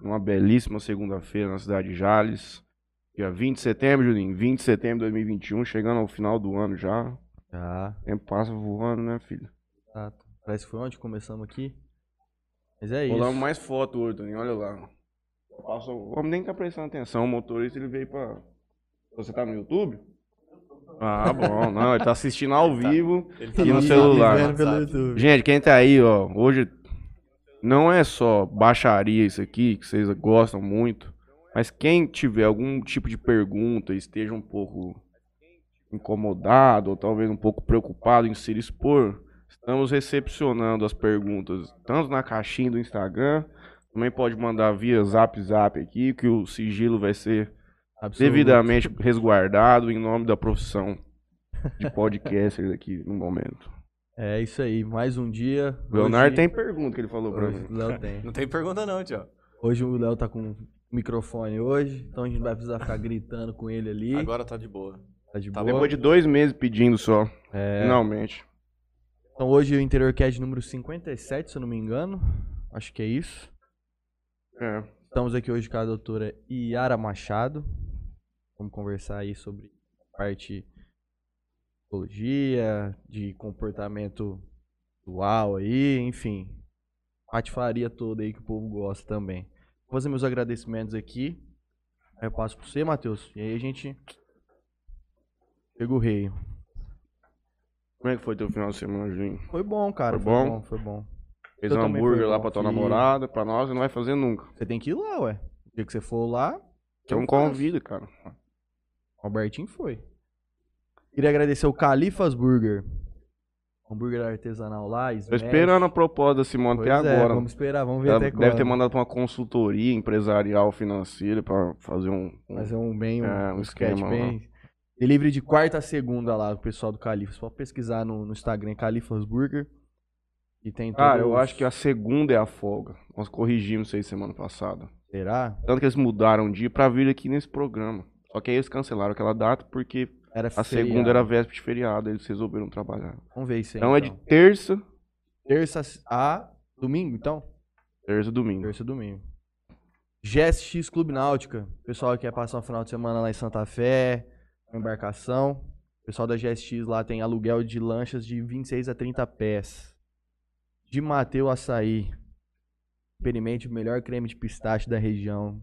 Uma belíssima segunda-feira na cidade de Jales. Dia 20 de setembro, Juninho. 20 de setembro de 2021, chegando ao final do ano já. Já, O tempo passa voando, né, filho? exato. Parece que foi onde começamos aqui. Mas é Rolamos isso. mais foto hoje, Toninho. Olha lá. Passa... O homem nem tá prestando atenção. O motorista, ele veio pra... Você tá no YouTube? Ah, bom. Não, ele tá assistindo ao vivo Ele e no celular. Gente, quem tá aí, ó, hoje não é só baixaria isso aqui, que vocês gostam muito, mas quem tiver algum tipo de pergunta, esteja um pouco incomodado ou talvez um pouco preocupado em se expor, estamos recepcionando as perguntas tanto na caixinha do Instagram, também pode mandar via Zap Zap aqui, que o sigilo vai ser devidamente resguardado em nome da profissão de podcaster aqui no momento. É isso aí. Mais um dia. O Leonardo Hoje- tem pergunta que ele falou pra Hoje mim. o Léo tem. Não tem pergunta não, tio. Hoje o Léo tá com microfone hoje, então a gente não vai precisar ficar gritando com ele ali. Agora tá de boa. tá de tá boa. Depois de dois meses pedindo só, É, finalmente. Então hoje o Interior Cast número 57, se eu não me engano. Acho que é isso. É. Estamos aqui hoje com a doutora Iara Machado. Vamos conversar aí sobre a parte de psicologia, de comportamento dual aí, enfim. Patifaria toda aí que o povo gosta também. Vou fazer meus agradecimentos aqui. Aí eu passo pra você, Matheus. E aí a gente chega o rei. Como é que foi teu final de semana, Juninho? Foi bom, cara. Foi Foi, bom? bom? foi bom. Fez Eu um hambúrguer lá pra tua namorada, pra nós, e não vai fazer nunca. Você tem que ir lá, ué. O dia que você for lá, Que é um convite, cara. O Albertinho foi. Queria agradecer o Califas Burger. Hambúrguer artesanal lá. Tô esperando a proposta da Simone Pois até é, agora. Vamos esperar, vamos ver Ela até deve quando. ter mandado pra uma consultoria empresarial financeira pra fazer um. um- Fazer um bem, um, É, um sketch esquema bem. Delivery de quarta a segunda lá, o pessoal do Califas. Pode pesquisar no, no Instagram, Califas Burger. E tem todos eu os- acho que a segunda é a folga. Nós corrigimos isso aí semana passada. Será? Tanto que eles mudaram o dia pra vir aqui nesse programa. Só que aí eles cancelaram aquela data porque Era a feriado. segunda era véspera de feriado, eles resolveram trabalhar. Vamos ver isso aí. Então é de terça, Terça a domingo, então? terça e domingo. Terça e domingo. GSX Clube Náutica. Pessoal que quer passar um final de semana lá em Santa Fé, embarcação. O pessoal da GSX lá tem aluguel de lanchas de 26 a 30 pés. De Mateu Açaí. Experimente o melhor creme de pistache da região.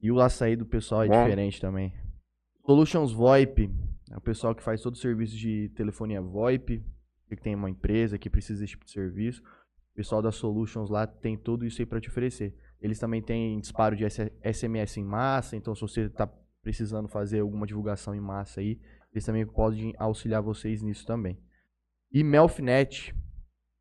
E o açaí do pessoal é Bom. diferente também. Solutions VoIP. É o pessoal que faz todo o serviço de telefonia VoIP. Que tem uma empresa que precisa desse tipo de serviço. O pessoal da Solutions lá tem tudo isso aí pra te oferecer. Eles também têm disparo de SMS em massa, então se você tá precisando fazer alguma divulgação em massa aí, eles também podem auxiliar vocês nisso também. E Melfinet,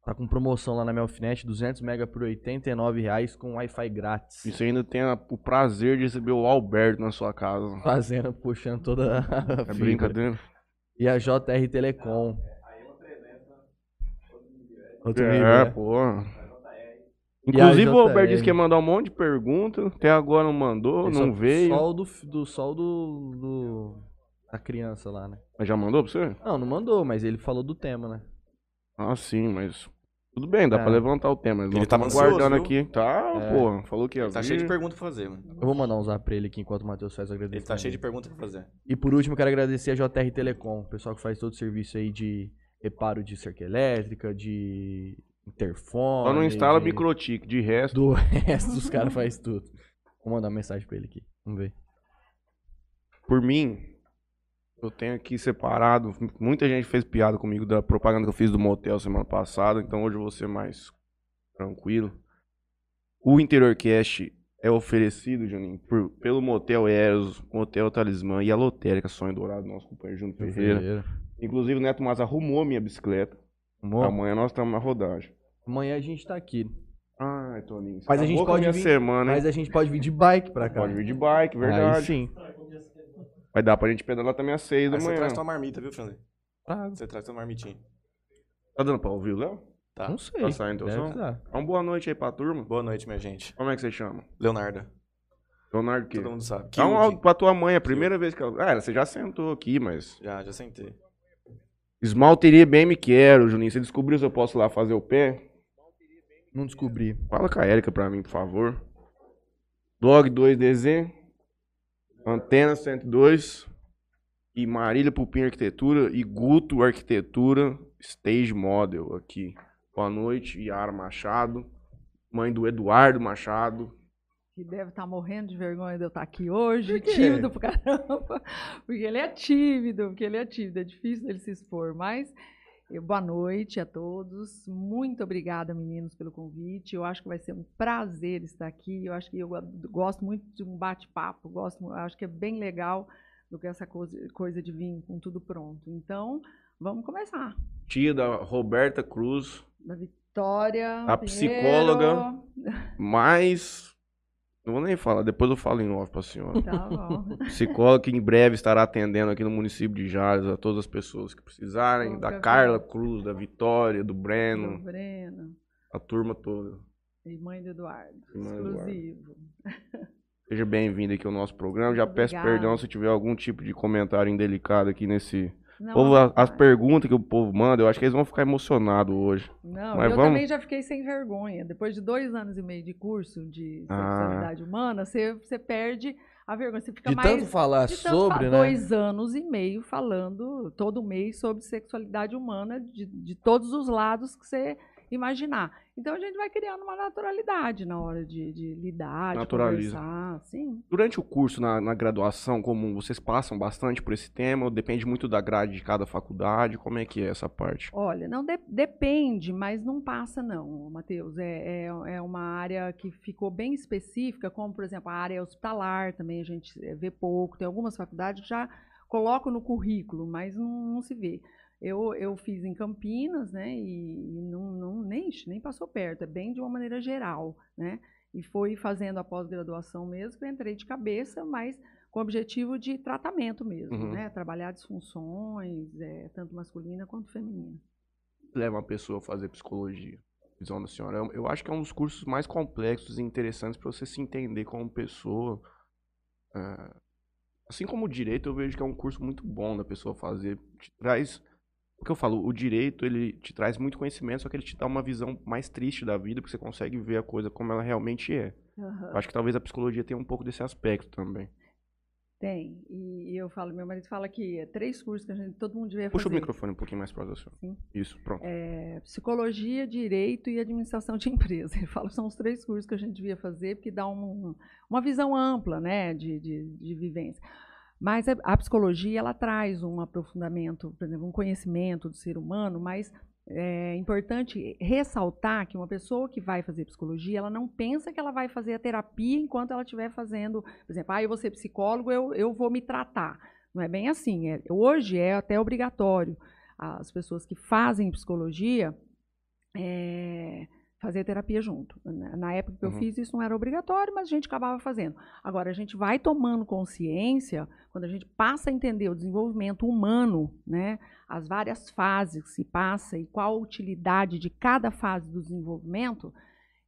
tá com promoção lá na Melfinet, 200 MB por 89 reais com Wi-Fi grátis. E você ainda tem a- o prazer de receber o Alberto na sua casa. Fazendo, puxando toda a É fibra. brincadeira? E a JR Telecom. Outro É, nível, né? pô. Inclusive o Alberto disse que ia mandar um monte de pergunta. Até agora não mandou, Ele não só- veio. Só o do, do, o do, do- da criança lá, né? Mas já mandou pra você? Não, não mandou, mas ele falou do tema, né? Ah, sim, mas. Tudo bem, dá É. pra levantar o tema. Ele não tava guardando viu? aqui. Tá, É. pô. Falou que ia tá vir. cheio de pergunta pra fazer, mano. Eu vou mandar um zap pra ele aqui enquanto o Matheus faz o Ele tá cheio de pergunta pra fazer. E por último, eu quero agradecer a JR Telecom, o pessoal que faz todo o serviço aí de reparo de cerca elétrica, de interfone. Só não instala de... microtique. De resto. Do resto, os caras fazem tudo. Vou mandar uma mensagem pra ele aqui. Vamos ver. Por mim, eu tenho aqui separado. Muita gente fez piada comigo da propaganda que eu fiz do motel semana passada. Então hoje eu vou ser mais tranquilo. O Interior Cast é oferecido, Juninho, por- pelo Motel Eros, Motel Talismã e a Lotérica Sonho Dourado, nosso companheiro Júnior Ferreira. Inclusive o Neto Mas arrumou minha bicicleta. Amor, Amanhã nós estamos na rodagem. amanhã a gente tá aqui. Ai, Toninho. você Mas a acabou gente pode vir- semana, hein? Mas a gente pode vir de bike pra cá. Pode vir de bike, Aí verdade. sim. Vai dar pra gente pedalar também às seis da Aí você manhã. traz tua marmita, viu, Franley? Trago. Você traz tua marmitinha. Tá dando pra ouvir o Léo? Tá. Não sei. Tá saindo teu som? dar. Então boa noite aí pra turma. Boa noite, minha gente. Como é que você chama? Leonardo. Leonardo que? Todo mundo sabe. Dá um áudio pra tua mãe, a primeira vez que ela... Ah, você já sentou aqui, mas... Já, já sentei. Esmalteria bem me quero, Juninho. Você descobriu se eu posso ir lá fazer o pé? Não descobri. Fala com a Erika pra mim, por favor. Dog 2DZ, Antena 102 e Marília Pupim Arquitetura e Guto Arquitetura Stage Model aqui. Boa noite, Yara Machado, mãe do Eduardo Machado. Que deve estar morrendo de vergonha de eu estar aqui hoje, tímido pro caramba. Porque ele é tímido, porque ele é tímido, é difícil dele se expor. Mas boa noite a todos. Muito obrigada, meninos, pelo convite. Eu acho que vai ser um prazer estar aqui. Eu acho que eu go- gosto muito de um bate-papo, gosto, acho que é bem legal do que essa coisa, coisa de vir com tudo pronto. Então, vamos começar. Tia da Roberta Cruz, Da Vitória. A Pinheiro. psicóloga. mais. Não vou nem falar, depois eu falo em off pra senhora. Tá bom. Psicóloga que em breve estará atendendo aqui no município de Jales a todas as pessoas que precisarem. Da. Carla Cruz, da Vitória, do Do Breno, Breno. a turma toda. E mãe do Eduardo. Mãe do Eduardo. exclusivo. Seja bem-vindo aqui ao nosso programa. Já Muito peço obrigada. perdão se tiver algum tipo de comentário indelicado aqui nesse. Não, Povo, a- as não, perguntas que o povo manda, eu acho que eles vão ficar emocionados hoje. Não, mas eu vamos- também já fiquei sem vergonha. Depois de dois anos e meio de curso de Ah. sexualidade humana, você, você perde a vergonha. Você fica De mais. tanto falar de tanto sobre, fa- né? Dois anos e meio falando todo mês sobre sexualidade humana de, de todos os lados que você imaginar. Então a gente vai criando uma naturalidade na hora de, de lidar, de conversar. Sim. Durante o curso, na, na graduação comum, vocês passam bastante por esse tema? Ou depende muito da grade de cada faculdade? Como é que é essa parte? Olha, não de- depende, mas não passa não, Matheus. É, é, é uma área que ficou bem específica, como por exemplo a área hospitalar também a gente vê pouco. Tem algumas faculdades que já colocam no currículo, mas não, não se vê. Eu, eu fiz em Campinas, né? E, não, não nem, nem passou perto. É bem de uma maneira geral, né? E foi fazendo a pós-graduação mesmo que eu entrei de cabeça, mas com o objetivo de tratamento mesmo, Uhum. né? Trabalhar disfunções, eh, tanto masculina quanto feminina. Leva uma pessoa a fazer psicologia? Visão da senhora. Eu, eu acho que é um dos cursos mais complexos e interessantes para você se entender como pessoa. É, assim como o direito, eu vejo que é um curso muito bom da pessoa fazer. Te traz. O que eu falo, o direito, ele te traz muito conhecimento, só que ele te dá uma visão mais triste da vida, porque você consegue ver a coisa como ela realmente é. Aham. Eu acho que talvez a psicologia tenha um pouco desse aspecto também. Tem. E, eu falo, meu marido fala que é três cursos que a gente, todo mundo devia Puxa o fazer. microfone um pouquinho mais da senhora. Sim. Isso, pronto. É, psicologia, direito e administração de empresa. Ele fala que são os três cursos que a gente devia fazer, porque dá um- uma visão ampla né, de, de, de vivência. Mas a, a psicologia ela traz um aprofundamento, por exemplo, um conhecimento do ser humano, mas é importante ressaltar que uma pessoa que vai fazer psicologia, ela não pensa que ela vai fazer a terapia enquanto ela estiver fazendo, por exemplo, ah, eu vou ser psicólogo, eu, eu vou me tratar. Não é bem assim. É- hoje é até obrigatório as pessoas que fazem psicologia é, fazer terapia junto. Na época que eu Uhum. fiz, isso não era obrigatório, mas a gente acabava fazendo. Agora, a gente vai tomando consciência, quando a gente passa a entender o desenvolvimento humano, né, as várias fases que se passa e qual a utilidade de cada fase do desenvolvimento,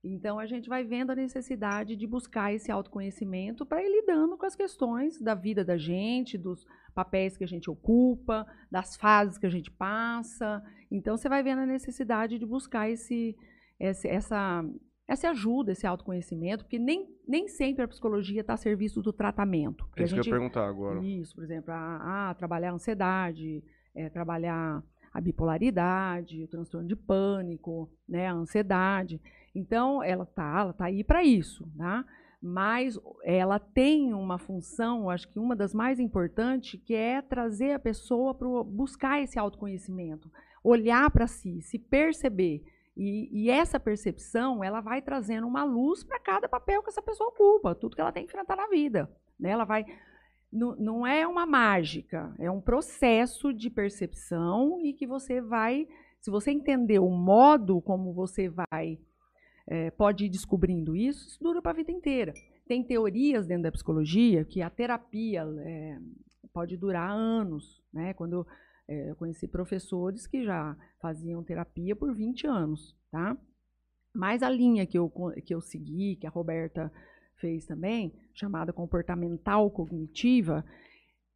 então a gente vai vendo a necessidade de buscar esse autoconhecimento para ir lidando com as questões da vida da gente, dos papéis que a gente ocupa, das fases que a gente passa. Então você vai vendo a necessidade de buscar esse, esse- essa, essa ajuda, esse autoconhecimento, porque nem, nem sempre a psicologia está a serviço do tratamento. É a isso que eu gente- ia perguntar agora. isso, por exemplo, a, a trabalhar a ansiedade, é, trabalhar a bipolaridade, o transtorno de pânico, né, a ansiedade. Então, ela tá, ela tá aí para isso, tá? Mas ela tem uma função, acho que uma das mais importantes, que é trazer a pessoa para buscar esse autoconhecimento, olhar para si, se perceber. E, e essa percepção, ela vai trazendo uma luz para cada papel que essa pessoa ocupa, tudo que ela tem que enfrentar na vida. Né? Ela vai não, não é uma mágica, é um processo de percepção e que você vai, se você entender o modo como você vai, eh, pode ir descobrindo isso, isso dura para a vida inteira. Tem teorias dentro da psicologia que a terapia eh, pode durar anos, né? Quando eh, eu conheci professores que já faziam terapia por 20 anos, tá? Mas a linha que eu, que eu segui, que a Roberta fez também, chamada comportamental cognitiva,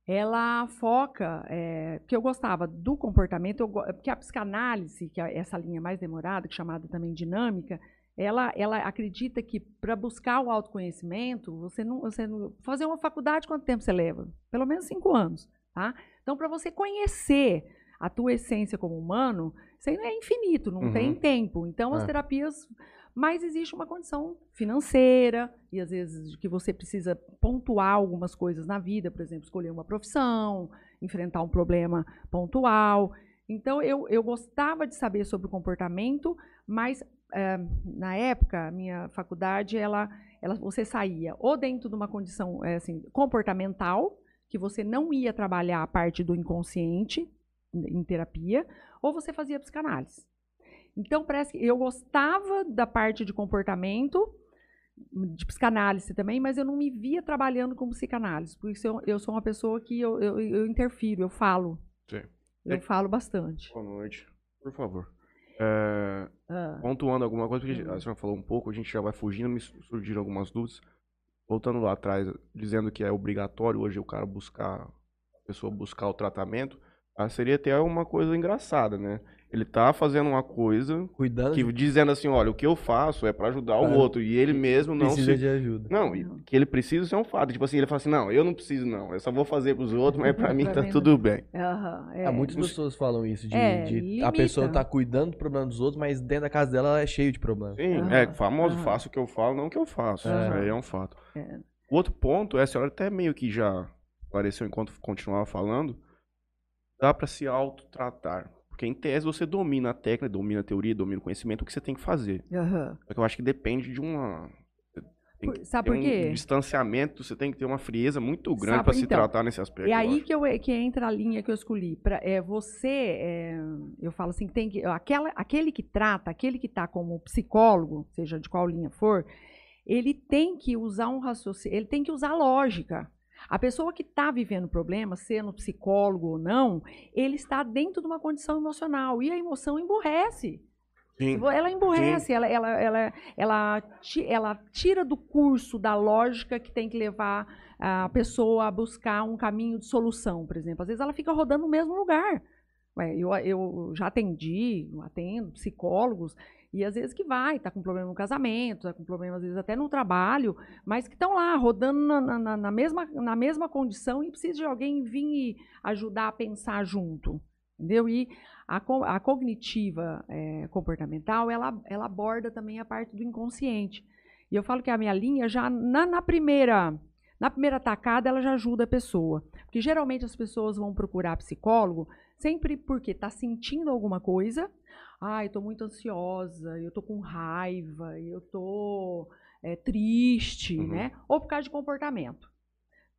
ela foca, é, porque eu gostava do comportamento, eu go- porque a psicanálise, que é essa linha mais demorada, que é chamada também dinâmica, ela, ela acredita que para buscar o autoconhecimento, você não, você não. Fazer uma faculdade, quanto tempo você leva? Pelo menos cinco anos. Tá? Então, para você conhecer a tua essência como humano, isso aí não é infinito, não Uhum. tem tempo. Então, as É. terapias. Mas existe uma condição financeira, e às vezes que você precisa pontuar algumas coisas na vida, por exemplo, escolher uma profissão, enfrentar um problema pontual. Então, eu, eu gostava de saber sobre o comportamento, mas eh, na época, a minha faculdade, ela, ela, você saía ou dentro de uma condição eh, assim, comportamental, que você não ia trabalhar a parte do inconsciente em terapia, ou você fazia psicanálise. Então, parece que eu gostava da parte de comportamento, de psicanálise também, mas eu não me via trabalhando como psicanálise, porque eu, eu sou uma pessoa que eu, eu, eu interfiro, eu falo. Sim. Eu É- falo bastante. Boa noite. Por favor. É, Ah, pontuando alguma coisa, porque Uhum. a senhora falou um pouco, a gente já vai fugindo, me surgiram algumas dúvidas. Voltando lá atrás, dizendo que é obrigatório hoje o cara buscar, a pessoa buscar o tratamento, ah, seria até uma coisa engraçada, né? Ele tá fazendo uma coisa Cuidando que de dizendo assim, olha, o que eu faço é pra ajudar o É. outro e ele mesmo não precisa se de ajuda. não, que ele precisa isso é um fato. Tipo assim, ele fala assim, não, eu não preciso não, eu só vou fazer pros outros, mas pra mim tá mim não. tudo bem. aham, é, Ah, muitas pessoas falam isso, de, É, de a pessoa tá cuidando do problema dos outros, mas dentro da casa dela ela é cheio de problemas. Sim, Aham, é famoso, aham. faço o que eu falo, não o que eu faço. É. Isso aí é um fato. É. O outro ponto é, a senhora até meio que já apareceu enquanto continuava falando, dá pra se autotratar. Porque em tese você domina a técnica, domina a teoria, domina o conhecimento, o que você tem que fazer. Só que eu acho que depende de uma... Por- que sabe por quê? Um distanciamento, você tem que ter uma frieza muito grande Sabe, pra se então, tratar nesse aspecto. É aí que, eu, que entra a linha que eu escolhi. Pra, é, você, é, eu falo assim, que tem que, aquela, aquele que trata, aquele que está como psicólogo, seja de qual linha for, ele tem que usar um raciocínio, ele tem que usar lógica. A pessoa que está vivendo problema, sendo psicólogo ou não, ele está dentro de uma condição emocional e a emoção emburrece. Sim. Ela emburrece, ela, ela, ela, ela, ela tira do curso da lógica que tem que levar a pessoa a buscar um caminho de solução, por exemplo. Às vezes ela fica rodando no mesmo lugar. Ué, eu, eu já atendi, atendo psicólogos, e às vezes que vai, está com problema no casamento, está com problema às vezes até no trabalho, mas que estão lá rodando na, na- na- mesma, na mesma condição e precisa de alguém vir e ajudar a pensar junto. Entendeu? E a, a cognitiva eh, comportamental, ela, ela aborda também a parte do inconsciente. E eu falo que a minha linha já na, na primeira na primeira tacada ela já ajuda a pessoa. Porque geralmente as pessoas vão procurar psicólogo sempre porque está sentindo alguma coisa. Ah, eu estou muito ansiosa, eu estou com raiva, eu estou triste, Uhum. né? Ou por causa de comportamento.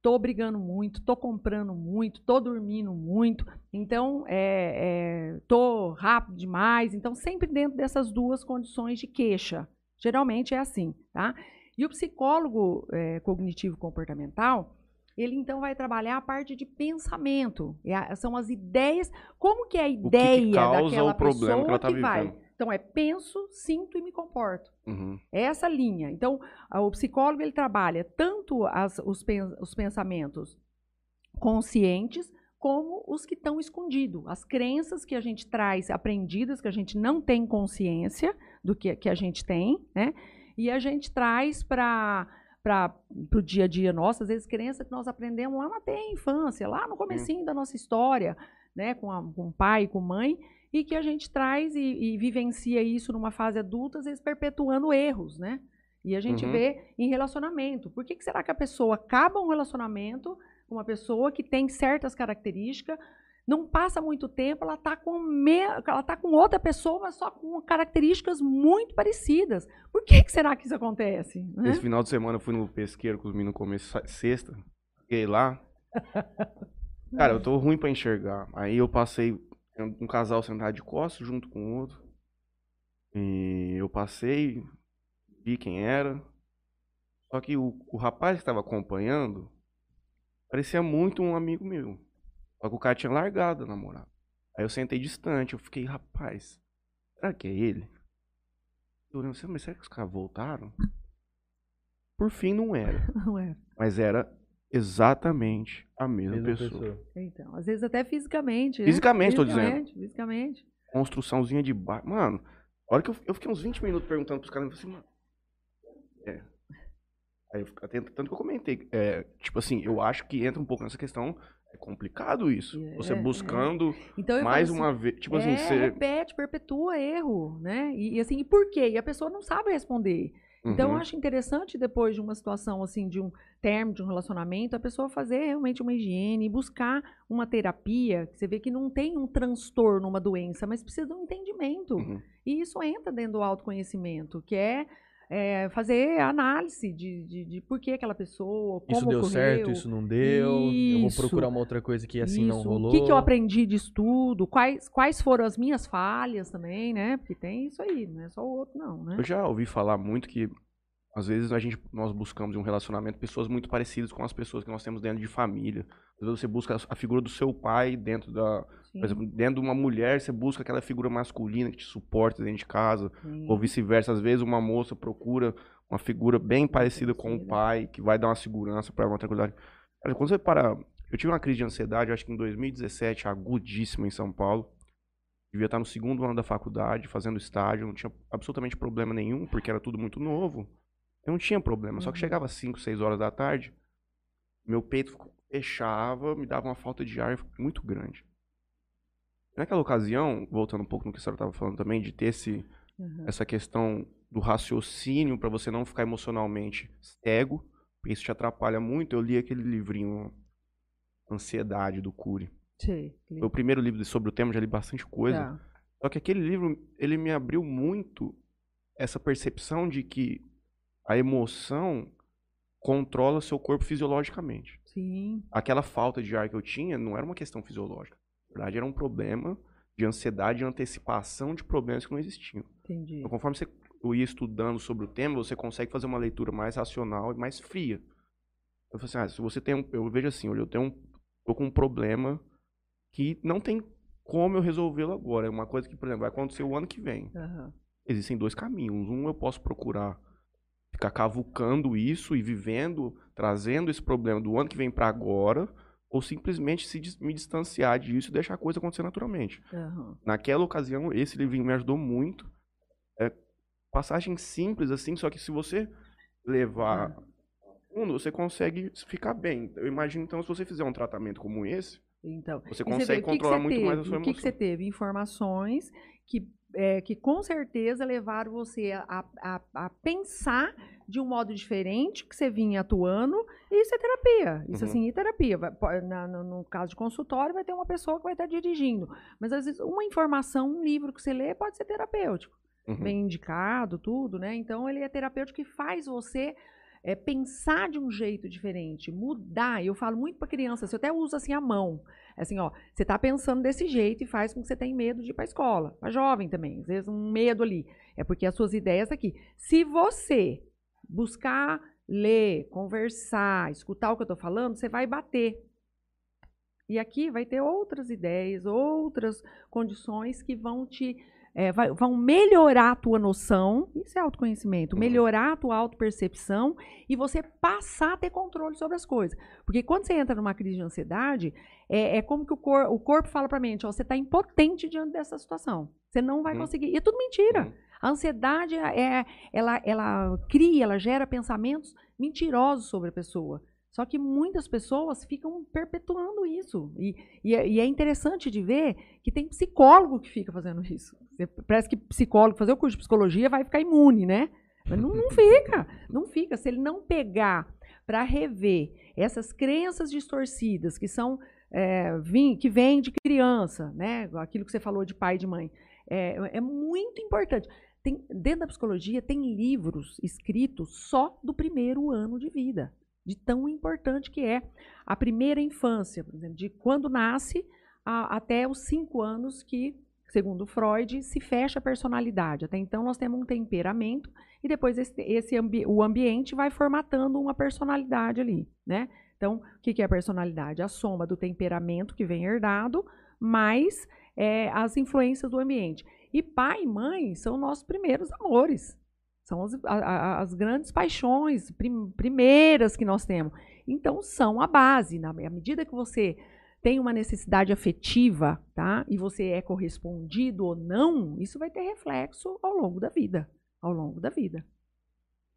Tô brigando muito, tô comprando muito, tô dormindo muito, então é, é, tô rápido demais. Então, sempre dentro dessas duas condições de queixa. Geralmente é assim, tá? E o psicólogo é, cognitivo comportamental, ele então vai trabalhar a parte de pensamento. É são as ideias, como que é a que que ideia causa daquela o problema pessoa que ela tá vai. vivendo. Então é penso, sinto e me comporto. Uhum. É essa linha. Então, o psicólogo ele trabalha tanto as- os, os pensamentos conscientes como os que estão escondidos. As crenças que a gente traz aprendidas, que a gente não tem consciência do que, que a gente tem, né? E a gente traz para para o dia a dia nosso, às vezes crença que nós aprendemos lá na infância, lá no comecinho da nossa história, né, com, a, com pai, com pai, e que a gente traz e, e vivencia isso numa fase adulta, às vezes perpetuando erros, né? E a gente Uhum. vê em relacionamento. Por que, que será que a pessoa acaba um relacionamento com uma pessoa que tem certas características, não passa muito tempo, ela está com, me... ela tá com outra pessoa, mas só com características muito parecidas. Por que, que será que isso acontece? né? Esse final de semana eu fui no pesqueiro com os meninos comer sa- sexta. Fiquei lá. Cara, eu tô ruim pra enxergar. Aí eu passei um casal sentado de costas junto com o outro. E eu passei, vi quem era. Só que o, o rapaz que estava acompanhando parecia muito um amigo meu. Só que o cara tinha largado a namorada. Aí eu sentei distante, eu fiquei, rapaz, será que é ele? Eu olhei, mas será que os caras voltaram? Por fim, não era. Não é? Mas era exatamente a mesma, Mesma pessoa. pessoa. Então, às vezes até fisicamente. né? Fisicamente, tô dizendo. Fisicamente. Construçãozinha de baixo. Mano, A hora que eu, eu fiquei uns 20 minutos perguntando pros caras, eu falei assim, mano. É. Aí eu, tanto que eu comentei, é, tipo assim, eu acho que entra um pouco nessa questão. É complicado isso. É, Você é. buscando Então, eu mais falo uma vez. Tipo assim, assim, é, você. repete, perpetua erro, né? E, e assim, e por quê? E a pessoa não sabe responder. Então, eu Uhum. acho interessante, depois de uma situação assim, de um término de um relacionamento, a pessoa fazer realmente uma higiene, buscar uma terapia, que você vê que não tem um transtorno, uma doença, mas precisa de um entendimento. Uhum. E isso entra dentro do autoconhecimento, que é, é, fazer análise de, de, de por que aquela pessoa, como Isso deu ocorreu. certo, isso não deu. Eu vou Isso. procurar uma outra coisa que assim não Isso, rolou. O que, que eu aprendi de estudo? Quais, quais foram as minhas falhas também, né? Porque tem isso aí, não é só o outro, não, né? Eu já ouvi falar muito que às vezes a gente nós buscamos em um relacionamento pessoas muito parecidas com as pessoas que nós temos dentro de família. Às vezes você busca a figura do seu pai dentro da, Sim, por exemplo, dentro de uma mulher, você busca aquela figura masculina que te suporta dentro de casa, sim. ou vice-versa. Às vezes uma moça procura uma figura bem parecida com o pai, que vai dar uma segurança para uma tranquilidade. Cara, quando você para, eu tive uma crise de ansiedade, acho que em 2017, agudíssima em São Paulo. Devia estar no segundo ano da faculdade, fazendo estágio, não tinha absolutamente problema nenhum, porque era tudo muito novo. Eu não tinha problema, só que Uhum. chegava às 5, 6 horas da tarde, meu peito fechava, me dava uma falta de ar muito grande. Naquela ocasião, voltando um pouco no que a senhora estava falando também, de ter esse, Uhum. essa questão do raciocínio para você não ficar emocionalmente cego, porque isso te atrapalha muito. Eu li aquele livrinho Ansiedade do Cury. Sei, Foi o primeiro livro sobre o tema, já li bastante coisa. tá. Só que aquele livro, ele me abriu muito essa percepção de que a emoção controla seu corpo fisiologicamente. Sim, Aquela falta de ar que eu tinha não era uma questão fisiológica. Na verdade, era um problema de ansiedade e antecipação de problemas que não existiam. entendi. Então, conforme você ia estudando sobre o tema, você consegue fazer uma leitura mais racional e mais fria. Eu falei assim, ah, se você tem um, eu vejo assim, olha, eu tenho um, tô com um problema que não tem como eu resolvê-lo agora. É uma coisa que, por exemplo, vai acontecer o ano que vem. Aham. Existem dois caminhos. Um, eu posso procurar ficar cavucando isso e vivendo, trazendo esse problema do ano que vem para agora, ou simplesmente se me distanciar disso e deixar a coisa acontecer naturalmente. Aham. Naquela ocasião, esse livrinho me ajudou muito. É, passagem simples, assim, só que se você levar fundo, você consegue ficar bem. Eu imagino, então, se você fizer um tratamento como esse, Então, você vê, consegue o que que controlar você muito teve? mais a sua O que, que você emoção. teve? Informações que, é, que com certeza levaram você a, a, a pensar de um modo diferente que você vinha atuando, e isso é terapia. Isso, Uhum. assim, é terapia. Na- no, no caso de consultório, vai ter uma pessoa que vai estar dirigindo. Mas, às vezes, uma informação, um livro que você lê pode ser terapêutico. Uhum. bem indicado, tudo, né? Então ele é terapêutico e faz você é, pensar de um jeito diferente, mudar. Eu falo muito para criança, assim, eu até uso assim a mão. Assim, ó, você tá pensando desse jeito e faz com que você tenha medo de ir para a escola. Para jovem também, às vezes um medo ali. É porque as suas ideias aqui. Se você buscar ler, conversar, escutar o que eu tô falando, você vai bater. E aqui vai ter outras ideias, outras condições que vão te é, vai- vão melhorar a tua noção, isso é autoconhecimento, Uhum. melhorar a tua autopercepção e você passar a ter controle sobre as coisas. Porque quando você entra numa crise de ansiedade, é, é como que o, cor- o corpo fala pra mente, ó, você está impotente diante dessa situação. Você não vai Uhum. conseguir. E é tudo mentira. Uhum. A ansiedade, é, ela, ela cria, ela gera pensamentos mentirosos sobre a pessoa. Só que muitas pessoas ficam perpetuando isso. E, e é, e é interessante de ver que tem psicólogo que fica fazendo isso. Parece que psicólogo, fazer o curso de psicologia, vai ficar imune, né? Mas não, não fica. Não fica. Se ele não pegar para rever essas crenças distorcidas que são é, vim- que vêm de criança, né? Aquilo que você falou de pai e de mãe. É, é muito importante. Tem, dentro da psicologia tem livros escritos só do primeiro ano de vida, de tão importante que é a primeira infância, por exemplo, de quando nasce a- até os cinco anos que, segundo Freud, se fecha a personalidade. Até então nós temos um temperamento e depois esse, esse ambi- o ambiente vai formatando uma personalidade ali, né? Então, o que é a personalidade? A soma do temperamento que vem herdado, mais é, as influências do ambiente. E pai e mãe são nossos primeiros amores. São as, a- as grandes paixões prim- primeiras que nós temos. Então, são a base. Na à medida que você tem uma necessidade afetiva, tá? E você é correspondido ou não, isso vai ter reflexo ao longo da vida. Ao longo da vida.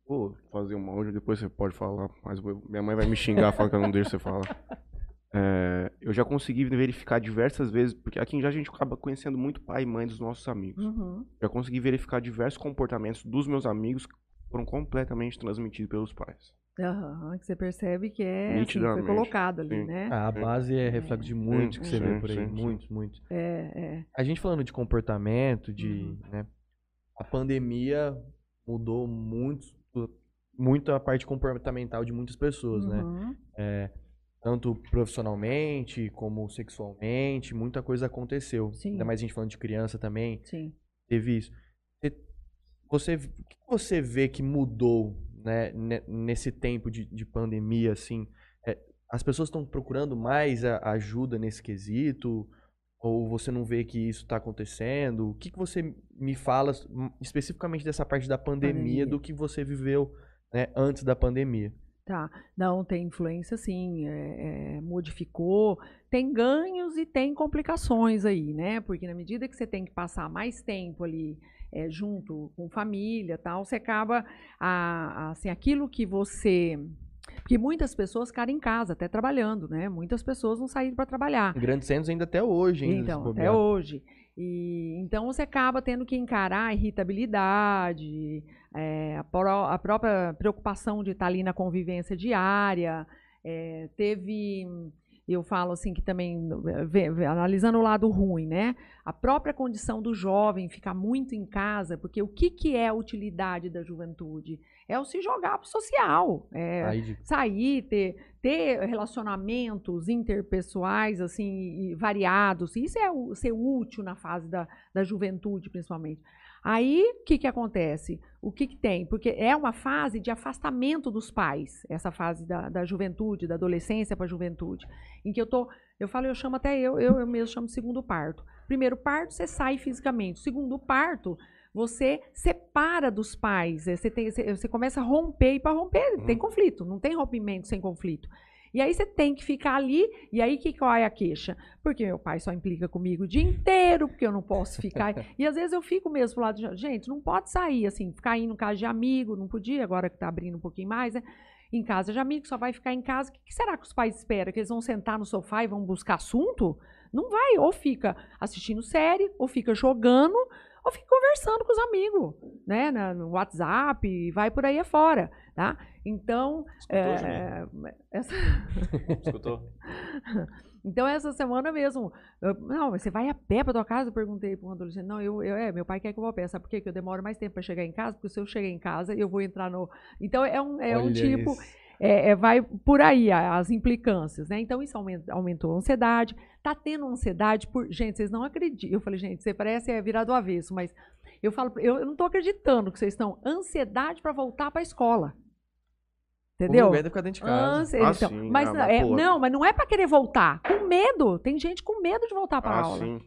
Vou fazer uma hoje, depois você pode falar, mas minha mãe vai me xingar falando que eu não deixo você falar. É, eu já consegui verificar diversas vezes, porque aqui já a gente acaba conhecendo muito pai e mãe dos nossos amigos. Uhum. Já consegui verificar diversos comportamentos dos meus amigos que foram completamente transmitidos pelos pais. Aham, que você percebe que é assim, foi colocado ali, sim. né? A base é reflexo de muitos que você sim, vê por aí. sim, sim. Muitos, muitos. É, é. A gente falando de comportamento, de. Uhum. né, a pandemia mudou muito, muito a parte comportamental de muitas pessoas, né? Uhum. Tanto profissionalmente como sexualmente, muita coisa aconteceu. Sim. Ainda mais a gente falando de criança também, Sim. teve isso. Você, você- o que você vê que mudou né, ne- nesse tempo de, de pandemia, assim? É, as pessoas estão procurando mais a- ajuda nesse quesito? Ou você não vê que isso está acontecendo? O que, que você me fala especificamente dessa parte da pandemia, Pandemia. do que você viveu né, antes da pandemia? Tá. Não, tem influência sim, é, é, modificou, tem ganhos e tem complicações aí, né? Porque na medida que você tem que passar mais tempo ali é, junto com família tal, você acaba, a, a- assim, aquilo que você... Porque muitas pessoas ficaram em casa, até trabalhando, né? Muitas pessoas não saíram para trabalhar. Em grandes centros ainda até hoje, se Então, até hoje. E, então você acaba tendo que encarar a irritabilidade, é, a, pró- a própria preocupação de estar ali na convivência diária. é, teve, eu falo assim que também, vê- vê- analisando o lado ruim, né? A própria condição do jovem ficar muito em casa, porque o que, que é a utilidade da juventude? É o se jogar pro social. É, de- sair, ter, ter relacionamentos interpessoais assim variados. Isso é o- ser útil na fase da, da juventude, principalmente. Aí, o que, que acontece? O que, que tem? Porque é uma fase de afastamento dos pais, essa fase da, da juventude, da adolescência para a juventude, em que eu tô, eu falo, eu chamo até eu, eu, eu mesmo chamo de segundo parto. Primeiro parto, você sai fisicamente. Segundo parto, você separa dos pais, eh, você, tem, você, você começa a romper, e para romper tem conflito, não tem rompimento sem conflito. E aí você tem que ficar ali, e aí que qual é a queixa? Porque meu pai só implica comigo o dia inteiro, porque eu não posso ficar. e às vezes eu fico mesmo pro lado de, gente, não pode sair assim, ficar indo em casa de amigo, não podia, agora que tá abrindo um pouquinho mais, né? Em casa de amigo, só vai ficar em casa. O que, que será que os pais esperam? Que eles vão sentar no sofá e vão buscar assunto? Não vai, ou fica assistindo série, ou fica jogando, ou fica conversando com os amigos, né? No WhatsApp, vai por aí afora, tá? Então, Escutou, é, essa, Escutou? então, essa semana mesmo. eu- não, mas você vai a pé para tua casa? Eu perguntei para um adolescente. Não, eu, eu, é, meu pai quer que eu vá a pé. Sabe por quê? Que eu demoro mais tempo para chegar em casa? Porque se eu chegar em casa, eu vou entrar no. Então, é um, é um Olha tipo. isso. É, é, vai por aí as implicâncias, né? Então, isso aumenta- aumentou a ansiedade. Tá tendo ansiedade por. Gente, vocês não acreditam. Eu falei, gente, você parece é virar do avesso, mas eu falo, eu, eu não tô acreditando que vocês estão. Ansiedade para voltar para a escola. Entendeu? O lugar é ficar dentro de casa. Ansi- Ah, então, sim, mas, ah, não, mas, é- não, mas não é para querer voltar. Com medo. Tem gente com medo de voltar para Ah, aula. sim.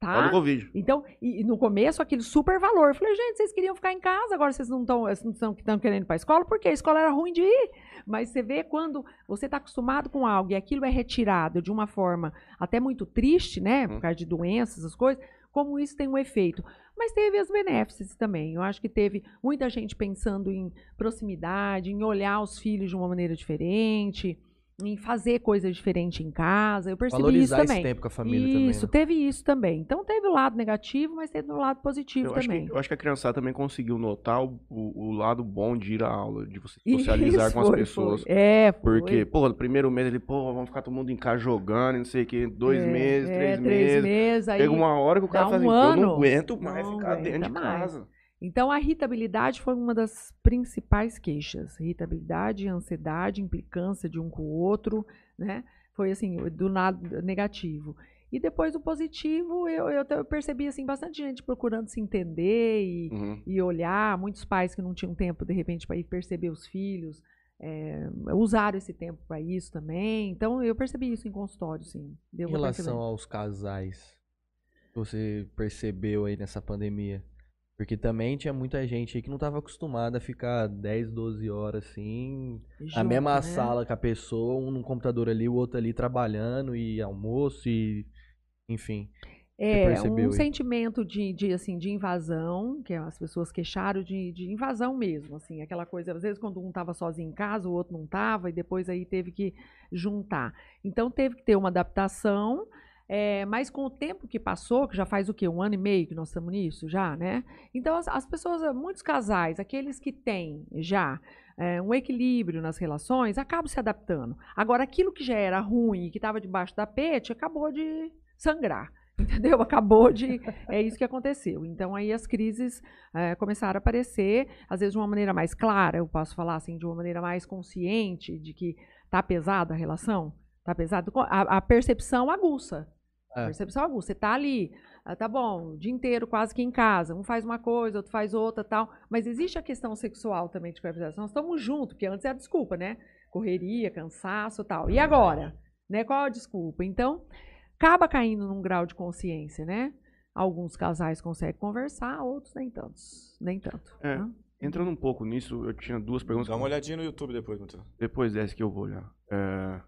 Tá? Olha o Covid. Então, e, e no começo, aquele super valor. Eu falei, gente, vocês queriam ficar em casa, agora vocês não estão não estão querendo ir para a escola, porque a escola era ruim de ir. Mas você vê quando você está acostumado com algo e aquilo é retirado de uma forma até muito triste, né? Por Hum. causa de doenças, essas coisas, como isso tem um efeito. Mas teve as benéficas também. Eu acho que teve muita gente pensando em proximidade, em olhar os filhos de uma maneira diferente, em fazer coisas diferentes em casa. Eu percebi Valorizar isso esse também. tempo com a família Isso, também. né? teve isso também. Então teve o lado negativo, mas teve o lado positivo Eu acho, também. que, eu acho que a criançada também conseguiu notar o, o- o lado bom de ir à aula, de você socializar Isso, com as foi, pessoas. foi. É, foi. Porque, pô, no primeiro mês ele, pô, vamos ficar todo mundo em casa jogando, e não sei o quê, dois É, meses, é, três, três meses. meses. aí... Chega uma hora que o cara dá fala um assim, eu não aguento mais não ficar dentro de mais. casa. Então a irritabilidade foi uma das principais queixas. Irritabilidade, ansiedade, implicância de um com o outro, né? Foi assim, do lado negativo. E depois do positivo, eu, eu, eu percebi assim, bastante gente procurando se entender e, Uhum. e olhar, muitos pais que não tinham tempo, de repente, para ir perceber os filhos, é, usaram esse tempo para isso também. Então, eu percebi isso em consultório, sim. Deu Em relação perceber. aos casais, que você percebeu aí nessa pandemia? Porque também tinha muita gente aí que não tava acostumada a ficar 10, 12 horas assim, na Junto, mesma né? sala com a pessoa, um no computador ali, o outro ali trabalhando e almoço e enfim. É, um aí? sentimento de, de, assim, de invasão, que as pessoas queixaram de, de invasão mesmo, assim, aquela coisa, às vezes quando um estava sozinho em casa, o outro não estava, e depois aí teve que juntar. Então teve que ter uma adaptação, é, mas com o tempo que passou, que já faz o quê? Um ano e meio que nós estamos nisso já, né? Então as, as pessoas, muitos casais, aqueles que têm já é, um equilíbrio nas relações, acabam se adaptando. Agora, aquilo que já era ruim e que estava debaixo da pete, acabou de sangrar. Entendeu? Acabou de. É isso que aconteceu. Então, aí as crises eh, começaram a aparecer, às vezes de uma maneira mais clara, eu posso falar assim, de uma maneira mais consciente de que tá pesada a relação, tá pesado. A, a percepção aguça. A É. percepção aguça. Você tá ali, ah, tá bom, o dia inteiro quase que em casa, um faz uma coisa, outro faz outra tal. Mas existe a questão sexual também de conversação. Nós estamos juntos, porque antes era desculpa, né? Correria, cansaço tal. E agora? Né? Qual a desculpa? Então, acaba caindo num grau de consciência, né? Alguns casais conseguem conversar, outros nem tantos, nem tanto. É. né? Entrando um pouco nisso, eu tinha duas perguntas. Dá uma olhadinha no YouTube depois, Matheus. Depois dessa que eu vou olhar. É...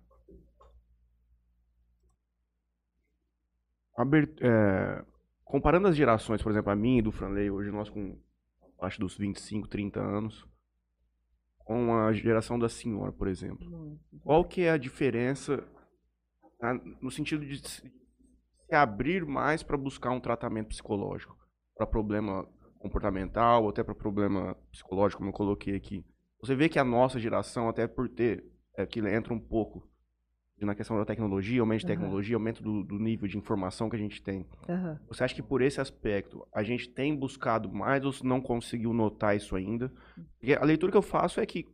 Aber- é, Comparando as gerações, por exemplo, a minha e do Franley, hoje nós com abaixo dos 25, 30 anos, com a geração da senhora, por exemplo. Qual que é a diferença tá, no sentido de se se abrir mais para buscar um tratamento psicológico? Para problema comportamental, ou até para problema psicológico, como eu coloquei aqui. Você vê que a nossa geração, até por ter, é, que entra um pouco na questão da tecnologia, aumento de tecnologia, aumento do, do nível de informação que a gente tem. Aham. Você acha que por esse aspecto a gente tem buscado mais ou não conseguiu notar isso ainda? Porque a leitura que eu faço é que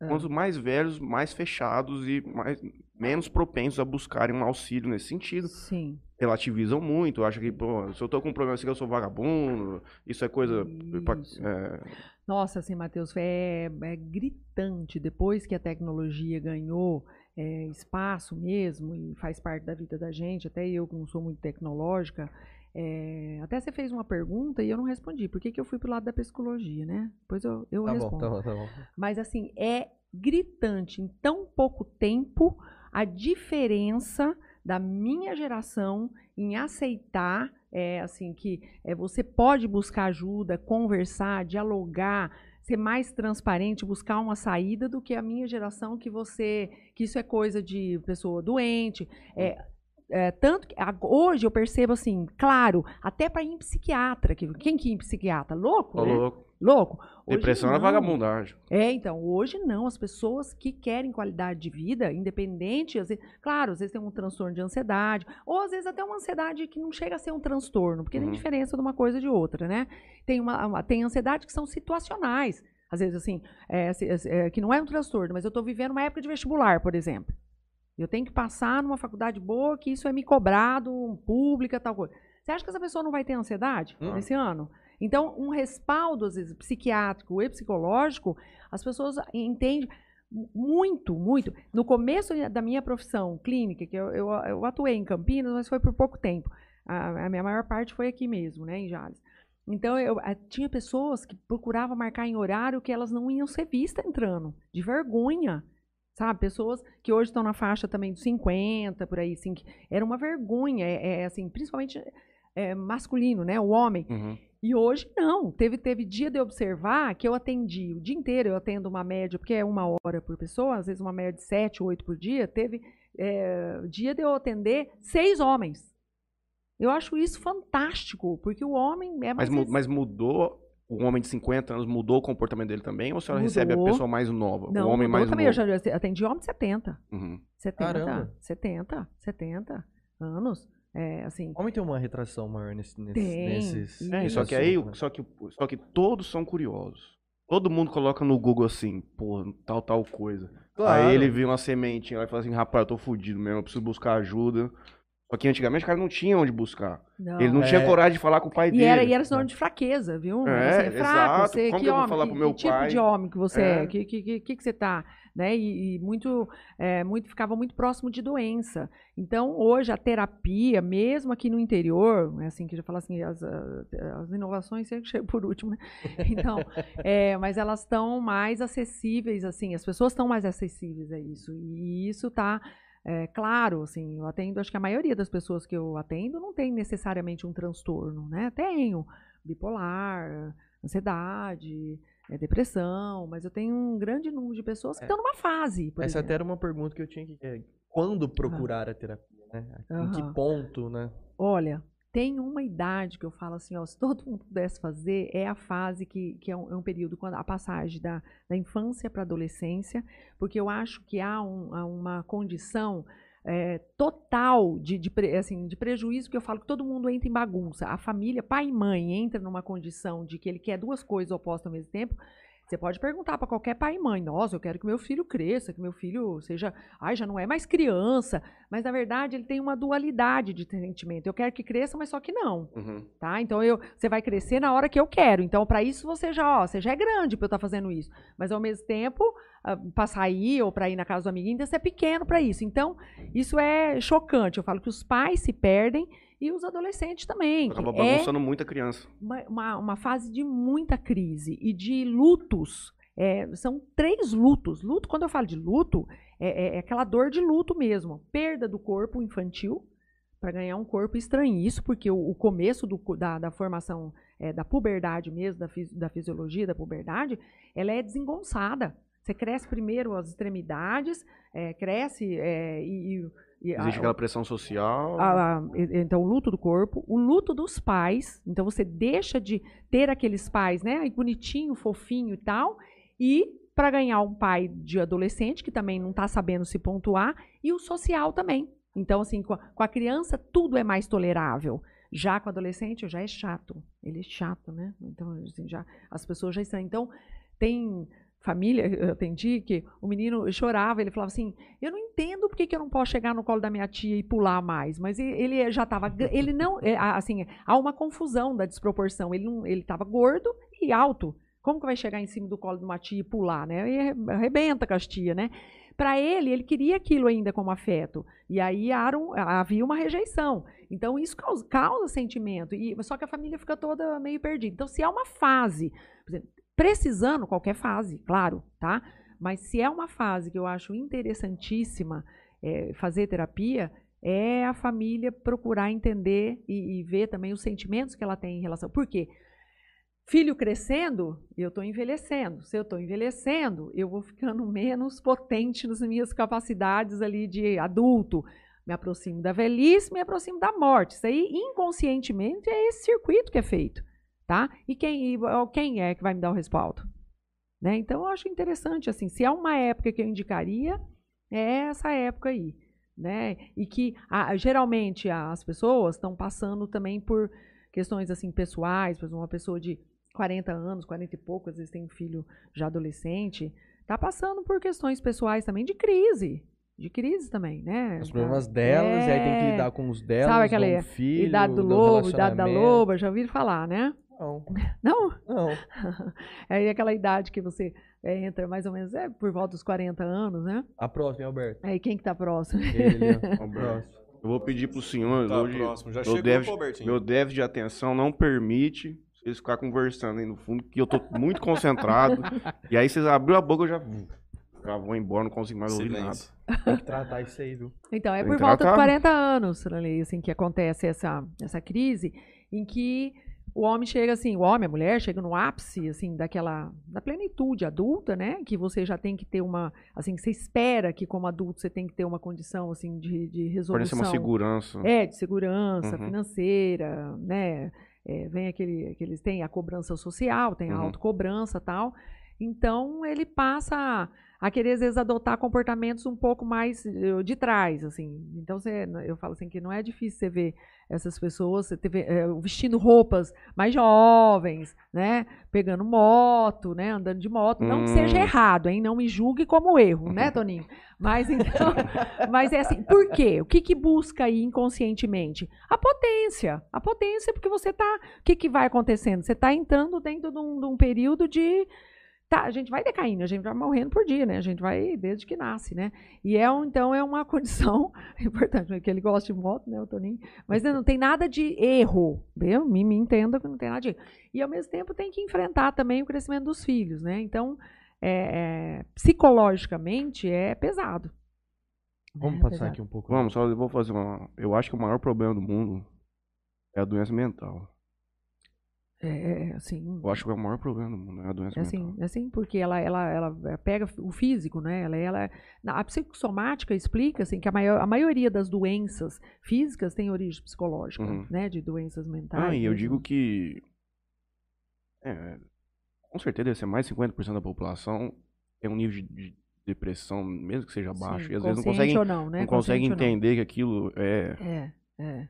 Ah. quanto mais velhos, mais fechados e mais, menos propensos a buscarem um auxílio nesse sentido. Sim. Relativizam muito, acham que, pô, se eu tô com um problema assim, eu sou vagabundo, isso é coisa. pra- Isso. é, Nossa, assim, Matheus, é, é gritante. Depois que a tecnologia ganhou é, espaço mesmo e faz parte da vida da gente, até eu que não sou muito tecnológica, é, até você fez uma pergunta e eu não respondi. Por que, que eu fui pro lado da psicologia, né? Depois eu, eu Tá bom, respondo. tá bom, tá bom. Mas assim, é gritante em tão pouco tempo a diferença da minha geração em aceitar é, assim que é, você pode buscar ajuda, conversar, dialogar, ser mais transparente, buscar uma saída do que a minha geração que você que isso é coisa de pessoa doente. É, é, tanto que hoje eu percebo assim, claro, até para ir em psiquiatra, que quem que ia em psiquiatra, louco, né? louco. Louco. Hoje Depressão é não. vagabundagem. É, então, hoje não, as pessoas que querem qualidade de vida, independente, às vezes, claro, às vezes tem um transtorno de ansiedade, ou às vezes até uma ansiedade que não chega a ser um transtorno, porque Uhum. tem diferença de uma coisa de outra, né? Tem, uma, uma- tem ansiedade que são situacionais, às vezes assim, é, se- é, que não é um transtorno, mas eu estou vivendo uma época de vestibular, por exemplo. Eu tenho que passar numa faculdade boa, que isso é me cobrado, pública, tal coisa. Você acha que essa pessoa não vai ter ansiedade Hum. nesse ano? Então, um respaldo, às vezes, psiquiátrico e psicológico, as pessoas entendem muito, muito. No começo da minha profissão clínica, que eu, eu, eu atuei em Campinas, mas foi por pouco tempo. A, a minha maior parte foi aqui mesmo, né, em Jales. Então, eu, tinha pessoas que procuravam marcar em horário que elas não iam ser vistas entrando, de vergonha. Sabe, pessoas que hoje estão na faixa também dos 50, por aí, assim, era uma vergonha, é, é, assim, principalmente é, masculino, né, o homem. Uhum. E hoje não. Teve, teve dia de observar que eu atendi o dia inteiro, eu atendo uma média, porque é uma hora por pessoa, às vezes uma média de sete, oito por dia. Teve é, dia de eu atender seis homens. Eu acho isso fantástico, porque o homem é Mas, mais. res- mas mudou. O homem de 50 anos mudou o comportamento dele também? Ou a senhora Mudou. recebe a pessoa mais nova? não, o homem mudou mais também. novo? Eu já atendi homem de 70. Uhum. 70, Caramba. 70, 70 anos. É, assim, Homem tem uma retração maior nesse, nesse, Tem, nesses. isso. É, só que aí, né? só que, só que todos são curiosos. Todo mundo coloca no Google assim, pô, tal, tal coisa. Claro. Aí ele vê uma sementinha lá e fala assim, rapaz, eu tô fudido mesmo, eu preciso buscar ajuda. Só que antigamente o cara não tinha onde buscar. Não. Ele não É. tinha coragem de falar com o pai E dele. era, e era sinônimo de fraqueza, viu? É, você é fraco, exato. você, Como que que eu vou homem, falar que, pro meu que tipo pai? de homem que você é? É. Que, que, que, que que você tá? Né? E, e muito, é, muito, ficava muito próximo de doença. Então, hoje, a terapia, mesmo aqui no interior, é assim que já falo assim, as, as inovações sempre chegam por último, né? Então, é, mas elas estão mais acessíveis, assim, as pessoas estão mais acessíveis a isso. E isso está é, claro, assim, eu atendo, acho que a maioria das pessoas que eu atendo não tem necessariamente um transtorno, né? Tenho bipolar, ansiedade, é, depressão, mas eu tenho um grande número de pessoas que É. estão numa fase, por Essa exemplo. até era uma pergunta que eu tinha que. é, quando procurar a terapia, né? Em que ponto, né? Olha, tem uma idade que eu falo assim, ó, se todo mundo pudesse fazer, é a fase que, que é, um, é um período, quando a passagem da, da infância para a adolescência, porque eu acho que há, um- há uma condição é, total de, de, assim, de prejuízo, que eu falo que todo mundo entra em bagunça. A família, pai e mãe, entra numa condição de que ele quer duas coisas opostas ao mesmo tempo. Você pode perguntar para qualquer pai e mãe: Nossa, eu quero que meu filho cresça, que meu filho seja. Ai, já não é mais criança. Mas na verdade ele tem uma dualidade de sentimento. Eu quero que cresça, mas só que não Uhum. tá? Então eu, você vai crescer na hora que eu quero. Então para isso você já, ó, você já é grande para eu estar fazendo isso. Mas ao mesmo tempo, para sair ou para ir na casa do amiguinho, então você é pequeno para isso. Então isso é chocante. Eu falo que os pais se perdem e os adolescentes também. Acaba é bagunçando muita criança. uma, uma, fase de muita crise e de lutos. É, são três lutos. Luto, quando eu falo de luto, é, é- é aquela dor de luto mesmo. Perda do corpo infantil para ganhar um corpo estranhíssimo, porque o, o começo do da, da formação é, da puberdade mesmo, da, fisi- da fisiologia da puberdade, ela é desengonçada. Você cresce primeiro as extremidades, é, cresce é, e, e- e a- Existe aquela pressão social. a- a- então, o luto do corpo, o luto dos pais. Então, você deixa de ter aqueles pais, né? aí Bonitinho, fofinho e tal. E para ganhar um pai de adolescente, que também não está sabendo se pontuar. E o social também. Então, assim, com a, com criança, tudo é mais tolerável. Já com o adolescente, já é chato. Ele é chato, né? Então, assim, já, as pessoas já estão. Então, tem família, eu atendi, que o menino chorava, ele falava assim, eu não entendo por que, que eu não posso chegar no colo da minha tia e pular mais, mas ele já estava, ele não, é, assim, há uma confusão da desproporção, ele não, ele estava gordo e alto, como que vai chegar em cima do colo de uma tia e pular, né, e arre- arrebenta com as tia, né, para ele, ele queria aquilo ainda como afeto, e aí havia uma rejeição, então isso causa, causa sentimento, e, só que a família fica toda meio perdida, então se há uma fase, por exemplo, precisando qualquer fase, claro, tá? Mas se é uma fase que eu acho interessantíssima é, fazer terapia, é a família procurar entender e, e ver também os sentimentos que ela tem em relação. Por quê? Filho crescendo, eu estou envelhecendo. Se eu estou envelhecendo, eu vou ficando menos potente nas minhas capacidades ali de adulto. Me aproximo da velhice, me aproximo da morte. Isso aí, inconscientemente, é esse circuito que é feito tá? E quem, e, quem é que vai me dar o respaldo? Né? Então, eu acho interessante, assim, se há uma época que eu indicaria, é essa época aí, né? E que, a- geralmente, as pessoas estão passando também por questões, assim, pessoais, por exemplo, uma pessoa de 40 anos, 40 e pouco, às vezes tem um filho já adolescente, está passando por questões pessoais também de crise, de crise também, né? Os problemas delas, e aí tem que É. lidar com os delas, Sabe aquela do filho, idade do lobo, idade da loba, já ouviram falar, né? Não, Não? não. Aí aquela idade que você é, entra mais ou menos é por volta dos 40 anos, né? A próxima, Alberto. Aí quem que tá próximo? Ele. Alberto. Próximo. Eu vou pedir pro senhor Tá hoje. próximo. Já meu chegou déficit-. Meu déficit de atenção não permite vocês ficar conversando aí no fundo, que eu tô muito concentrado. e aí vocês abriram a boca, eu já, já vou embora, não consigo mais ouvir nada. Silêncio. Tem que tratar isso aí, viu? Então, é Tem por volta de tratar. 40 anos, ali, assim, que acontece essa, essa crise, em que o homem chega assim, o homem, a mulher, chega no ápice, assim, daquela, da plenitude adulta, né, que você já tem que ter uma, assim, você espera que como adulto você tem que ter uma condição, assim, de, de Parece resolução. uma segurança. É, de segurança Uhum. financeira, né? É, vem aquele, aqueles tem a cobrança social, tem a Uhum. autocobrança tal. Então ele passa a, a querer às vezes adotar comportamentos um pouco mais eh, de trás, assim. Então você, eu falo assim que não é difícil você ver essas pessoas teve, eh, vestindo roupas mais jovens, né? Pegando moto, né? Andando de moto. Não que Hum. seja errado, hein? Não me julgue como erro, né, Toninho? Mas então, mas é assim, por quê? O que que busca aí inconscientemente? A potência. A potência, porque você tá. O que, que vai acontecendo? Você está entrando dentro de um, de um período de. Tá, a gente vai decaindo, a gente vai morrendo por dia, né? A gente vai desde que nasce, né? E é, então, é uma condição importante, porque ele gosta de moto, né, o Toninho? Mas não tem nada de erro, entendeu? Me, me entenda que não tem nada de erro. E, ao mesmo tempo, tem que enfrentar também o crescimento dos filhos, né? Então, é, é, psicologicamente, é pesado. Vamos É passar pesado. aqui um pouco. Vamos, só eu vou fazer uma. Eu acho que o maior problema do mundo é a doença mental. É, é, assim, Eu acho que é o maior problema do mundo, é a doença É assim, mental. é assim, porque ela, ela, ela pega o físico, né? Ela, ela, a psicossomática explica assim, que a, maior, a maioria das doenças físicas tem origem psicológica, Uhum. né? De doenças mentais. Ah, e eu mesmo. digo que. É, com certeza deve ser mais de 50% da população tem um nível de, de depressão, mesmo que seja baixo. Sim, e às vezes não conseguem, ou não, né? não conseguem ou não. entender que aquilo é. É, é.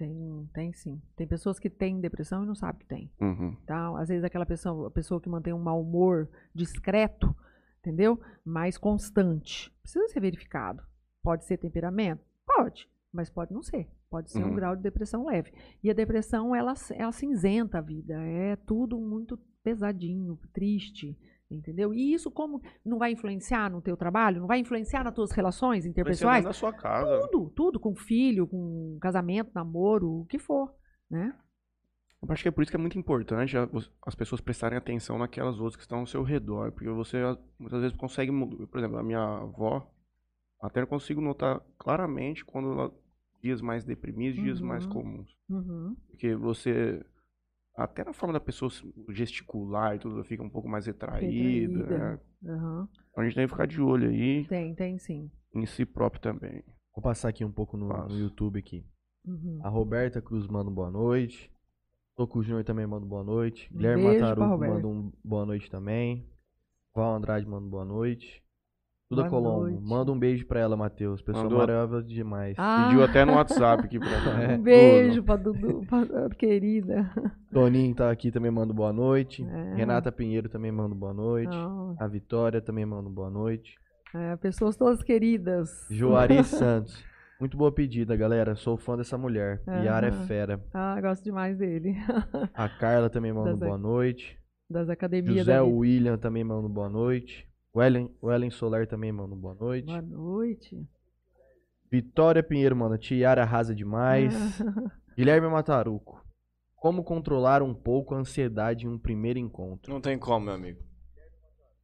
Tem, tem sim. Tem pessoas que têm depressão e não sabem que tem. Uhum. Tá? Às vezes aquela pessoa, a pessoa que mantém um mau humor discreto, entendeu? Mas constante. Precisa ser verificado. Pode ser temperamento? Pode, mas pode não ser. Pode ser um Uhum. grau de depressão leve. E a depressão, ela, ela cinzenta a vida. É tudo muito pesadinho, triste, entendeu? E isso como não vai influenciar no teu trabalho? Não vai influenciar nas tuas relações interpessoais? na sua casa. Tudo, tudo. Com filho, com casamento, namoro, o que for, né? Eu acho que é por isso que é muito importante as pessoas prestarem atenção naquelas outras que estão ao seu redor, porque você a- muitas vezes consegue, por exemplo, a minha avó, até eu consigo notar claramente quando ela dias mais deprimidos, dias mais Uhum. comuns, Uhum. porque você até na forma da pessoa gesticular e tudo fica um pouco mais retraída, Retraída. né? Aham. Então a gente tem que ficar de olho aí Tem, tem sim. em si próprio também. Vou passar aqui um pouco no, no YouTube aqui. Uhum. A Roberta Cruz manda um boa noite. Toco Júnior também manda um boa noite. Um Guilherme Roberta. manda um boa noite também. Val Andrade manda um boa noite. Duda Boa Colombo, noite. manda um beijo pra ela, Matheus. Pessoa Mandou. maravilhosa demais. Ah, Pediu até no WhatsApp aqui pra mim. É. um beijo pra Dudu, pra, querida. Toninho tá aqui também manda boa noite. É. Renata Pinheiro também manda boa noite. Não, A Vitória também manda boa noite. é, pessoas todas queridas. Joari Santos. Muito boa pedida, galera. Sou fã dessa mulher. Yara é fera. Ah, gosto demais dele. A Carla também manda Das- boa noite. Das academias José da. William também manda boa noite. O Ellen, o Ellen Solar também um boa noite. Boa noite. Vitória Pinheiro manda Tiara arrasa demais. Guilherme Mataruco. Como controlar um pouco a ansiedade em um primeiro encontro? Não tem como, meu amigo.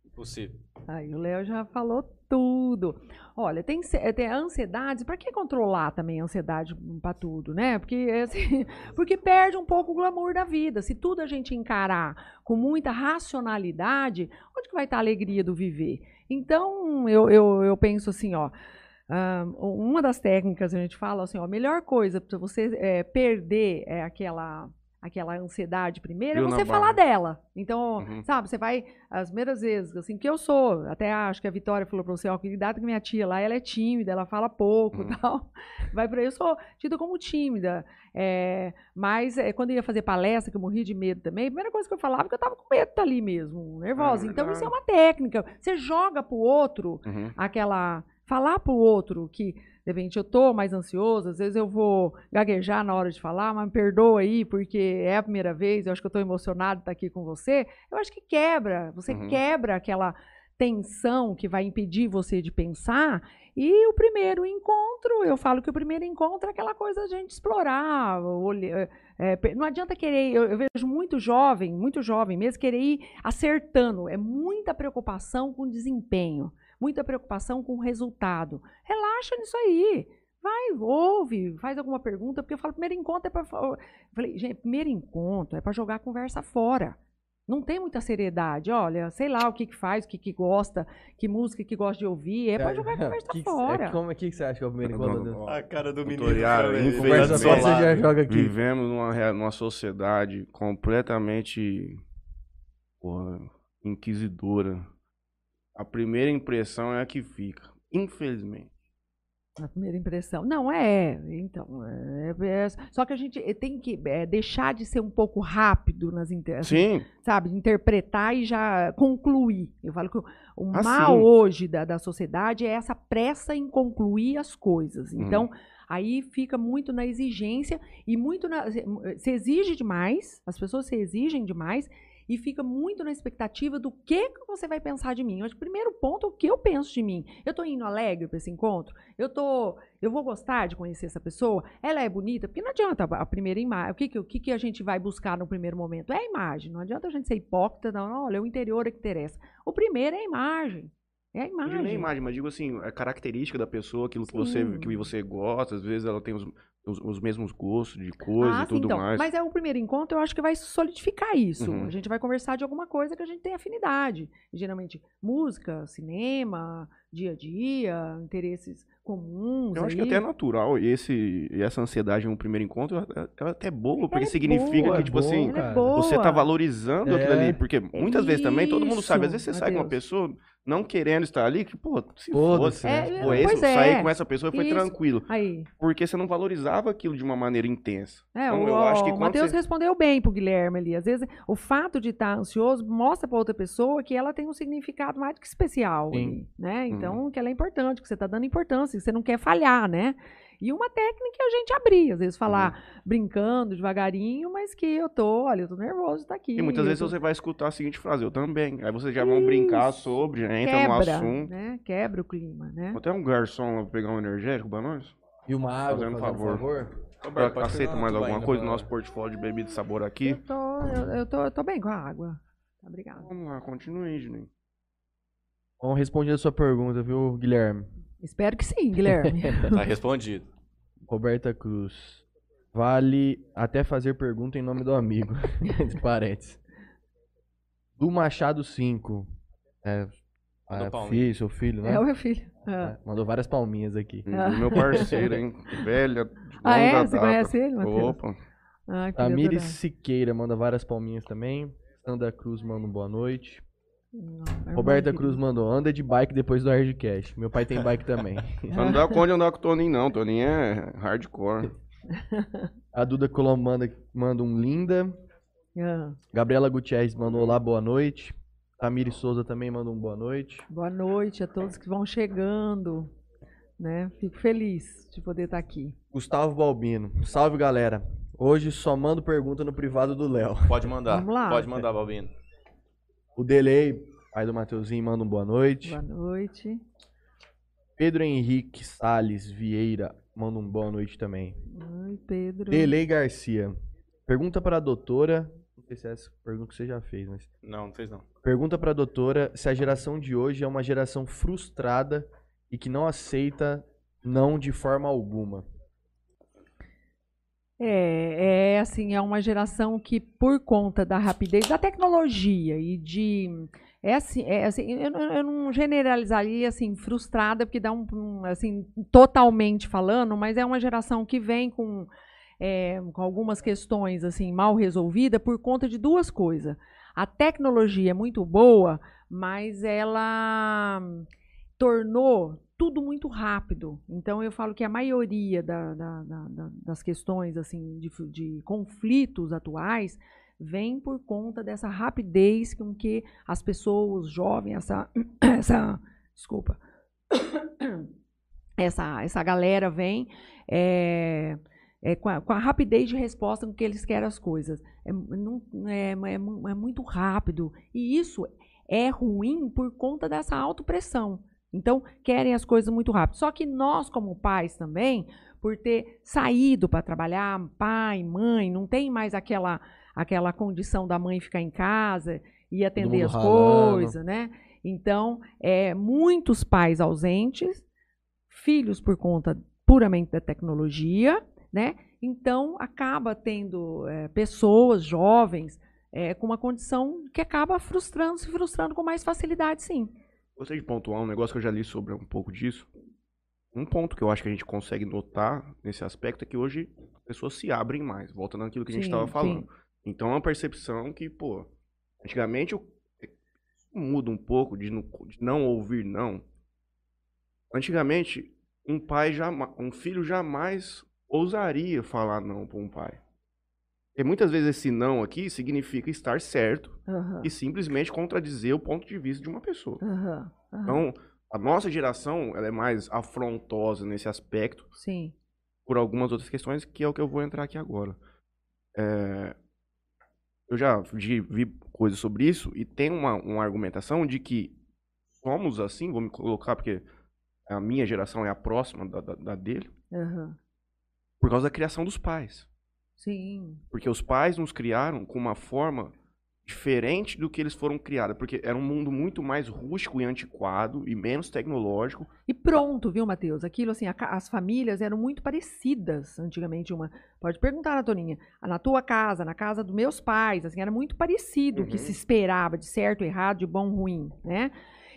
Impossível. Aí o Léo já falou tudo. Olha, tem, se- tem ansiedades, para que controlar também a ansiedade para tudo, né? Porque, assim, porque perde um pouco o glamour da vida. Se tudo a gente encarar com muita racionalidade, onde que vai estar a alegria do viver? Então, eu, eu, eu penso assim, ó. ah, uma das técnicas a gente fala assim, ó, a melhor coisa para você eh, perder é aquela aquela ansiedade primeiro, Frio é você falar dela. Então, Uhum. sabe, você vai as primeiras vezes, assim, que eu sou, até acho que a Vitória falou pra você, ó, cuidado com minha tia lá, ela é tímida, ela fala pouco e Uhum. tal. Vai por aí, eu sou tida como tímida. é, mas é, quando eu ia fazer palestra, que eu morria de medo também, a primeira coisa que eu falava é que eu tava com medo ali mesmo, nervosa. É então, isso é verdade. uma técnica. Você joga pro outro Uhum. aquela. Falar pro outro que, de repente, eu tô mais ansioso, às vezes eu vou gaguejar na hora de falar, mas me perdoa aí, porque é a primeira vez, eu acho que eu tô emocionado de estar aqui com você. Eu acho que quebra. Você Uhum. quebra aquela tensão que vai impedir você de pensar. E o primeiro encontro, eu falo que o primeiro encontro é aquela coisa da gente explorar. olhe- é, pe- não adianta querer, eu, eu vejo muito jovem, muito jovem mesmo, querer ir acertando. É muita preocupação com desempenho, muita preocupação com o resultado. Relaxa nisso aí. Vai, ouve, faz alguma pergunta, porque eu falo, primeiro encontro é para. Falei, gente, primeiro encontro é para jogar a conversa fora. Não tem muita seriedade. Olha, sei lá o que, que faz, o que, que gosta, que música que gosta de ouvir. É para jogar a conversa Que que- fora. é, como é que você acha que é o primeiro encontro? do- A cara do menino. Conversa só, você já joga aqui. Vivemos numa, numa sociedade completamente porra, inquisidora. A primeira impressão é a que fica. Infelizmente. A primeira impressão. Não, é. Então, é, é- só que a gente tem que é, deixar de ser um pouco rápido nas inter, assim, Sim, sabe, interpretar e já concluir. Eu falo que o, Ah, mal hoje da, da sociedade é essa pressa em concluir as coisas. Uhum. Então, aí fica muito na exigência e muito na, se exige demais, as pessoas se exigem demais e fica muito na expectativa do que, que você vai pensar de mim. O primeiro ponto é o que eu penso de mim. Eu tô indo alegre para esse encontro? Eu tô, eu vou gostar de conhecer essa pessoa? Ela é bonita? Porque não adianta a a primeira imagem. O que, que, o que, que a gente vai buscar no primeiro momento? É a imagem. Não adianta a gente ser hipócrita, não. não, Olha, o interior é que interessa. O primeiro é a imagem. É a não digo nem imagem. imagem, mas digo assim, a característica da pessoa, aquilo que você, que você gosta, às vezes ela tem os, os, os mesmos gostos de coisa Ah, e tudo então. mais. Mas é o primeiro encontro, eu acho que vai solidificar isso. Uhum. A gente vai conversar de alguma coisa que a gente tem afinidade. Geralmente, música, cinema, dia a dia, interesses comuns. Eu acho que aí. até é natural esse, essa ansiedade no primeiro encontro, ela, ela é até boa, porque é significa boa, que, tipo é boa, assim, é você tá valorizando aquilo É. ali. Porque muitas vezes também, todo mundo sabe, às vezes você Isso, sai com uma pessoa não querendo estar ali, que, pô, se fosse. né? É, Pô, pois esse, é. sair com essa pessoa foi Isso. tranquilo. Aí. Porque você não valorizava aquilo de uma maneira intensa. É, Então, o, eu acho que o quando Matheus você- respondeu bem pro Guilherme ali. Às vezes, o fato de estar ansioso mostra para outra pessoa que ela tem um significado mais do que especial, Sim. ali, né? Uhum. Então, que ela é importante, que você tá dando importância, que você não quer falhar, né? E uma técnica é a gente abrir, às vezes falar Uhum. brincando, devagarinho, mas que eu tô, olha, eu tô nervoso de estar aqui. E muitas vezes tô- você vai escutar a seguinte frase, eu também. Aí vocês já vão brincar Isso. sobre, já entra no quebra, assunto. né? Quebra o clima, né? Vou até um garçom lá pra pegar um energético pra nós. E uma água, Fazendo fazendo favor. favor. Pra, pode aceita mais uma alguma coisa no pra- nosso portfólio de bebida de sabor aqui? Eu tô, eu, eu tô, eu tô bem com a água. Obrigada. Vamos lá, continue aí, Juninho. Vamos responder a sua pergunta, viu, Guilherme? Espero que sim, Guilherme. Tá respondido. Roberta Cruz. Vale até fazer pergunta em nome do amigo. Entre parênteses. Do Machado 5. É, é, filho, seu filho, né? é o meu filho. Ah. É, Mandou várias palminhas aqui. Do meu parceiro, hein? Velha. Ah, é? Você data. conhece ele, Matheus? Opa. Ah, Tamires. Siqueira manda várias palminhas também. Sandra Cruz manda um boa noite. Não, irmã Roberta. Cruz mandou, anda de bike depois do Hardcast. Meu pai tem bike também. Não dá conta de andar com o Toninho, não. Toninho é hardcore. A Duda Colombo manda, manda um linda. Ah, Gabriela Gutierrez mandou olá, boa noite. Tamiri Souza também mandou um boa noite. boa noite a todos que vão chegando. Né? Fico feliz de poder estar aqui. Gustavo Balbino. Salve, galera. Hoje só mando pergunta no privado do Léo. Pode mandar. Vamos lá. Pode mandar, Balbino. O Delay, pai do Mateuzinho, manda um boa noite. Boa noite. Pedro Henrique Sales Vieira manda um boa noite também. Oi, Pedro. Delay Garcia. Pergunta para a doutora. Não sei se é essa pergunta que você já fez, mas. Não, não fez não. Pergunta para a doutora se a geração de hoje é uma geração frustrada e que não aceita não de forma alguma. É, é assim, é uma geração que, por conta da rapidez da tecnologia e de. É assim, é assim eu, eu não generalizaria assim, frustrada, porque dá um, um, assim, totalmente falando, mas é uma geração que vem com, é, com algumas questões assim mal resolvidas por conta de duas coisas. A tecnologia é muito boa, mas ela tornou tudo muito rápido. Então eu falo que a maioria da- da- da- da- das questões assim de, de conflitos atuais vem por conta dessa rapidez com que as pessoas, jovens, essa, essa desculpa, essa, essa galera vem é, é, com, a, com a rapidez de resposta com que eles querem as coisas. É, não- é, é é muito rápido. E isso é ruim por conta dessa autopressão. Então, querem as coisas muito rápido. Só que nós, como pais também, por ter saído para trabalhar, pai, mãe, não tem mais aquela, aquela condição da mãe ficar em casa e atender as coisas, né? Então, é, muitos pais ausentes, filhos por conta puramente da tecnologia, né? Então, acaba tendo é, pessoas jovens é, com uma condição que acaba frustrando, se frustrando com mais facilidade, sim. Gostaria de pontuar um negócio que eu já li sobre um pouco disso. Um ponto que eu acho que a gente consegue notar nesse aspecto é que hoje as pessoas se abrem mais, voltando naquilo que a gente Sim, estava sim. falando. Então é uma percepção que, pô, antigamente eu muda um pouco de não, de não ouvir não. Antigamente, um pai jamais, um filho jamais ousaria falar não para um pai. Porque muitas vezes esse não aqui significa estar certo Aham, e simplesmente contradizer o ponto de vista de uma pessoa. aham, aham. Então, a nossa geração ela é mais afrontosa nesse aspecto Sim. por algumas outras questões, que é o que eu vou entrar aqui agora. É, eu já vi, coisas sobre isso e tem uma, uma argumentação de que somos assim, vou me colocar porque a minha geração é a próxima da, da- da dele, por causa da criação dos pais. Sim. Porque os pais nos criaram com uma forma diferente do que eles foram criados, porque era um mundo muito mais rústico e antiquado e menos tecnológico. E pronto, viu, Matheus? Aquilo assim, a as famílias eram muito parecidas antigamente. Uma pode perguntar Toninha, na tua casa, na casa dos meus pais, assim, era muito parecido o que Uhum. se esperava de certo, errado, de bom, ruim, né?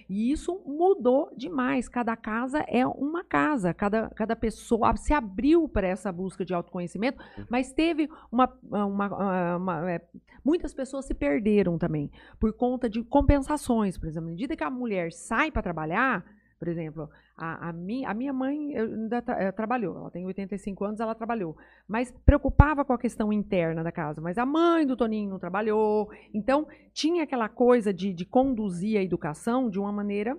E isso mudou demais. Cada casa é uma casa, cada, cada pessoa se abriu para essa busca de autoconhecimento, mas teve uma. uma- uma- é, muitas pessoas se perderam também por conta de compensações. Por exemplo, à medida que a mulher sai para trabalhar, por exemplo, a, a, mi, a minha mãe ainda tra- trabalhou, ela tem 85 anos, ela trabalhou, mas preocupava com a questão interna da casa. Mas a mãe do Toninho não trabalhou, então tinha aquela coisa de, de conduzir a educação de uma maneira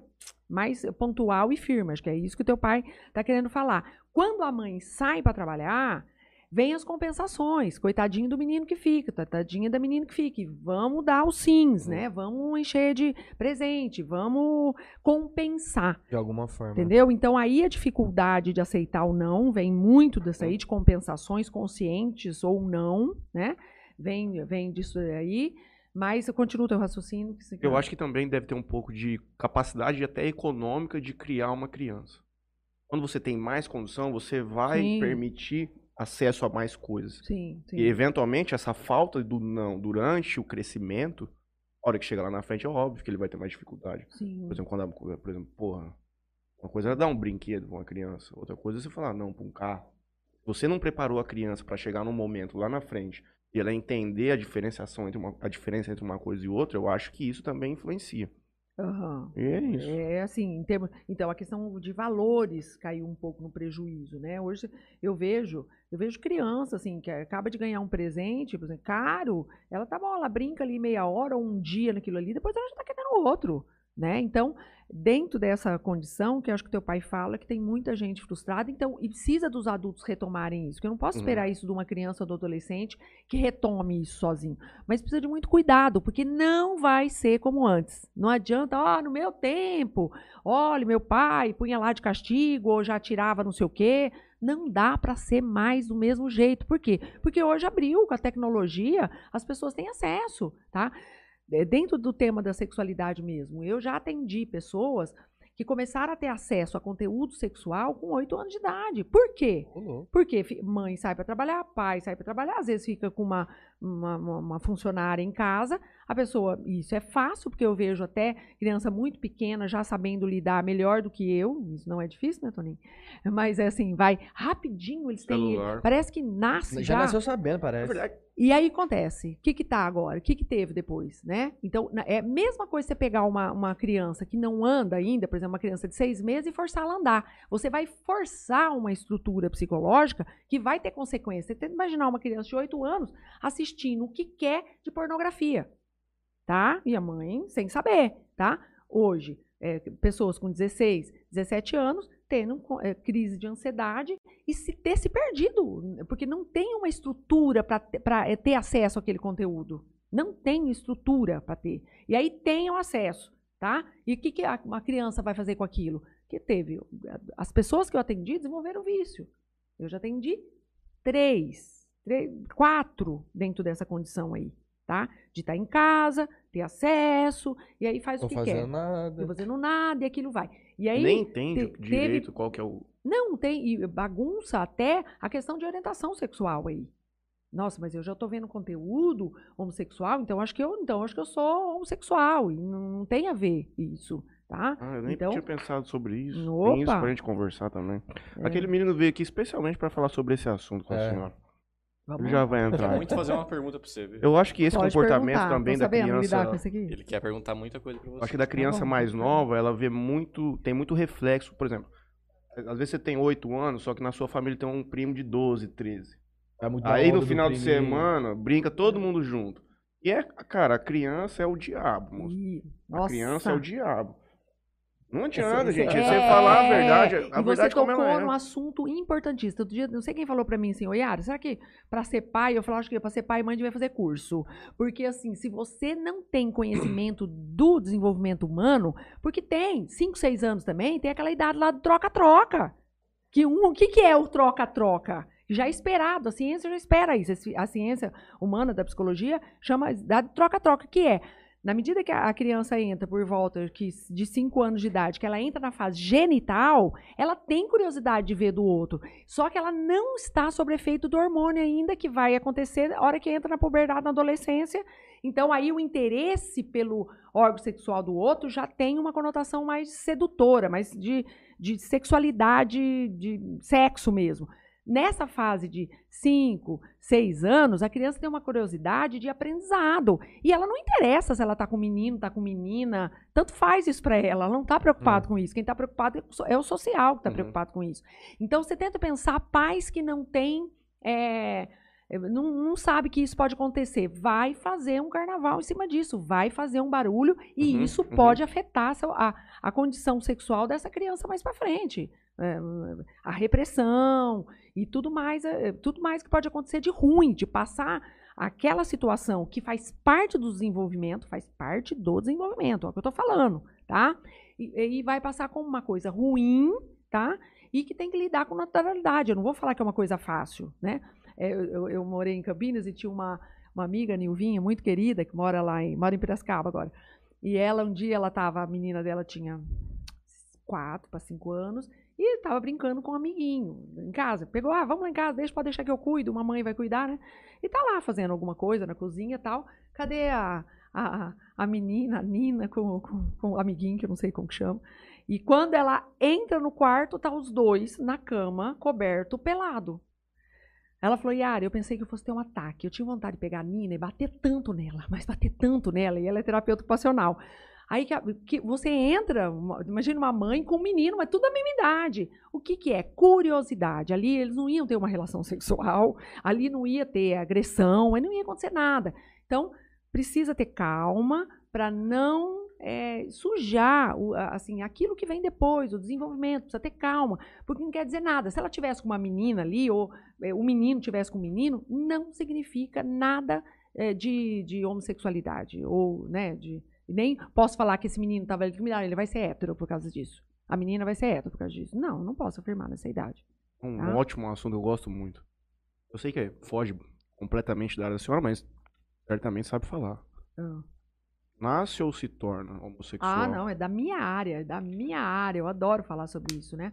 mais pontual e firme. Acho que é isso que o teu pai está querendo falar. Quando a mãe sai para trabalhar, vem as compensações. Coitadinho do menino que fica, coitadinha da menina que fica. Vamos dar os sims, né? Vamos encher de presente, vamos compensar. De alguma forma. Entendeu? Então aí a dificuldade de aceitar o não vem muito dessa aí, de compensações conscientes ou não, né? Vem, vem disso aí. Mas eu continuo teu raciocínio. que Eu acho que também deve ter um pouco de capacidade até econômica de criar uma criança. Quando você tem mais condição, você vai Sim. permitir acesso a mais coisas. Sim, sim. E eventualmente essa falta do não durante o crescimento, a hora que chega lá na frente é óbvio que ele vai ter mais dificuldade. sim. Por exemplo, quando, a- por exemplo, porra, uma coisa é dar um brinquedo pra uma criança, outra coisa é você falar não pra um carro. Você não preparou a criança pra chegar num momento lá na frente e ela entender a diferenciação entre uma, a diferença entre uma coisa e outra, eu acho que isso também influencia. E é isso. É assim, em termos, então a questão de valores caiu um pouco no prejuízo, né? Hoje eu vejo, eu vejo criança assim que acaba de ganhar um presente, por exemplo, caro, ela tá bom, ela brinca ali meia hora ou um dia naquilo ali, depois ela já tá querendo outro, né? Então, dentro dessa condição que acho que o teu pai fala que tem muita gente frustrada, então e precisa dos adultos retomarem isso, que eu não posso Uhum. esperar isso de uma criança ou do adolescente que retome isso sozinho. Mas precisa de muito cuidado, porque não vai ser como antes. Não adianta, ó, no meu tempo, olha, meu pai punha lá de castigo ou já tirava não sei o quê. Não dá para ser mais do mesmo jeito. Por quê? Porque hoje abriu com a tecnologia, as pessoas têm acesso, tá? É, Dentro do tema da sexualidade mesmo, eu já atendi pessoas que começaram a ter acesso a conteúdo sexual com oito anos de idade. Por quê? Porque mãe sai para trabalhar, pai sai para trabalhar, às vezes fica com uma, uma, uma- funcionária em casa. A pessoa, isso é fácil, porque eu vejo até criança muito pequena já sabendo lidar melhor do que eu. Isso não é difícil, né, Toninho? Mas é assim, vai rapidinho, eles têm. Celular. Parece que nasce Já já. nasceu sabendo, É parece. verdade. E aí acontece, o que que tá agora? O que que teve depois, né? Então, é a mesma coisa você pegar uma, uma criança que não anda ainda, por exemplo, uma criança de seis meses e forçá-la a andar. Você vai forçar uma estrutura psicológica que vai ter consequências. Você tenta imaginar uma criança de oito anos assistindo o que quer de pornografia, tá? E a mãe sem saber, tá? Hoje, é, pessoas com 16, 17 anos tendo é, crise de ansiedade e se ter se perdido, porque não tem uma estrutura para ter acesso àquele conteúdo. Não tem estrutura para ter. E aí tem o acesso, tá? E o que, que uma criança vai fazer com aquilo? Que teve. As pessoas que eu atendi desenvolveram vício. Eu já atendi três, três quatro dentro dessa condição aí, tá? De estar em casa, ter acesso, e aí faz Tô o que fazendo quer. nada. Não fazendo nada e aquilo vai. E aí, Nem entende te- direito qual que é o. não, tem e bagunça até a questão de orientação sexual aí. Nossa, mas eu já estou vendo conteúdo homossexual, então acho que eu, então acho que eu sou homossexual e não, não tem a ver isso, tá? Ah, eu nem Então- tinha pensado sobre isso. Opa! Tem isso pra gente conversar também. É. Aquele menino veio aqui especialmente pra falar sobre esse assunto com a É. senhora. Vamos Ele já vai Quer entrar. muito fazer uma pergunta pra você, viu? Eu acho que esse Pode comportamento também Tô da sabendo criança. Ele quer perguntar muita coisa pra você. Acho que da criança bom. mais nova, ela vê muito. Tem muito reflexo, por exemplo. Às vezes você tem 8 anos, só que na sua família tem um primo de 12, 13. Vai mudar a Aí no final de semana, brinca todo mundo junto. E é, cara, a criança é o diabo, moço. Ih, A criança é o diabo. Não adianta, gente. esse- Você é, falar a verdade, E a você verdade como tocou ela é. num assunto importantíssimo. Outro dia, não sei quem falou pra mim assim, ô Yara, será que pra ser pai, eu falo, acho que pra ser pai e mãe devia fazer curso. Porque assim, se você não tem conhecimento do desenvolvimento humano, porque tem 5, 6 anos também, tem aquela idade lá do troca-troca. Que um, o que, que é o troca-troca? Já é esperado, a ciência já espera isso. A ciência humana da psicologia chama a idade de troca-troca, que é na medida que a criança entra por volta de 5 anos de idade, que ela entra na fase genital, ela tem curiosidade de ver do outro. Só que ela não está sob efeito do hormônio ainda, que vai acontecer na hora que entra na puberdade, na adolescência. Então, aí o interesse pelo órgão sexual do outro já tem uma conotação mais sedutora, mais de, de sexualidade, de sexo mesmo. Nessa fase de 5, 6 anos, a criança tem uma curiosidade de aprendizado. E ela não interessa se ela está com menino, está com menina. Tanto faz isso para ela. Ela não está preocupada com isso. Quem está preocupado é o é o social que está Uhum. preocupado com isso. Então, você tenta pensar pais que não têm. é, não, não sabe que isso pode acontecer. Vai fazer um carnaval em cima disso. Vai fazer um barulho. E Uhum, isso uhum. pode afetar seu- a, a condição sexual dessa criança mais para frente. É, a repressão e tudo mais, é, tudo mais que pode acontecer de ruim, de passar aquela situação que faz parte do desenvolvimento, faz parte do desenvolvimento, é o que eu estou falando, tá? E, e vai passar como uma coisa ruim, tá? E que tem que lidar com naturalidade. Eu não vou falar que é uma coisa fácil, né? É, eu, eu- eu morei em Campinas e tinha uma, uma amiga, Nilvinha, muito querida, que mora lá em, mora em Piracicaba agora. E ela, um dia, ela tava, a menina dela tinha quatro para cinco anos, e estava brincando com um amiguinho em casa. Pegou, ah, vamos lá em casa, deixa, pode deixar que eu cuido, uma mãe vai cuidar, né? E tá lá fazendo alguma coisa na cozinha e tal. Cadê a, a, a menina, a Nina, com, com, com o amiguinho, que eu não sei como que chama. E quando ela entra no quarto, tá os dois na cama, coberto, pelado. Ela falou, Yara, eu pensei que eu fosse ter um ataque. Eu tinha vontade de pegar a Nina e bater tanto nela, mas bater tanto nela, e ela é terapeuta ocupacional. Aí que, que você entra, imagina uma mãe com um menino, mas tudo da mesma idade. O que, que é? Curiosidade. Ali eles não iam ter uma relação sexual, ali não ia ter agressão, aí não ia acontecer nada. Então, precisa ter calma para não é, sujar assim, aquilo que vem depois, o desenvolvimento, precisa ter calma, porque não quer dizer nada. Se ela tivesse com uma menina ali, ou é, o menino tivesse com um menino, não significa nada é, de, de homossexualidade, ou, né, de, nem posso falar que esse menino estava ali, ele vai ser hétero por causa disso. A menina vai ser hétero por causa disso. Não, não posso afirmar nessa idade. Um Tá. ótimo assunto, eu gosto muito. Eu sei que foge completamente da área da senhora, mas certamente sabe falar. Ah. Nasce ou se torna homossexual? Ah, não, é da minha área, é da minha área. Eu adoro falar sobre isso, né?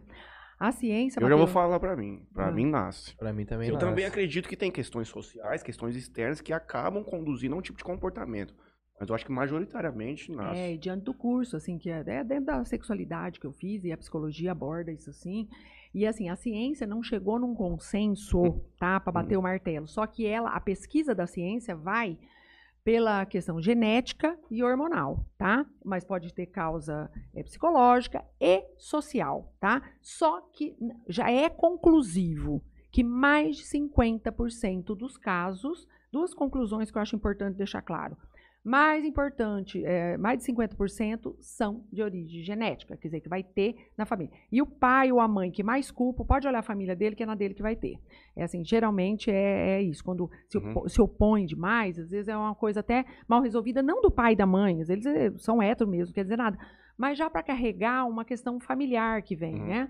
A ciência. Eu já vou falar pra mim. Pra Ah. mim, nasce. Pra mim também Eu nasce. também acredito que tem questões sociais, questões externas que acabam conduzindo a um tipo de comportamento. Mas eu acho que majoritariamente nasce. É, diante do curso, assim, que é, é dentro da sexualidade que eu fiz, e a psicologia aborda isso assim. E assim, a ciência não chegou num consenso, tá, para bater o martelo. Só que ela, a pesquisa da ciência vai pela questão genética e hormonal, tá? Mas pode ter causa é, psicológica e social, tá? Só que já é conclusivo que mais de 50% dos casos, duas conclusões que eu acho importante deixar claro. Mais importante, é, mais de 50% são de origem genética, quer dizer, que vai ter na família. E o pai ou a mãe que mais culpa, pode olhar a família dele, que é na dele que vai ter. É assim, geralmente é, é isso. Quando se, Uhum. se opõe demais, às vezes é uma coisa até mal resolvida, não do pai e da mãe, às vezes eles são hétero mesmo, não quer dizer nada. Mas já para carregar uma questão familiar que vem, Uhum. né?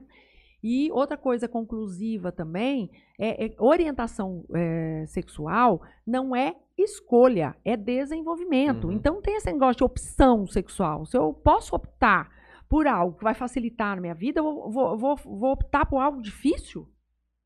E outra coisa conclusiva também é, é orientação é, sexual não é escolha, é desenvolvimento. Uhum. Então tem esse negócio de opção sexual. Se eu posso optar por algo que vai facilitar na minha vida, eu vou, vou, vou, vou optar por algo difícil?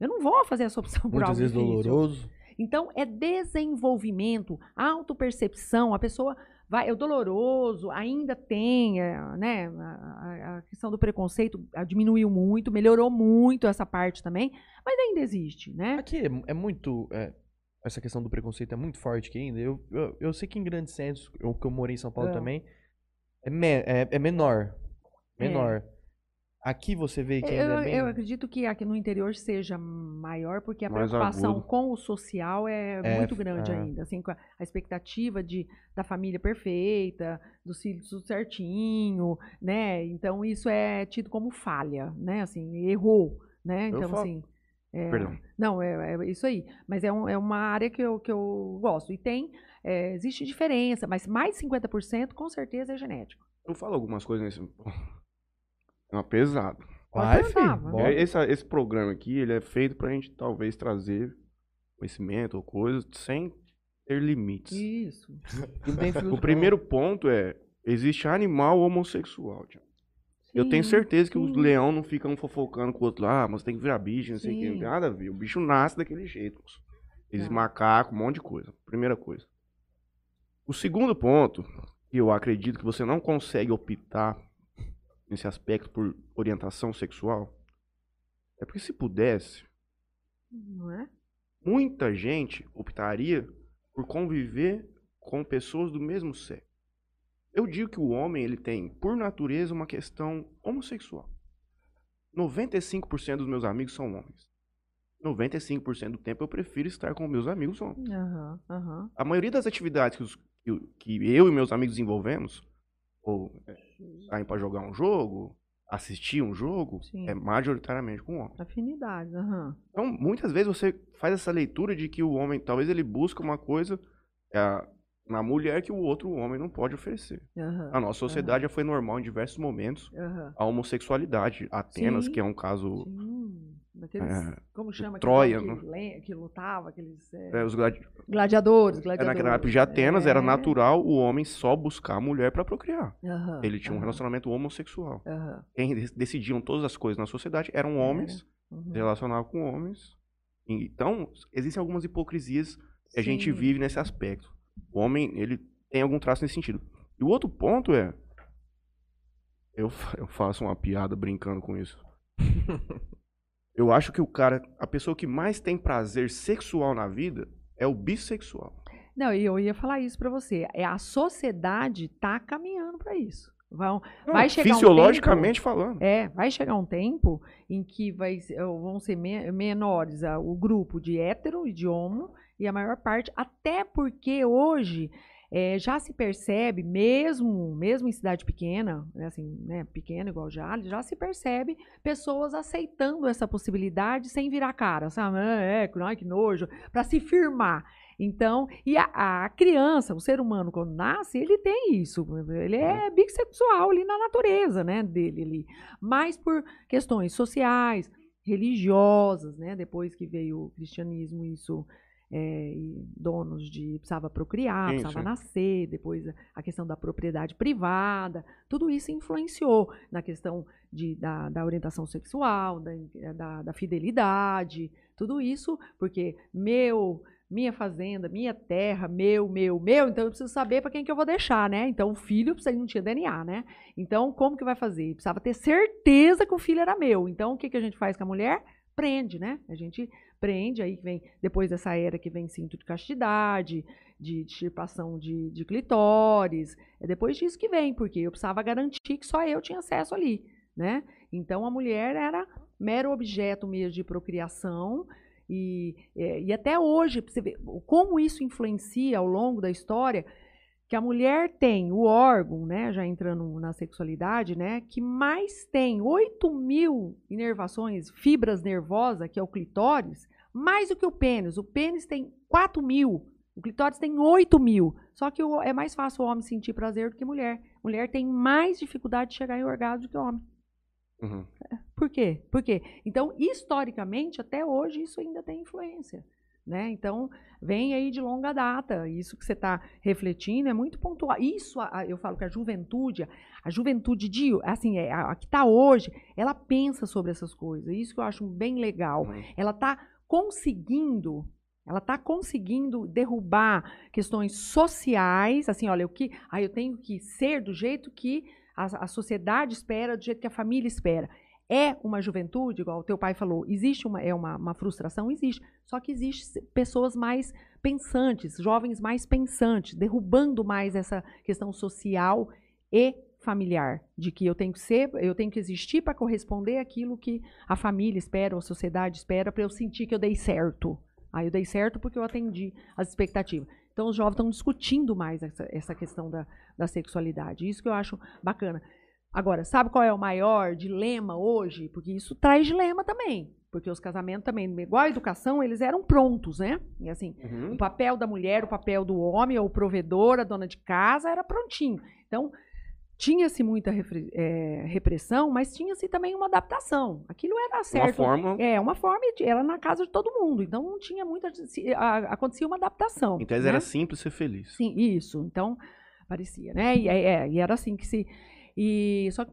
Eu não vou fazer essa opção por Muitas algo vezes difícil. doloroso. Então, é desenvolvimento, autopercepção. A pessoa vai. É doloroso, ainda tem, é, né? A, a- a questão do preconceito ah, diminuiu muito, melhorou muito essa parte também, mas ainda existe, né? Aqui é, é muito. é, essa questão do preconceito é muito forte aqui ainda. Eu, eu, eu sei que em grandes centros, eu que eu morei em São Paulo É. também, é, me- é, é menor. É. Menor. Aqui você vê que ainda Eu, é bem... eu acredito que aqui no interior seja maior, porque a Mais preocupação agudo. com o social é, É, muito grande é. ainda. Assim, com a, a expectativa de, da família perfeita, dos filhos tudo certinho, né? Então isso é tido como falha, né? Assim, errou, né? Eu Então, falo- assim. é, Perdão. Não, é, é isso aí. Mas é, um- é uma área que eu, que eu gosto. E tem, é, existe diferença, mas mais de 50% com certeza é genético. Eu falo algumas coisas nesse. É uma pesada. Vai, filho. Esse, esse programa aqui, ele é feito pra gente talvez trazer conhecimento ou coisas sem ter limites. Isso. Não O primeiro ponto é, existe animal homossexual, Tiago. Eu tenho certeza que os sim. leão não ficam fofocando com o outro lá, ah, mas tem que virar bicho, não sei o que, não tem nada a ver. O bicho nasce daquele jeito. moço. Existe Tá. macaco, um monte de coisa. Primeira coisa. O segundo ponto, que eu acredito que você não consegue optar nesse aspecto por orientação sexual, é porque se pudesse, Não é? muita gente optaria por conviver com pessoas do mesmo sexo. Eu digo que o homem ele tem, por natureza, uma questão homossexual. 95% dos meus amigos são homens. 95% do tempo eu prefiro estar com meus amigos homens. Aham, aham. A maioria das atividades que, os- que eu e meus amigos desenvolvemos, ou é, saem para jogar um jogo, assistir um jogo, Sim. é majoritariamente com homem. Afinidades, aham. Então, muitas vezes você faz essa leitura de que o homem, talvez ele busca uma coisa é, na mulher que o outro homem não pode oferecer. aham, A nossa sociedade já foi normal em diversos momentos a homossexualidade. Atenas, Sim. que é um caso. Sim. Daqueles, É, como chama? Troia, aquele né? que, que lutava, aqueles é, é, os gladi... gladiadores, é, gladiadores. naquela época de Atenas era É. natural o homem só buscar a mulher para procriar. Aham, Ele tinha um aham, relacionamento homossexual. aham, Quem de- decidiam todas as coisas na sociedade eram homens, uhum. relacionavam com homens. Então, existem algumas hipocrisias que a gente vive nesse aspecto. O homem, ele tem algum traço nesse sentido. E o outro ponto é. Eu, eu faço uma piada brincando com isso. eu acho que o cara, a pessoa que mais tem prazer sexual na vida é o bissexual. Não, e eu ia falar isso pra você. É a sociedade tá caminhando pra isso. Vão, Não, Vai chegar um fisiologicamente falando. É, vai chegar um tempo em que vai, vão ser me- menores o grupo de hétero e de homo, e a maior parte, até porque hoje eh, já se percebe, mesmo, mesmo em cidade pequena, né, assim, né, pequena igual Jales, já se percebe pessoas aceitando essa possibilidade sem virar cara, sabe? Ah, É, que- ai, que nojo, para se firmar. Então, e a, a criança, o ser humano, quando nasce, ele tem isso. Ele é bissexual ali na natureza, né, dele ali. Mas por questões sociais, religiosas, né, depois que veio o cristianismo, isso, é, e donos de precisava procriar, Sim, precisava sim. nascer, depois a- questão da propriedade privada, tudo isso influenciou na questão de, da, da orientação sexual, da, da, da fidelidade, tudo isso, porque meu, minha fazenda, minha terra, meu, meu, meu, então eu preciso saber para quem que eu vou deixar, né? Então o filho precisa, não tinha DNA, né? Então como que vai fazer? Precisava ter certeza que o filho era meu. Então o que, que a gente faz com a mulher? Prende, né? A gente prende, aí vem, depois dessa era que vem cinto de castidade, de extirpação de, de clitóris, é depois disso que vem, porque eu precisava garantir que só eu tinha acesso ali, né? Então a mulher era mero objeto mesmo de procriação, e, é, e até hoje, você ver como isso influencia ao longo da história, que a mulher tem o órgão, né, já entrando na sexualidade, né, que mais tem 8 mil inervações, fibras nervosas, que é o clitóris, mais do que o pênis. O pênis tem 4 mil, o clitóris tem 8 mil. Só que o- é mais fácil o homem sentir prazer do que mulher. Mulher tem mais dificuldade de chegar em orgasmo do que o homem. Uhum. Por quê? Por quê? Então, historicamente, até hoje, isso ainda tem influência. Né? Então, vem aí de longa data. Isso que você está refletindo é muito pontual. Isso, eu falo que a juventude, a juventude de, assim, é, a, a que está hoje, ela pensa sobre essas coisas. Isso que eu acho bem legal. Uhum. Ela está conseguindo, ela está conseguindo derrubar questões sociais, assim, olha, o que, ah, eu tenho que ser do jeito que a, a sociedade espera, do jeito que a família espera. É uma juventude, igual o teu pai falou, existe uma, é uma, uma frustração? Existe. Só que existe pessoas mais pensantes, jovens mais pensantes, derrubando mais essa questão social e familiar, de que eu tenho que ser, eu tenho que existir para corresponder àquilo que a família espera, ou a sociedade espera, para eu sentir que eu dei certo. Aí eu dei certo porque eu atendi as expectativas. Então os jovens estão discutindo mais essa, essa questão da, da sexualidade. Isso que eu acho bacana. Agora, sabe qual é o maior dilema hoje? Porque isso traz dilema também. Porque os casamentos também, igual a educação, eles eram prontos, né? E assim, Uhum. o papel da mulher, o papel do homem, o provedor, a dona de casa, era prontinho. Então, tinha-se muita eh, repressão, mas tinha-se também uma adaptação. Aquilo era Uma certo. forma. É, uma forma, de, era na casa de todo mundo. Então, não tinha muita. a- Acontecia uma adaptação. Tese né? era simples ser feliz. Sim, isso. Então, parecia, né? E, é, é, e era assim que se. E, só que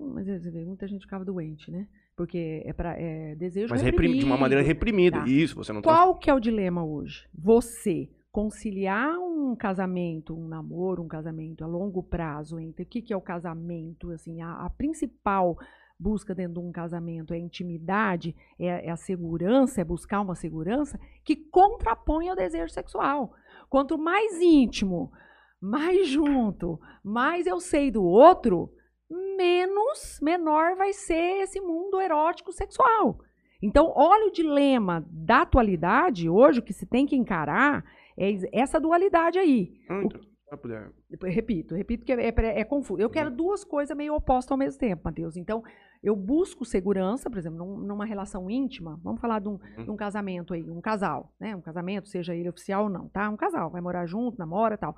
vê, muita gente ficava doente, né? Porque é, pra, é desejo Mas reprim- de uma maneira reprimida. Tá. Isso, você não tá. Qual que é o dilema hoje? Você conciliar um casamento, um namoro, um casamento a longo prazo entre o que, que é o casamento, assim, a, a principal busca dentro de um casamento é a intimidade, é, é a segurança, é buscar uma segurança que contrapõe ao desejo sexual. Quanto mais íntimo, mais junto, mais eu sei do outro, menos menor vai ser esse mundo erótico sexual. Então, olha o dilema da atualidade, hoje, o que se tem que encarar é essa dualidade aí. Pra poder- Depois, repito, repito que é, é- é confuso. Eu quero duas coisas meio opostas ao mesmo tempo, Matheus. Então, eu busco segurança, por exemplo, num- numa relação íntima, vamos falar de um, de um casamento aí, um casal, né? Um casamento, seja ele oficial ou não, tá? Um casal, vai morar junto, namora e tal.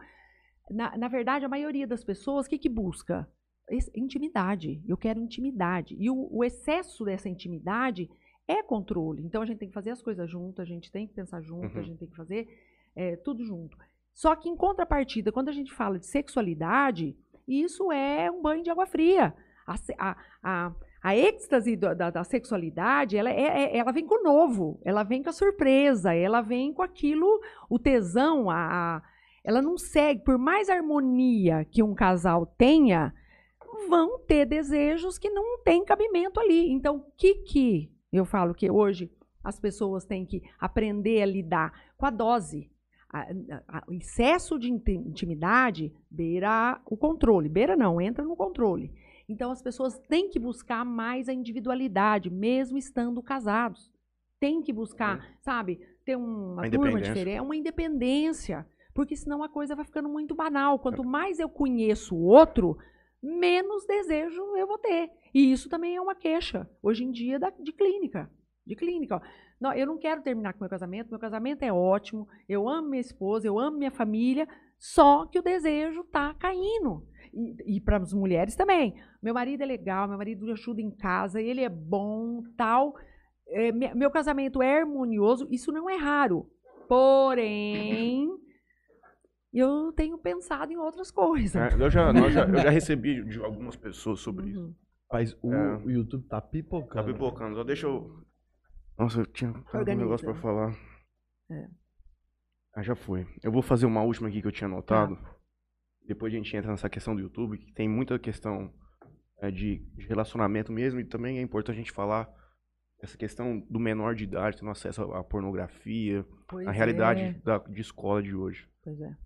Na, na verdade, a maioria das pessoas, o que, que busca? Esse- intimidade. Eu quero intimidade. E o, o excesso dessa intimidade é controle. Então, a gente tem que fazer as coisas junto, a gente tem que pensar junto, a Uhum. gente tem que fazer é, tudo junto. Só que, em contrapartida, quando a gente fala de sexualidade, isso é um banho de água fria. A, a, a, a êxtase da, da- da sexualidade, ela, é- é- ela vem com o novo, ela vem com a surpresa, ela vem com aquilo, o tesão, a, a- ela não segue, por mais harmonia que um casal tenha, vão ter desejos que não têm cabimento ali. Então, o que que eu falo que hoje as pessoas têm que aprender a lidar com a dose? A- a- o excesso de inti- intimidade beira o controle. Beira não, entra no controle. Então as pessoas têm que buscar mais a individualidade, mesmo estando casados. Tem que buscar, sabe, ter uma A turma diferente, uma independência. Porque senão a coisa vai ficando muito banal. Quanto mais eu conheço o outro, menos desejo eu vou ter. E isso também é uma queixa, hoje em dia, da- de clínica. De clínica. ó. Não, eu não quero terminar com meu casamento, meu casamento é ótimo, eu amo minha esposa, eu amo minha família, só que o desejo está caindo. E, e para as mulheres também. Meu marido é legal, meu marido ajuda em casa, ele é bom, tal. É, me- meu casamento é harmonioso, isso não é raro. Porém, eu tenho pensado em outras coisas. É, eu, já, já- eu já recebi de algumas pessoas sobre isso. Uhum. Mas o, É. YouTube tá Tá pipocando. pipocando. Só deixa eu. Nossa, eu tinha um negócio pra falar. É. Ah, já foi. Eu vou fazer uma última aqui que eu tinha anotado. Depois a gente entra nessa questão do YouTube, que tem muita questão é, de, de relacionamento mesmo, e também é importante a gente falar essa questão do menor de idade tendo acesso à pornografia, Pois a realidade é, da, de escola de hoje. Pois é.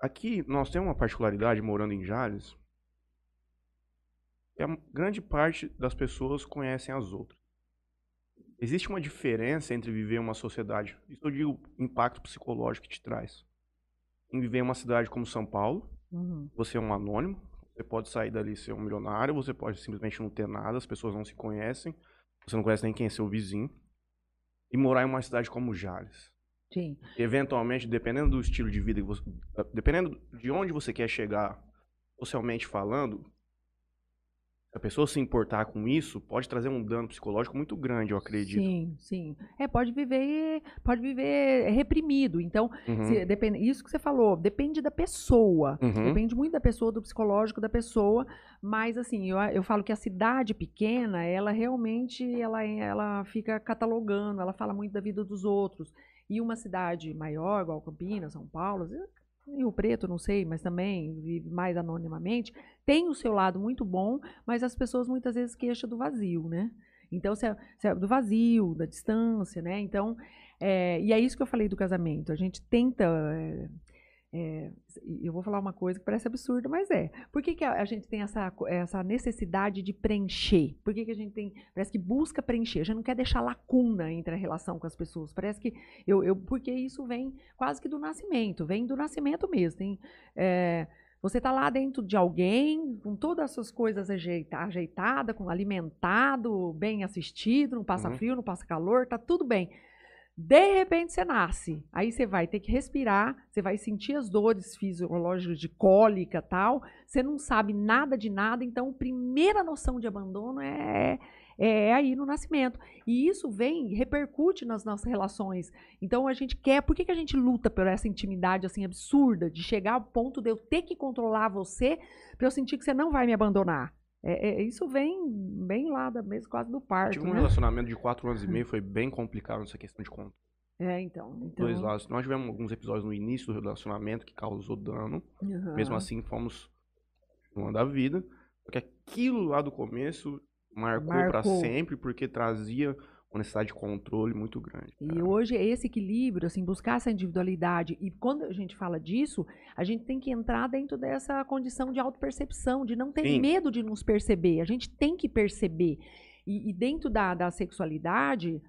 Aqui nós temos uma particularidade morando em Jales. que a grande parte das pessoas conhecem as outras. Existe uma diferença entre viver uma sociedade, isso eu digo impacto psicológico que te traz. Em viver em uma cidade como São Paulo, Uhum. você é um anônimo, você pode sair dali e ser um milionário, você pode simplesmente não ter nada, as pessoas não se conhecem, você não conhece nem quem é seu vizinho. E morar em uma cidade como Jales. Sim. Eventualmente, dependendo do estilo de vida, você, dependendo de onde você quer chegar, socialmente falando, a pessoa se importar com isso, pode trazer um dano psicológico muito grande, eu acredito. Sim, sim. É, pode viver, pode viver reprimido. Então, Uhum, se- depende, isso que você falou, depende da pessoa. uhum, Depende muito da pessoa, do psicológico da pessoa, mas assim, eu, eu falo que a cidade pequena, ela realmente, ela, ela fica catalogando, ela fala muito da vida dos outros. E uma cidade maior, igual Campinas, São Paulo, em Rio Preto, não sei, mas também vive mais anonimamente, tem o seu lado muito bom, mas as pessoas muitas vezes queixam do vazio, né? Então, se é, se é do vazio, da distância, né? Então, é, e é isso que eu falei do casamento. A gente tenta. É, é, eu vou falar uma coisa que parece absurda, mas é. Por que, que a, a, gente tem essa, essa necessidade de preencher? Por que, que a gente tem. Parece que busca preencher. A gente não quer deixar lacuna entre a relação com as pessoas. Parece que. Eu, eu, porque isso vem quase que do nascimento, vem do nascimento mesmo. Tem, é, você está lá dentro de alguém, com todas as suas coisas ajeita, ajeitadas, com alimentado, bem assistido, não passa uhum. frio, não passa calor, tá tudo bem. De repente você nasce, aí você vai ter que respirar, você vai sentir as dores fisiológicas de cólica tal, você não sabe nada de nada, então a primeira noção de abandono é, é aí no nascimento. E isso vem, repercute nas nossas relações. Então a gente quer, por que, que a gente luta por essa intimidade assim absurda, de chegar ao ponto de eu ter que controlar você para eu sentir que você não vai me abandonar? É, é, isso vem bem lá da mesmo quase do parto. Tive um né? relacionamento de quatro anos e meio, foi bem complicado nessa questão de conta. É, então, então. Dois lados. Nós tivemos alguns episódios no início do relacionamento que causou dano. Uhum. Mesmo assim, fomos uma da vida. Porque aquilo lá do começo marcou, marcou. para sempre, porque trazia uma necessidade de controle muito grande. Cara. E hoje é esse equilíbrio, assim, buscar essa individualidade. E quando a gente fala disso, a gente tem que entrar dentro dessa condição de autopercepção, de não ter Sim. medo de nos perceber. A gente tem que perceber. E, e dentro da, da sexualidade,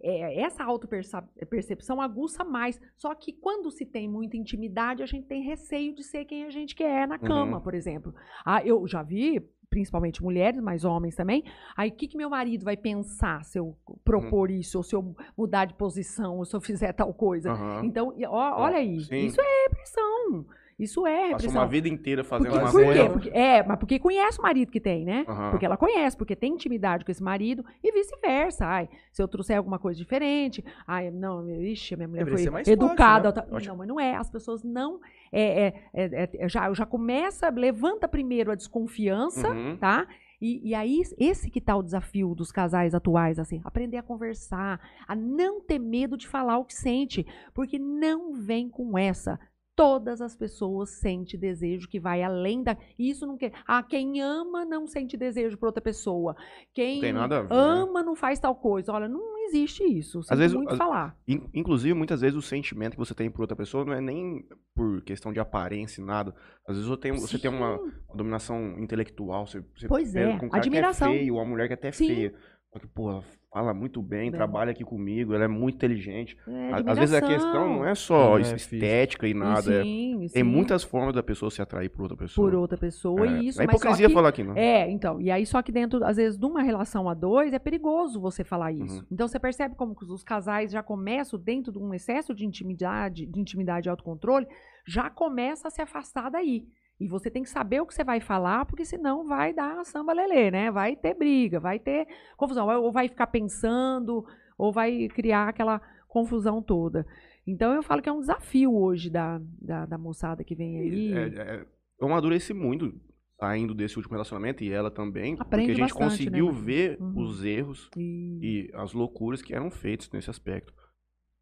é, essa autopercepção aguça mais. Só que quando se tem muita intimidade, a gente tem receio de ser quem a gente quer na cama, uhum. por exemplo. Ah, eu já vi principalmente mulheres, mas homens também. Aí, o que, que meu marido vai pensar se eu propor uhum. isso, ou se eu mudar de posição, ou se eu fizer tal coisa? Uhum. Então, ó, olha aí, Sim. isso é pressão. Isso é repressão. Passou uma vida inteira fazendo porque, uma por coisa. Porque, é, mas porque conhece o marido que tem, né? Uhum. Porque ela conhece, porque tem intimidade com esse marido e vice-versa. Ai, se eu trouxer alguma coisa diferente, ai, não, ixi, minha mulher foi educada. Forte, né? Não, mas não é. As pessoas não. É, é, é, é, já, já começa, levanta primeiro a desconfiança, uhum. tá? E, e, aí, esse que tá o desafio dos casais atuais, assim, aprender a conversar, a não ter medo de falar o que sente, porque não vem com essa todas as pessoas sentem desejo que vai além da. Isso não quer. Ah, quem ama não sente desejo por outra pessoa. Quem ver, né? ama não faz tal coisa. Olha, não existe isso. Às vezes, muito as, falar. Inclusive, muitas vezes o sentimento que você tem por outra pessoa não é nem por questão de aparência nada. Às vezes você tem, você tem uma, uma, dominação intelectual. Você, você pois é, um admiração. Que é feio, uma mulher que é até Sim. feia. Só que, pô, fala muito bem, bem, trabalha aqui comigo, ela é muito inteligente. É, Às vezes a questão não é só é estética e nada. Sim, é, sim. Tem muitas formas da pessoa se atrair por outra pessoa. Por outra pessoa, é. e isso. É hipocrisia que, falar aqui, não. É, então. E aí, só que dentro, às vezes, de uma relação a dois, é perigoso você falar isso. Uhum. Então você percebe como os casais já começam, dentro de um excesso de intimidade, de intimidade e autocontrole, já começa a se afastar daí. E você tem que saber o que você vai falar, porque senão vai dar samba lelê, né? Vai ter briga, vai ter confusão. Ou vai ficar pensando, ou vai criar aquela confusão toda. Então eu falo que é um desafio hoje da, da, da moçada que vem aí. É, é, eu amadureci muito saindo desse último relacionamento e ela também. Aprende porque a gente bastante, né, conseguiu né, ver uhum. os erros e... e... as loucuras que eram feitas nesse aspecto.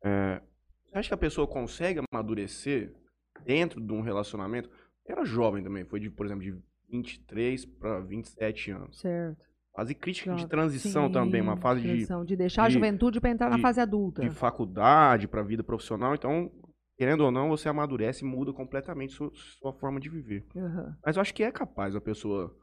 É, você acha que a pessoa consegue amadurecer dentro de um relacionamento? Era jovem também, foi de, por exemplo, de 23 para 27 anos. Certo. Fase crítica Jovem. de transição Sim, também, uma fase de. De deixar de, a juventude para entrar de, na fase adulta. De faculdade para a vida profissional. Então, querendo ou não, você amadurece e muda completamente sua, sua forma de viver. Uhum. Mas eu acho que é capaz a pessoa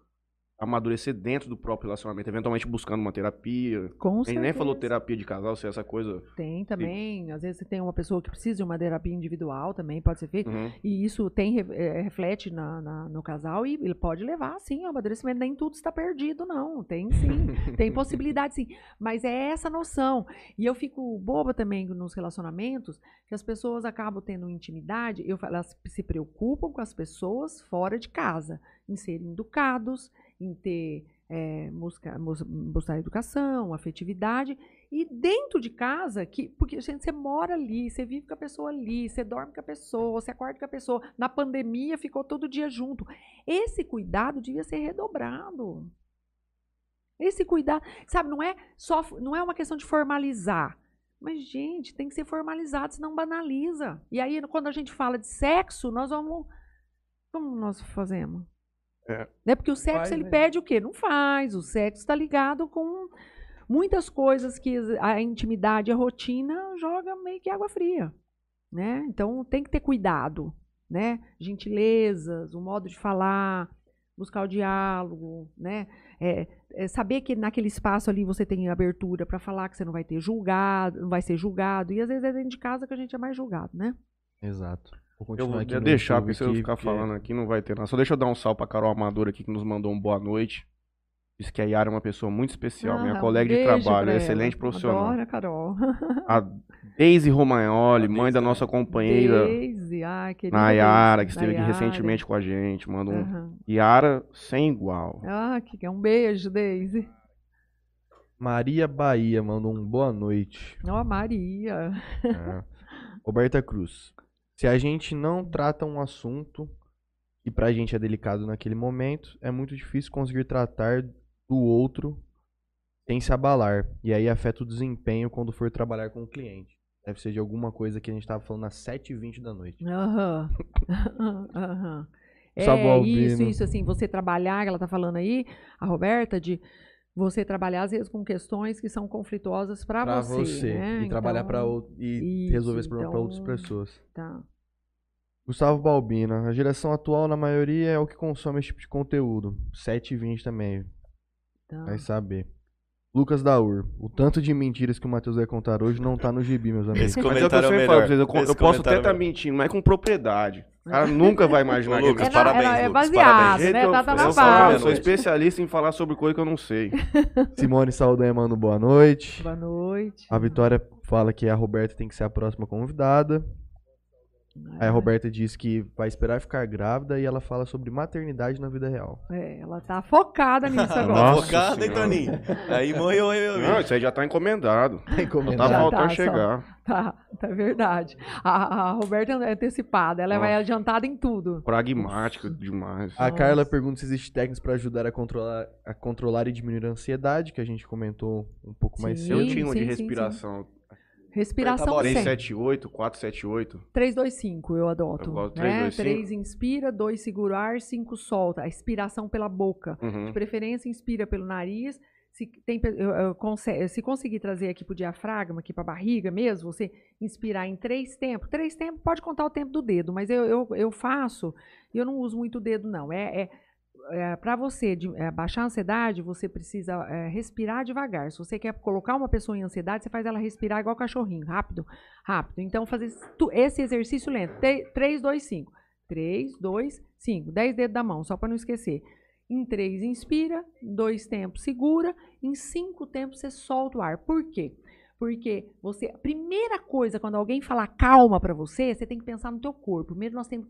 amadurecer dentro do próprio relacionamento, eventualmente buscando uma terapia. Com certeza. nem falou terapia de casal, se é essa coisa. Tem também. Às vezes você tem uma pessoa que precisa de uma terapia individual também, pode ser feito. Uhum. E isso tem é, reflete na, na, no casal e ele pode levar, sim, ao amadurecimento. Nem tudo está perdido, não. Tem sim. tem possibilidade, sim. Mas é essa noção. E eu fico boba também nos relacionamentos, que as pessoas acabam tendo intimidade, eu, elas se preocupam com as pessoas fora de casa, em serem educados, em ter é, buscar educação, afetividade. E dentro de casa, que, porque gente, você mora ali, você vive com a pessoa ali, você dorme com a pessoa, você acorda com a pessoa. Na pandemia ficou todo dia junto. Esse cuidado devia ser redobrado. Esse cuidado, sabe, não é só, não é uma questão de formalizar, Mas, gente, tem que ser formalizado, senão banaliza. E aí, quando a gente fala de sexo, nós vamos. Como nós fazemos? É. Né? Porque o sexo, Faz, ele né? pede o quê? Não faz. O sexo está ligado com muitas coisas que a intimidade, a rotina joga meio que água fria. Né? Então, tem que ter cuidado. Né? Gentilezas, o modo de falar, buscar o diálogo, né? É, é saber que naquele espaço ali você tem abertura para falar que você não vai ter julgado, não vai ser julgado. E às vezes é dentro de casa que a gente é mais julgado, né? Exato. Vou Eu continuar vou deixar, porque se eu ficar porque- falando aqui não vai ter nada. Só deixa eu dar um salve pra Carol Amador aqui, que nos mandou um boa noite. Disse que a Yara é uma pessoa muito especial, minha Ah, um colega de beijo trabalho, é excelente profissional. Adoro a Carol. A Deise Romagnoli, A mãe Deise, da nossa companheira Deise, ah, querida Nayara, que esteve aqui recentemente com a gente. Manda um Aham. Yara sem igual. Ah, que um beijo, Deise. Maria Bahia mandou um boa noite. Ó, Maria. É. Roberta Cruz. Se a gente não trata um assunto que pra gente é delicado naquele momento, é muito difícil conseguir tratar do outro sem se abalar. E aí afeta o desempenho quando for trabalhar com o cliente. Deve ser de alguma coisa que a gente tava falando às 7h20 da noite. Aham. Aham. É, isso, isso, assim, você trabalhar, ela tá falando aí, a Roberta, de você trabalhar, às vezes, com questões que são conflituosas para Pra você, você. né? E trabalhar Então, para outro e isso, resolver esse problema para outras então- pessoas. Tá. Gustavo Balbina. A geração atual, na maioria, é o que consome esse tipo de conteúdo. 7h20 também. tá. Vai saber. Lucas Daur. O tanto de mentiras que o Matheus vai contar hoje não tá no gibi, meus amigos. Esse Mas é o que eu comentário é falo pra melhor. vocês, eu, eu posso até comentário é estar o melhor. mentindo, mas com propriedade. O cara nunca vai imaginar Ô, que Lucas, eu- parabéns, Ela é Lucas, baseada, parabéns. Né? Tá, tá na base. eu sou especialista em falar sobre coisa que eu não sei. Simone Saldanha manda boa noite. Boa noite. A Vitória fala que a Roberta tem que ser a próxima convidada. Aí a Roberta diz que vai esperar ficar grávida e ela fala sobre maternidade na vida real. É, ela tá focada nisso agora. Nossa Focado, hein. Toninho? Aí morreu, hein, meu amigo? Não, isso aí já tá encomendado. Tá Encomendado. Já faltando tá, só. chegar. Tá, tá verdade. A, a Roberta é antecipada, ela vai Nossa. adiantada em tudo. Pragmático demais. A Nossa. Carla pergunta se existe técnicas para ajudar a controlar, a controlar e diminuir a ansiedade, que a gente comentou um pouco mais Sim. cedo. Eu tinha uma de sim, sim, respiração. Aperta a bola. sempre. 378, 478. 3, 2, 5 eu adoto. Eu gosto né? 3, 2, 5. 3 inspira, 2 segura o ar, 5 solta. A expiração pela boca. Uhum. De preferência, inspira pelo nariz. Se, tem, eu- eu conse- se conseguir trazer aqui pro diafragma, aqui pra barriga mesmo, você inspirar em três tempos. Três tempos, pode contar o tempo do dedo, mas eu, eu, eu faço e eu não uso muito o dedo, não. É, é, para você de- é, baixar a ansiedade, você precisa é, respirar devagar. Se você quer colocar uma pessoa em ansiedade, você faz ela respirar igual cachorrinho, rápido, rápido. Então, fazer esse exercício lento. 3, 2, 5. 3, 2, 5. 10 dedos da mão, só para não esquecer. Em 3, inspira. Dois tempos, segura. Em cinco tempos, você solta o ar. Por quê? Porque você, a primeira coisa, quando alguém falar calma para você, você tem que pensar no teu corpo. Primeiro, nós temos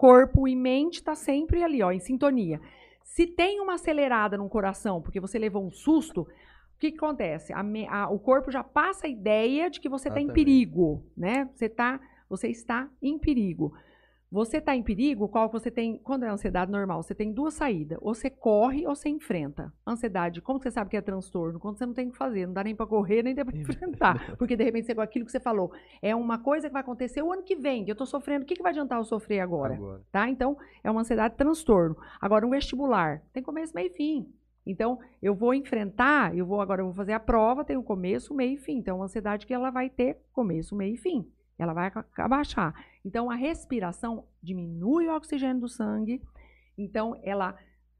corpo e mente está sempre ali, ó, em sintonia. Se tem uma acelerada no coração, porque você levou um susto, o que, que acontece? A me- a- o corpo já passa a ideia de que você está em perigo, né? Você, tá, você está em perigo. Você está em perigo, qual você tem? Quando é ansiedade normal, você tem duas saídas. Ou você corre ou você enfrenta. Ansiedade, como você sabe que é transtorno? Quando você não tem o que fazer, não dá nem para correr, nem dá para enfrentar. Porque de repente, você- aquilo que você falou, é uma coisa que vai acontecer o ano que vem, que eu estou sofrendo, o que, que vai adiantar eu sofrer agora? Agora. tá? Então, é uma ansiedade transtorno. Agora, um vestibular tem começo, meio e fim. Então, eu vou enfrentar, eu vou agora eu vou fazer a prova, tem um começo, meio e fim. Então, é uma ansiedade que ela vai ter começo, meio e fim. Ela vai abaixar. Então, a respiração diminui o oxigênio do sangue. Então, ela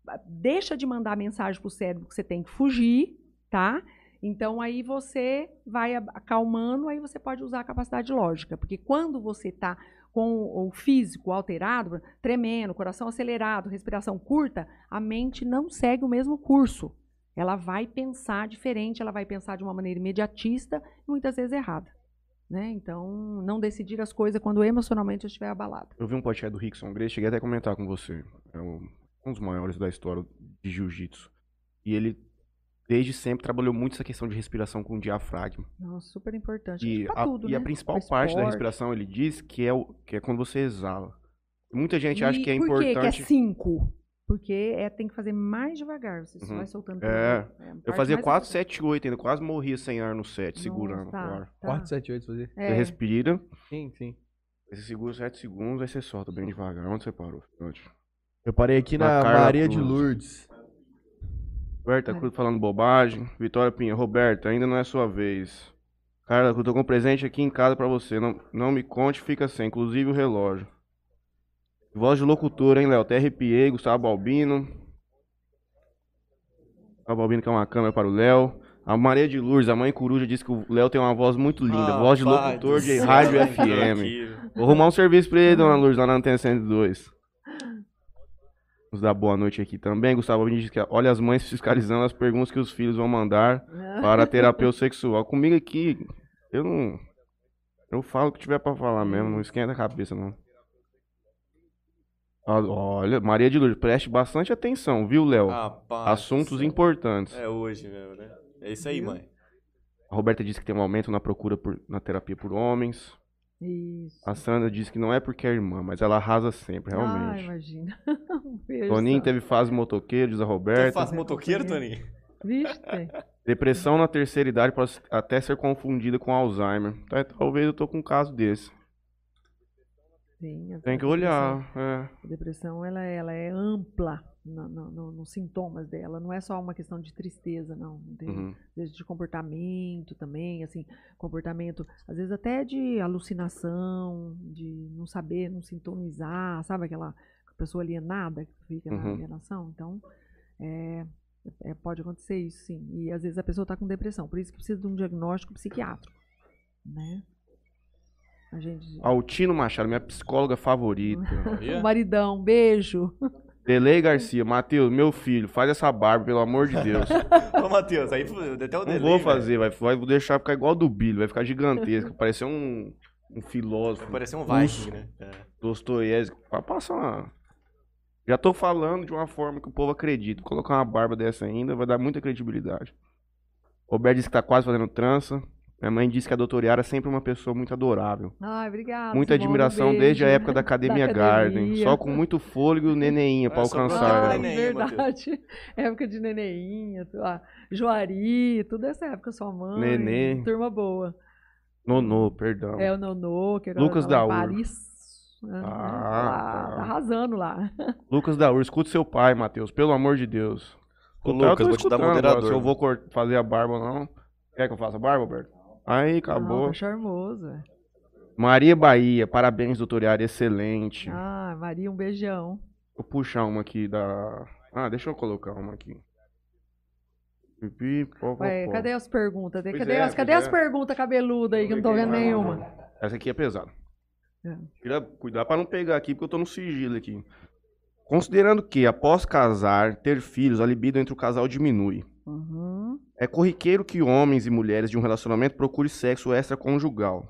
ah, deixa de mandar mensagem para o cérebro que você tem que fugir, tá? Então, aí você vai acalmando, aí você pode usar a capacidade lógica. Porque quando você está com o físico alterado, tremendo, coração acelerado, respiração curta, a mente não segue o mesmo curso. Ela vai pensar diferente, ela vai pensar de uma maneira imediatista e muitas vezes errada. Né? Então, não decidir as coisas quando emocionalmente eu estiver abalado. Eu vi um podcast do Rickson Grace, cheguei até a comentar com você. É um, dos maiores da história de jiu-jitsu. E ele, desde sempre, trabalhou muito essa questão de respiração com diafragma. Nossa, super importante. E, a, tudo, e a né? principal Pra parte da respiração, ele diz que é, o, que é quando você exala. Muita gente acha E que é por importante. que é cinco? Porque é, tem que fazer mais devagar, você só Uhum. vai soltando. É. a Eu fazia mais 4, importante. 7, 8 ainda. Quase morria sem ar no 7, segurando Nossa, o ar. tá. 4, 7, 8 fazer. É. Você respira, Sim, sim. aí você segura 7 segundos, aí você solta bem devagar. Onde você parou? Onde? Eu parei aqui Na na, Maria de Cruz. Lourdes. Roberta É. Cruz falando bobagem. Vitória Pinha, Roberta, ainda não é sua vez. Carla Cruz, tô com um presente aqui em casa pra você. Não, não me conte, fica sem, inclusive o relógio. Voz de locutor, hein, Léo? TRPA, Gustavo Balbino. Gustavo Balbino que é uma câmera para o Léo. A Maria de Lourdes, a mãe coruja, disse que o Léo tem uma voz muito linda. voz de locutor de rádio FM. Vou arrumar um serviço pra ele, dona Lourdes, lá na Antena 102. Vamos dar boa noite aqui também. Gustavo Balbino diz que olha as mães fiscalizando as perguntas que os filhos vão mandar para a terapeuta sexual. Comigo aqui, eu não. Eu falo o que tiver pra falar mesmo, não esquenta a cabeça, não. Olha, Maria de Lourdes, preste bastante atenção, viu, Léo? Rapaz. Assuntos importantes. É hoje mesmo, né? É isso aí, mãe. A Roberta disse que tem um aumento na procura por- na terapia por homens. Isso. A Sandra disse que não é porque é irmã, mas ela arrasa sempre, Ah, realmente. imagina. Um beijo, Toninho teve fase motoqueiro, diz a Tu Roberta. faz motoqueiro, Toninho? Vixe, tem. Depressão na terceira idade pode até ser confundida com Alzheimer. Tá, Talvez eu tô com um caso desse. A Tem que olhar. é. A depressão ela, ela é ampla no- no- no- nos sintomas dela. Não é só uma questão de tristeza, não. Tem, Uhum. vezes de comportamento também, assim, comportamento, às vezes até de alucinação, de não saber, não sintonizar, sabe aquela pessoa alienada que fica na Uhum. alienação? Então, é, é, pode acontecer isso, sim. E às vezes a pessoa está com depressão, por isso que precisa de um diagnóstico psiquiátrico, né? Gente... Altino Machado, minha psicóloga favorita. O maridão, beijo. Delei Garcia, Matheus, meu filho, faz essa barba, pelo amor de Deus. Ô, Matheus, aí até o Não delay, vou fazer, vai, vai vou deixar ficar igual do Billy, vai ficar gigantesco, parecer um, um filósofo. Vai parecer um Viking, né? É. Dostoiévski, vai passar uma... Já tô falando de uma forma que o povo acredita. Colocar uma barba dessa ainda vai dar muita credibilidade. Roberto disse que tá quase fazendo trança. Minha mãe disse que a doutora Yara é sempre uma pessoa muito adorável. Ai, obrigada. Muita Simone, admiração beijo. desde a época da Academia Garden. academia. Só com muito fôlego e neneinha pra É, pra alcançar. Ah, um verdade. Época de neneinha, ah, Joari, tudo essa época, sua mãe. Nenê. Turma boa. Nonô, perdão. É o Nonô, que agora Lucas tá Daur. Paris. Ah, Ah, lá, tá. tá arrasando lá. Lucas da Ur, escuta seu pai, Matheus. Pelo amor de Deus. Ô, Lucas, vou te dar moderador. Se eu vou fazer a barba ou não. Quer que eu faça a barba, Alberto? Aí, acabou. charmoso. é. Maria Bahia, parabéns, doutor Yara, excelente. Ah, Maria, um beijão. Vou puxar uma aqui da. Ah, deixa eu colocar uma aqui. Pipi, pó, pó, Ué, pó. cadê as perguntas? Pois Cadê, é, as, cadê as é. perguntas cabeludas aí que eu não tô vendo nenhuma? Essa aqui é pesada. É. Cuidar pra não pegar aqui, porque eu tô no sigilo aqui. Considerando que, após casar, ter filhos, a libido entre o casal diminui. Uhum. É corriqueiro que homens e mulheres de um relacionamento procurem sexo extraconjugal.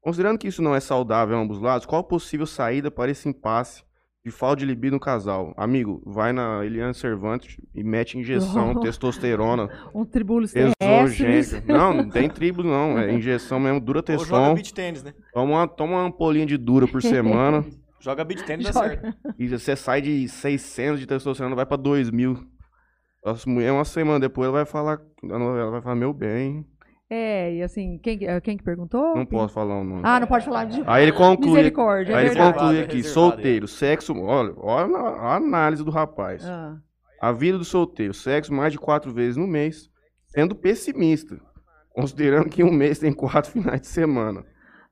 Considerando que isso não é saudável a ambos lados, qual a possível saída para esse impasse de falta de libido no casal? Amigo, vai na Eliane Cervantes e mete injeção, Oh. testosterona, Um tribulos terrestres. exogênica. Não, não tem tribo não, é injeção mesmo, dura Ou joga beat tênis, né? Toma uma, toma uma ampolinha de dura por semana Joga beat tênis dá certo. e você sai de 600 de testosterona, vai pra 2000. Nossa mulher, uma semana depois, ela vai falar, ela vai falar, meu bem, É, e assim, quem, eh, quem que perguntou? não Quem- posso falar o nome. Ah, não pode falar de Aí ele conclui, misericórdia, aí é ele conclui aqui, reservado, solteiro, sexo, olha, olha a a análise do rapaz. Ah, A vida do solteiro, sexo mais de quatro vezes no mês, sendo pessimista, considerando que um mês tem quatro finais de semana.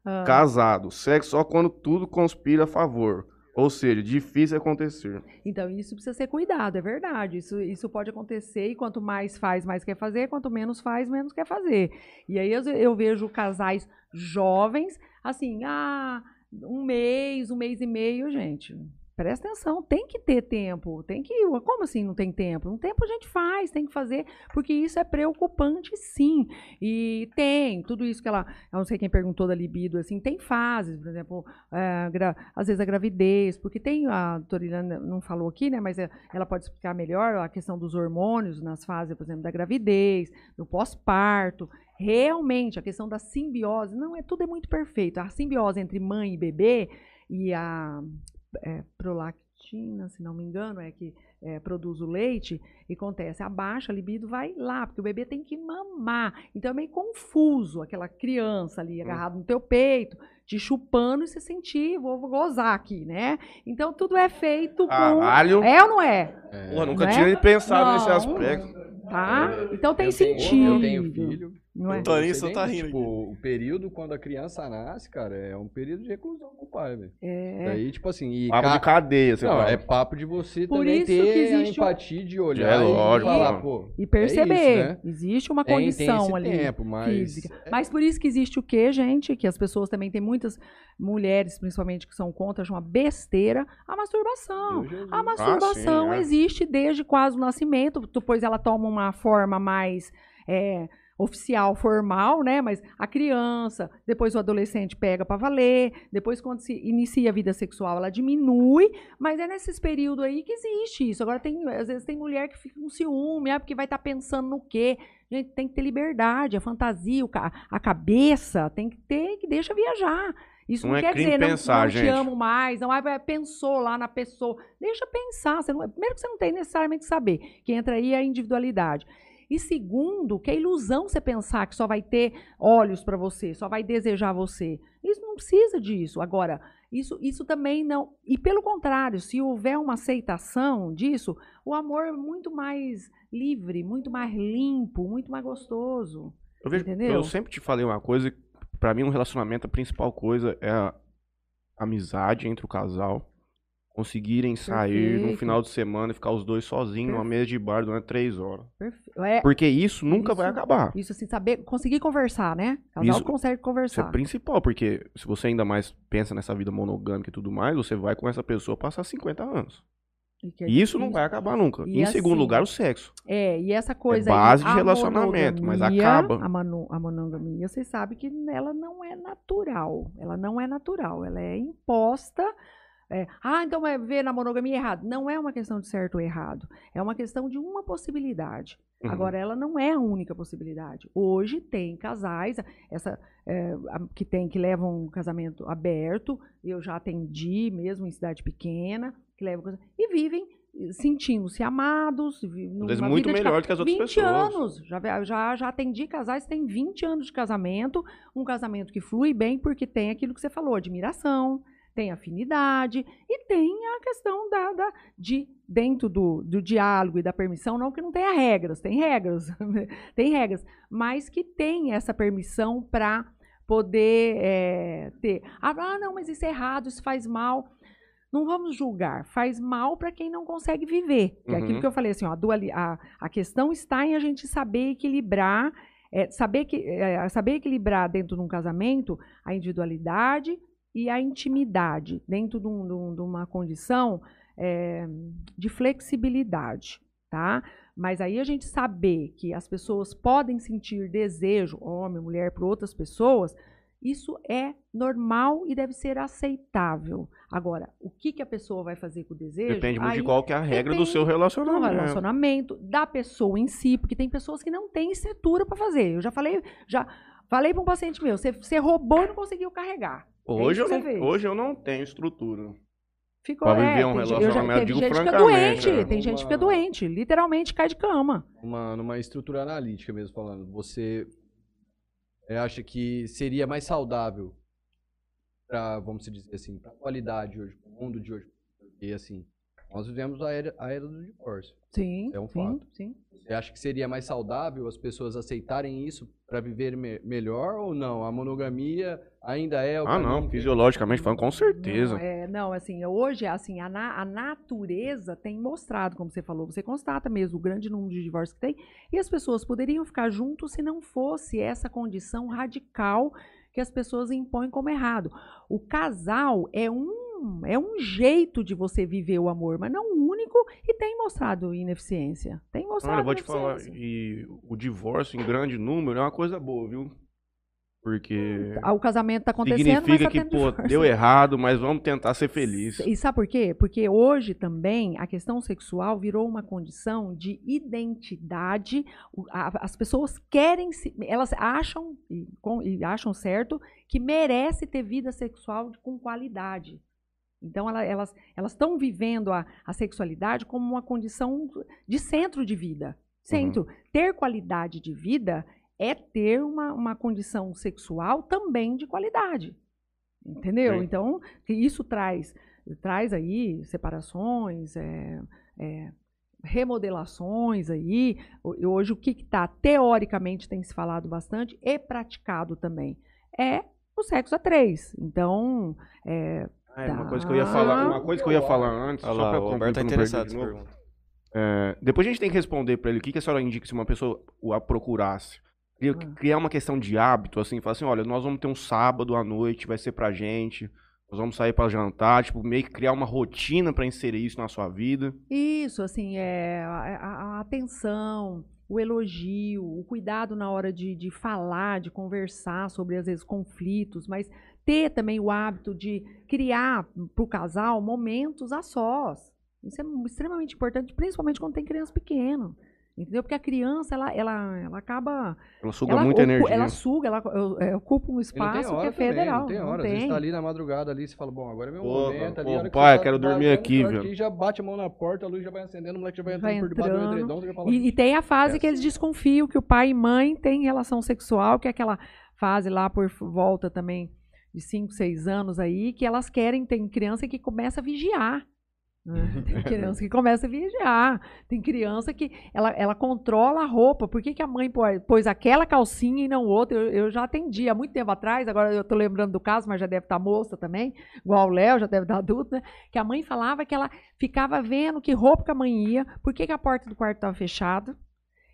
ah. Casado, sexo só quando tudo conspira a favor. Ou seja, difícil acontecer. Então, isso precisa ser cuidado, é verdade. Isso, isso pode acontecer e quanto mais faz, mais quer fazer, quanto menos faz, menos quer fazer. E aí eu, eu vejo casais jovens, assim, ah, um mês, um mês e meio, gente. Presta atenção, tem que ter tempo, tem que. Como assim não tem tempo? Um tempo a gente faz, tem que fazer, porque isso é preocupante, sim. E tem, tudo isso que ela. Eu não sei quem perguntou da libido, assim, tem fases, por exemplo, é, gra- às vezes a gravidez, porque tem, a doutora Ilana não falou aqui, né, mas é- ela pode explicar melhor a questão dos hormônios nas fases, por exemplo, da gravidez, do pós-parto. Realmente, a questão da simbiose, não, é tudo é muito perfeito. A simbiose entre mãe e bebê e a é, intestina, se não me engano, é que é, produz o leite, e acontece, abaixa, a libido vai lá, porque o bebê tem que mamar. Então é meio confuso aquela criança ali Hum. agarrada no teu peito, te chupando e você sentir, vou, vou gozar aqui, né? Então tudo é feito com. Caralho. É ou não é? É. Porra, nunca Não é? tinha pensado nesse Não. aspecto. Tá? Então tem eu tenho- sentido. Eu tenho filho. Não é? O Toninho Eu só tá nem, rindo Tipo, o período quando a criança nasce, cara, é um período de reclusão com o pai, velho. É. Daí, tipo assim, e Papo ca- de cadeia, você Não, fala. é papo de você Por também isso ter que a empatia de olhar É e lógico, falar, pô, E perceber, é isso, né? existe uma Tem- tem condição esse ali tempo, mas física. é- Mas por isso que existe o quê, gente? Que as pessoas também tem muitas mulheres, principalmente, que são contra, acham uma besteira, a masturbação. A masturbação sim, é. existe desde quase o nascimento, depois ela toma uma forma mais é, oficial, formal, né? Mas a criança, depois o adolescente pega para valer, depois quando se inicia a vida sexual ela diminui, mas é nesses períodos aí que existe isso. Agora tem, às vezes tem mulher que fica com ciúme, ah, porque vai estar pensando no quê? Gente, tem que ter liberdade, a fantasia, a cabeça tem que ter, que deixa viajar. Isso Não não, é quer dizer, não, pensar, não te gente. amo mais, não, ah, pensou lá na pessoa. Deixa pensar. Você não, primeiro que você não tem necessariamente que saber, que entra aí a individualidade. E segundo, que é ilusão você pensar que só vai ter olhos para você, só vai desejar você. Isso não precisa disso. Agora, isso, isso também não. E pelo contrário, se houver uma aceitação disso, o amor é muito mais livre, muito mais limpo, muito mais gostoso. Eu, vejo, Entendeu? eu sempre te falei uma coisa, pra mim um relacionamento, a principal coisa é a amizade entre o casal. Conseguirem sair no Perfeito. final de semana e ficar os dois sozinhos numa mesa de bar durante três horas. Perfe- É, Porque isso nunca vai Isso- acabar. isso assim, saber, conseguir conversar, né? Casal Isso- consegue Isso é conversar. principal, porque se você ainda mais pensa nessa vida monogâmica e tudo mais, você vai com essa pessoa passar 50 anos. E é E isso não vai acabar nunca. E em assim, segundo lugar, o sexo. É, e essa coisa base aí, de relacionamento, mas acaba. A, manu- a monogamia, você sabe que ela não é natural. Ela não é natural. Ela é imposta. É, ah, então é ver na monogamia errado. Não é uma questão de certo ou errado. É uma questão de uma possibilidade. Uhum. Agora, ela não é a única possibilidade. Hoje tem casais essa, é, que tem que levam um casamento aberto. Eu já atendi, mesmo em cidade pequena, que levam e vivem sentindo-se amados, vezes muito melhor do que as outras 20 pessoas. anos. Já, já, já atendi casais que têm 20 anos de casamento, um casamento que flui bem porque tem aquilo que você falou, admiração, tem afinidade e tem a questão da, da- de dentro do, do diálogo e da permissão, não que não tenha regras, tem regras, tem regras, mas que tem essa permissão para poder eh, ter. Ah, ah, não, mas isso é errado, isso faz mal. Não vamos julgar, faz mal para quem não consegue viver. Que é Uhum. aquilo que eu falei assim, ó, a, duali- a, a questão está em a gente saber equilibrar, eh, saber, que, eh, saber equilibrar dentro de um casamento a individualidade e a intimidade, dentro de, um- de um- de uma condição eh, de flexibilidade, tá? Mas aí a gente saber que as pessoas podem sentir desejo, homem, mulher, por outras pessoas, isso é normal e deve ser aceitável. Agora, o que, que a pessoa vai fazer com o desejo? Depende muito de aí qual que é a regra do seu do relacionamento. relacionamento, da pessoa em si, porque tem pessoas que não têm estrutura para fazer. Eu já falei, já falei para um paciente meu, você, roubou e não conseguiu carregar. Hoje, É eu não, fez. hoje eu não tenho estrutura. Ficou, Pra viver é, um relacionamento, digo gente que fica francamente, doente, né? tem gente que fica Uma- doente, literalmente cai de cama. uma, numa estrutura analítica mesmo falando, você é, acha que seria mais saudável para, vamos dizer assim, para a qualidade hoje, para o mundo de hoje? Porque assim, nós vivemos a era, a era do divórcio. Sim, É um sim, fato. sim. Você acha que seria mais saudável as pessoas aceitarem isso para viver me- melhor ou não? A monogamia ainda é o Ah, não, fisiologicamente falando, com certeza. Não, é, não, assim, hoje, assim, a, na- a natureza tem mostrado, como você falou, você constata mesmo o grande número de divórcios que tem, e as pessoas poderiam ficar juntos se não fosse essa condição radical que as pessoas impõem como errado. O casal é um é um jeito de você viver o amor, mas não o único e tem mostrado ineficiência. Tem mostrado Olha, eu vou te falar, e o divórcio em grande número é uma coisa boa, viu? Porque Ah, O casamento está acontecendo, significa tá que, pô, deu errado, mas vamos tentar ser feliz. E sabe por quê? Porque hoje também a questão sexual virou uma condição de identidade. As pessoas querem se, elas acham e, acham certo que merece ter vida sexual com qualidade. Então, ela- elas elas estão vivendo a, a sexualidade como uma condição de centro de vida. Centro. Ter qualidade de vida é ter uma, uma condição sexual também de qualidade. Entendeu? Sim. Então, que isso traz, traz aí separações, é, é, remodelações aí. Hoje, o que está, teoricamente, tem se falado bastante e praticado também, é o sexo a três. Então, é, é uma coisa que eu ia falar, uma coisa que eu ia falar antes, Olha só lá, pra o Alberto tá interessado de nessa pergunta. É, depois a gente tem que responder pra ele o que, que a senhora indica se uma pessoa o a procurasse. Ah. Criar uma questão de hábito, assim, falar assim, olha, nós vamos ter um sábado à noite, vai ser pra gente, nós vamos sair pra jantar, tipo, meio que criar uma rotina pra inserir isso na sua vida. Isso, assim, é a, a- a atenção, o elogio, o cuidado na hora de, de falar, de conversar sobre, às vezes, conflitos, mas ter também o hábito de criar para o casal momentos a sós. Isso é extremamente importante, principalmente quando tem criança pequena. Entendeu? Porque a criança, ela, ela, ela acaba. Ela suga ela, muita ocu- energia. Ela suga, ela é, ocupa um espaço que é também, federal. não tem hora. Às vezes tem. tá ali na madrugada ali, você fala, bom, agora é meu Pô, momento. Ali, pô, a hora que pai, você tá quero dormir batendo aqui, aqui, velho. já bate a mão na porta, a luz já vai acendendo, o moleque já vai entrando Vai por debaixo do entrando. edredom, você já fala, E, e tem a fase É que eles assim. desconfiam que o pai e mãe têm relação sexual, que é aquela fase lá por volta também de 5, 6 anos aí, que elas querem, tem criança que começa a vigiar. né? Tem criança que começa a vigiar. Tem criança que ela, ela controla a roupa. Por que, que a mãe pô- pôs aquela calcinha e não outra? Eu, eu já atendi há muito tempo atrás, agora eu tô lembrando do caso, mas já deve estar moça também, igual o Léo, já deve estar adulto, né? Que a mãe falava que ela ficava vendo que roupa que a mãe ia, por que, que a porta do quarto estava fechada,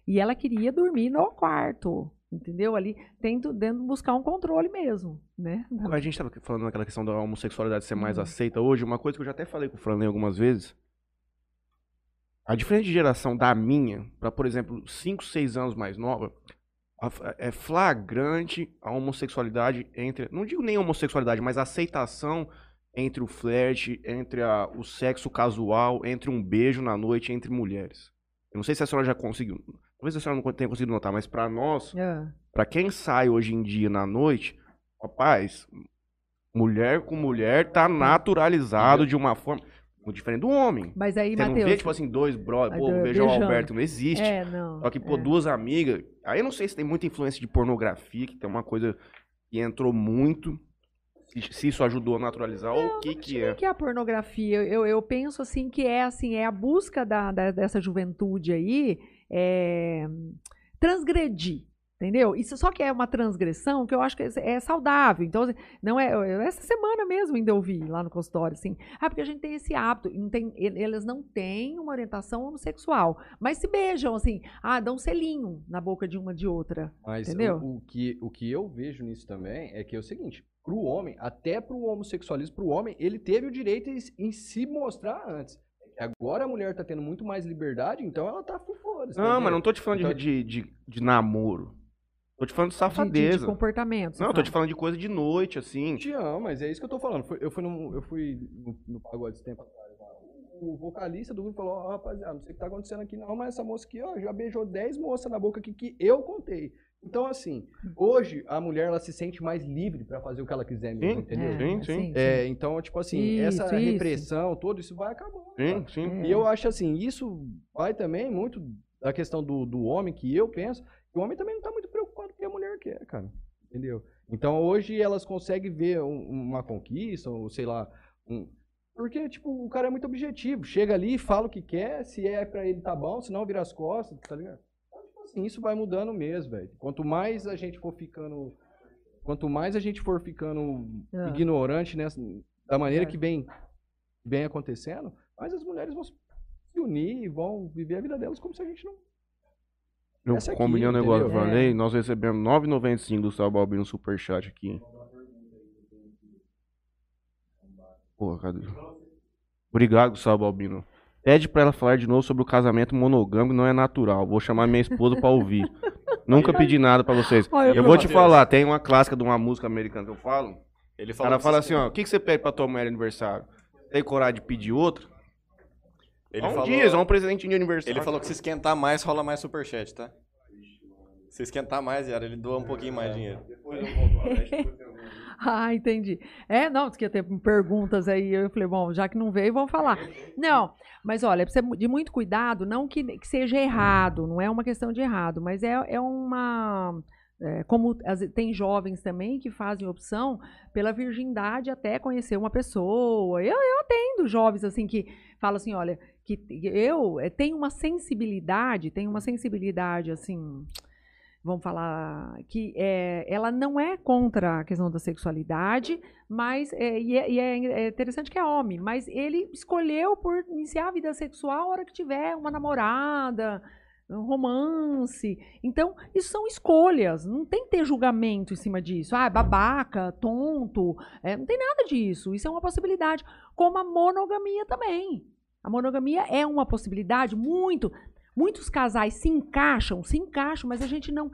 e ela queria dormir no quarto. Entendeu? Ali, tendo, tendo buscar um controle mesmo, né? A gente tava falando naquela questão da homossexualidade ser mais Uhum. aceita hoje, uma coisa que eu já até falei com o Franley algumas vezes. A diferença de geração da minha, pra, por exemplo, 5, 6 anos mais nova, a- é flagrante a homossexualidade entre. Não digo nem homossexualidade, mas a aceitação entre o flerte, entre a- o sexo casual, entre um beijo na noite entre mulheres. Eu não sei se a senhora já conseguiu. Talvez a senhora não tenha conseguido notar, mas pra nós, É. Pra quem sai hoje em dia na noite, rapaz, mulher com mulher tá naturalizado de uma forma muito diferente do homem. Mas aí, Você não vê, tipo assim, dois brothers, pô, do- beijar o beijando. Alberto, não existe. é, não. Só que, pô, é. duas amigas. Aí eu não sei se tem muita influência de pornografia, que tem uma coisa que entrou muito. Se, isso ajudou a naturalizar, ou o que que é. O que é a pornografia? Eu, eu penso assim que é assim, é a busca da, da- dessa juventude aí é, transgredir. Entendeu? Isso só que é uma transgressão que eu acho que é é saudável. Então, assim, não é. Essa semana mesmo ainda eu vi lá no consultório, assim. Ah, porque a gente tem esse hábito. Não tem, e- eles não têm uma orientação homossexual. Mas se beijam, assim. Ah, dão um selinho na boca de uma de outra. Mas Entendeu? O, o que, o que eu vejo nisso também é que é o seguinte, pro homem, até pro homossexualismo, pro homem, ele teve o direito em, em se mostrar antes. Agora a mulher tá tendo muito mais liberdade, então ela tá tá Não, mas entendendo? não tô te falando de, Então- de, de, de namoro. Tô te falando de De, de, de safadeza. comportamento. não, tô te falando de coisa de noite, assim. Tião, mas é isso que eu tô falando. Eu fui, num- eu fui no, no pagode esse tempo atrás. O vocalista do grupo falou, ó, rapaziada, não sei o que tá acontecendo aqui não, mas essa moça aqui, ó, já beijou 10 moças na boca aqui que eu contei. Então, assim, hoje a mulher, ela se sente mais livre pra fazer o que ela quiser mesmo, Sim, entendeu? É, Sim, sim. É, então, tipo assim, Isso, essa isso. repressão, tudo isso vai acabando. Sim, cara. sim. E eu acho assim, isso vai também muito da questão do, do homem, que eu penso, que o homem também não tá muito preocupado com o que a mulher quer, cara. Entendeu? Então hoje elas conseguem ver um- uma conquista, ou sei lá, um- porque, tipo, o cara é muito objetivo. Chega ali, fala o que quer, se é pra ele tá bom, se não vira as costas, tá ligado? Então, tipo assim, isso vai mudando mesmo, velho. Quanto mais a gente for ficando. Quanto mais a gente for ficando Ah. ignorante nessa, da maneira É. que vem, vem acontecendo, mais as mulheres vão se unir e vão viver a vida delas como se a gente não. Eu Essa aqui, combinei um negócio entendeu? Vanley, nós recebemos 9,95 do Gustavo Balbino no superchat aqui. Porra, cadê? Obrigado, Gustavo Balbino. Pede pra ela falar de novo sobre o casamento monogâmico, não é natural. Vou chamar minha esposa pra ouvir. Nunca pedi nada pra vocês. Olha, Eu vou te falar, tem uma clássica de uma música americana que eu falo. Ele cara que fala assim, ó, o que, que você pede pra tua mulher aniversário? Tem coragem de pedir outro? Ele Há um falou, dia, é um presente de aniversário. ele falou que se esquentar mais, rola mais superchat, tá? Se esquentar mais, Yara, ele doa um pouquinho mais de dinheiro. Ah, entendi. É, não, porque ter perguntas aí, eu falei, bom, já que não veio, vamos falar. Não, mas olha, precisa de muito cuidado, não que, que seja errado, não é uma questão de errado, mas é, é uma. É, como as, tem jovens também que fazem opção pela virgindade até conhecer uma pessoa. Eu, eu atendo jovens assim que falam assim, olha, que eu é, tenho uma sensibilidade, tenho uma sensibilidade assim vamos falar que é, ela não é contra a questão da sexualidade, mas é, e, é, e é, interessante que é homem, mas ele escolheu por iniciar a vida sexual a hora que tiver uma namorada, um romance. Então, isso são escolhas, não tem que ter julgamento em cima disso. Ah, babaca, tonto, é, não tem nada disso. Isso é uma possibilidade, como a monogamia também. A monogamia é uma possibilidade muito. Muitos casais se encaixam, se encaixam, mas a gente não.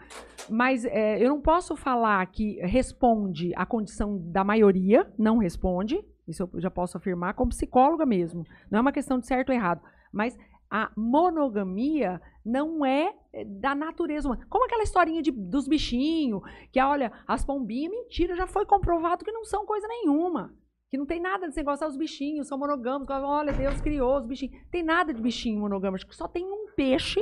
Mas é, eu não posso falar que responde à condição da maioria, não responde. Isso eu já posso afirmar como psicóloga mesmo. Não é uma questão de certo ou errado. Mas a monogamia não é, é da natureza humana. Como aquela historinha de, dos bichinhos, que olha, as pombinhas, mentira, já foi comprovado que não são coisa nenhuma. Que não tem nada de gostar dos bichinhos, são monogâmicos. Olha, Deus criou os bichinhos. Tem nada de bichinho monogâmico, só tem um peixe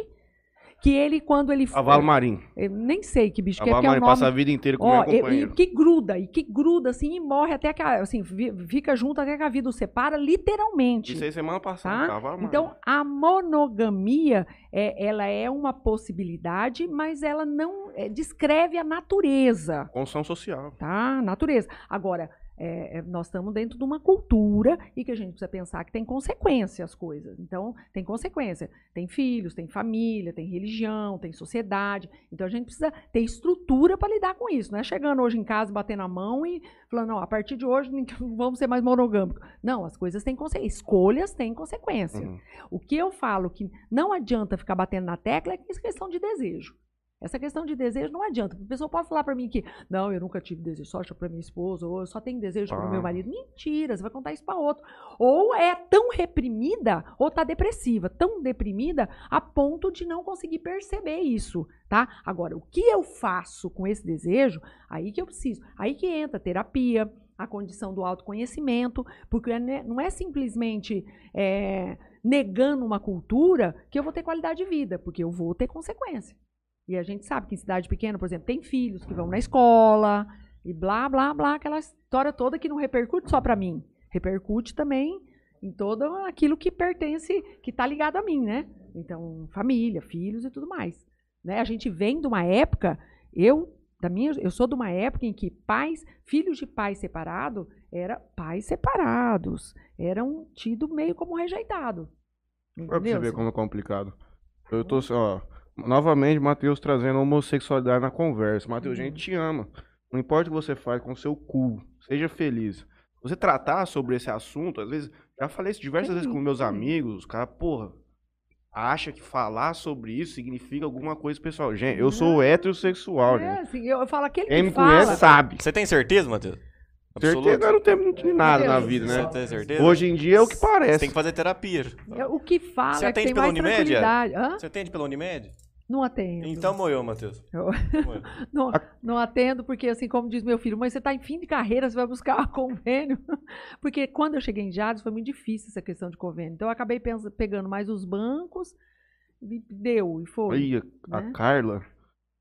que ele, quando ele... Cavalo marinho. Eu nem sei que bicho Cavalo que é, marinho é o nome... passa a vida inteira com o companheiro. e que gruda, e que gruda, assim, e morre até que, a- assim, fica junto até que a vida o separa, literalmente. Isso aí semana passada, Tá? cavalo marinho. Então, a monogamia, é, ela é uma possibilidade, mas ela não é, descreve a natureza, Construção social. tá? Natureza. Agora, é, é, nós estamos dentro de uma cultura e que a gente precisa pensar que tem consequência as coisas. Então, tem consequência. Tem filhos, tem família, tem religião, tem sociedade. Então, a gente precisa ter estrutura para lidar com isso. Não é chegando hoje em casa, batendo a mão e falando, não, a partir de hoje não vamos ser mais monogâmicos. Não, as coisas têm consequência. Escolhas têm consequência. Uhum. O que eu falo que não adianta ficar batendo na tecla é essa questão de desejo. Essa questão de desejo não adianta. A pessoa pode falar para mim que, não, eu nunca tive desejo só para minha esposa, ou eu só tenho desejo para o Ah. meu marido. Mentira, você vai contar isso para outro. Ou é tão reprimida, ou tá depressiva, tão deprimida a ponto de não conseguir perceber isso, tá? Agora, o que eu faço com esse desejo, aí que eu preciso. Aí que entra a terapia, a condição do autoconhecimento, porque né, não é simplesmente é, negando uma cultura que eu vou ter qualidade de vida, porque eu vou ter consequência. E a gente sabe que em cidade pequena, por exemplo, tem filhos que vão na escola e blá, blá, blá, aquela história toda que não repercute só para mim, repercute também em todo aquilo que pertence, que está ligado a mim, né? Então, família, filhos e tudo mais. Né? A gente vem de uma época, eu da minha, eu sou de uma época em que pais, filhos de pais separados, eram pais separados, eram tidos meio como rejeitado. Olha pra você Entendeu? ver como é complicado. Eu tô, assim, ó, novamente, Matheus trazendo a homossexualidade na conversa. Matheus, a Uhum. gente te ama. Não importa o que você faz com o seu cu, seja feliz. Você tratar sobre esse assunto, às vezes, já falei isso diversas vezes com meus amigos, os caras, porra, acha que falar sobre isso significa alguma coisa pessoal. Gente, eu sou heterossexual, É, gente. assim, eu, falo aquele Quem que me fala, conhece sabe. Você tem certeza, Matheus? Certeza eu não tenho de nada na vida, né? Você tem certeza? Hoje em dia é o que Você parece. tem que fazer terapia. é, o que fala Você é que atende tem pela Unimed. Hã? Você atende pela Unimed? Não atendo. Então moeu, Matheus. Eu-. Não, não atendo, porque assim, como diz meu filho, mas você está em fim de carreira, você vai buscar convênio. Porque quando eu cheguei em Jales, foi muito difícil essa questão de convênio. Então eu acabei pegando mais os bancos, e deu, e foi. Aí, a né? Carla,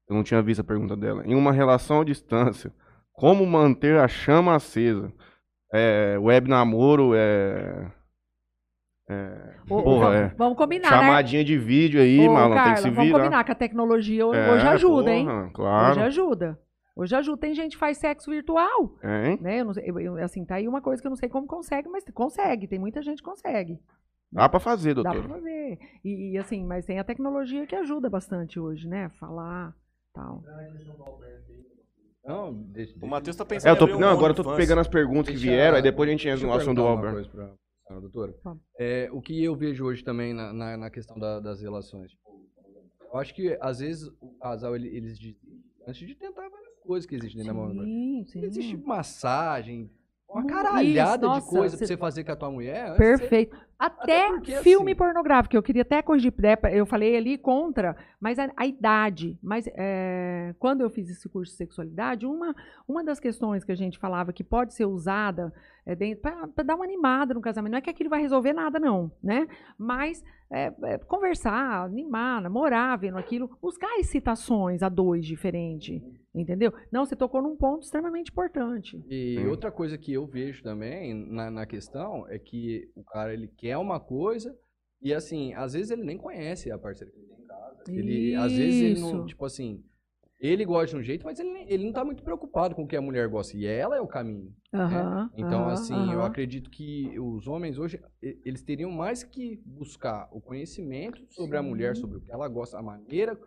eu não tinha visto a pergunta dela. Em uma relação à distância, como manter a chama acesa? É, web namoro, é. é Ô, porra, vamos, é. vamos combinar, né? Chamadinha de vídeo aí, Ô, tem que se vamos virar. combinar que a tecnologia É, hoje ajuda, hein? porra, Claro. Hoje ajuda. Hoje ajuda. Tem gente que faz sexo virtual, É, hein? né? Eu não sei, eu- assim, tá aí uma coisa que eu não sei como consegue, mas consegue. Tem muita gente que consegue. Dá pra fazer, Dá pra doutor. fazer. E, e, assim, mas tem a tecnologia que ajuda bastante hoje, né? Falar, tal. Não, deixa, O deixa- Matheus tá É, pensando eu tô, um não, agora eu tô pegando as perguntas que Deixa- vieram, aí depois a gente entra no assunto do Albert. pra senhora doutora. É, o que eu vejo hoje também na, na, na questão da- das relações. Eu acho que, às vezes, o casal, ele- eles desistem antes de tentar várias coisas que existem dentro da mão. Sim, sim. Existe massagem, uma Isso, caralhada nossa, de coisa cê- pra você fazer com a tua mulher. Perfeito. Até, porque, filme assim- pornográfico, eu queria até corrigir, eu falei ali contra, mas a, a idade. Mas é, quando eu fiz esse curso de sexualidade, uma, uma das questões que a gente falava que pode ser usada é, para dar uma animada no casamento, não é que aquilo vai resolver nada, não, né? Mas é, é, conversar, animar, namorar, vendo aquilo, buscar excitações a dois diferente, entendeu? Não, você tocou num ponto extremamente importante. E outra coisa que eu vejo também na, na questão é que o cara ele quer uma coisa e assim, às vezes ele nem conhece a parceira que ele tem em casa. Ele, às vezes ele não, Isso. tipo assim, ele gosta de um jeito, mas ele, ele não tá muito preocupado com o que a mulher gosta. E ela é o caminho. Aham, Então, aham, assim, eu aham. acredito que os homens hoje, eles teriam mais que buscar o conhecimento sobre a mulher, sobre o que ela gosta, a maneira,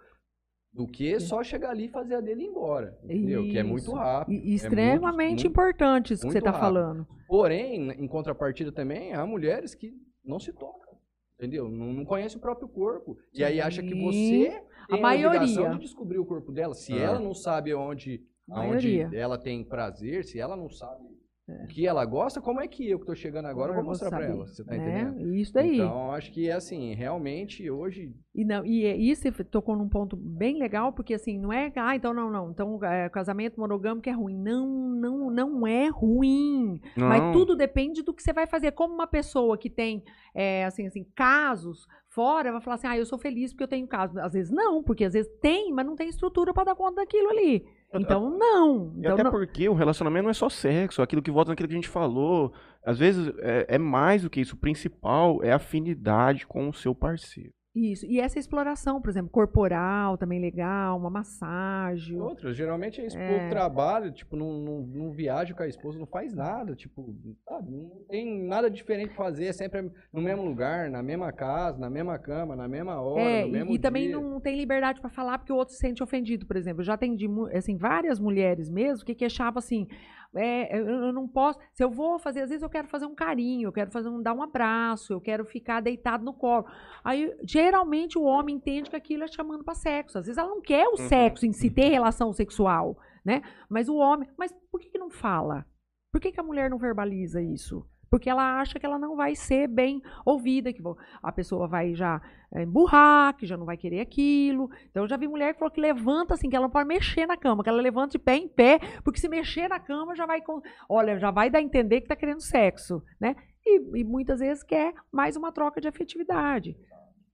do que só chegar ali e fazer a dele ir embora. Entendeu? Que é muito Isso. rápido. E- é muito- extremamente muito- importante isso que você está falando. Porém, em contrapartida também, há mulheres que não se tocam. Entendeu? Não, não conhecem o próprio corpo. E aí acha que Sim. você tem a, maioria. obrigação de descobrir o corpo dela. Se É. ela não sabe onde, A aonde maioria. ela tem prazer, se ela não sabe o que ela gosta, como é que eu que tô chegando agora vou Agora mostrar saber, ela? Você tá né? entendendo? Isso daí. Então, acho que assim, realmente hoje E, não, e é- isso você tocou num ponto bem legal, porque assim, não é, ah, então não, não, então é, casamento monogâmico é ruim. Não, não, não é ruim. Não. Mas tudo depende do que você vai fazer. Como uma pessoa que tem, é, assim, assim, casos fora, vai falar assim, ah, eu sou feliz porque eu tenho casos. Às vezes não, porque às vezes tem, mas não tem estrutura para dar conta daquilo ali. Então, não. Então, até não. porque o relacionamento não é só sexo, aquilo que volta naquilo que a gente falou. Às vezes é, é mais do que isso. O principal é a afinidade com o seu parceiro. Isso. E essa exploração, por exemplo, corporal também legal, uma massagem. Outras, geralmente a esposa É. trabalha, tipo, não, não, não viaja com a esposa, não faz nada, tipo, sabe, não tem nada diferente pra fazer, é sempre no mesmo lugar, na mesma casa, na mesma cama, na mesma hora, É, no e, mesmo e também dia. não tem liberdade para falar porque o outro se sente ofendido, por exemplo. Eu já atendi assim, várias mulheres mesmo que queixavam assim: é, eu, não posso. Se eu vou fazer, às vezes eu quero fazer um carinho, eu quero fazer um, dar um abraço, eu quero ficar deitado no colo. Aí, geralmente, o homem entende que aquilo é chamando para sexo. Às vezes ela não quer o sexo em si, ter relação sexual, né? Mas o homem. Mas por que, que não fala? Por que, que a mulher não verbaliza isso? Porque ela acha que ela não vai ser bem ouvida, que a pessoa vai já é, emburrar, que já não vai querer aquilo. Então, eu já vi mulher que falou que levanta assim, que ela não pode mexer na cama, que ela levanta de pé em pé, porque se mexer na cama já vai, olha, já vai dar a entender que está querendo sexo, né? E, e muitas vezes quer mais uma troca de afetividade.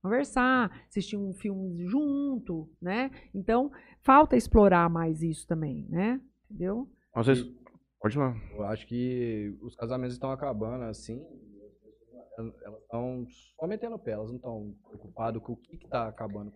Conversar, assistir um filme junto, né? Então, falta explorar mais isso também, né? Entendeu? Às vezes. Pode lá. Eu acho que os casamentos estão acabando assim, elas estão só metendo o pé, elas não estão preocupadas com o que está acabando.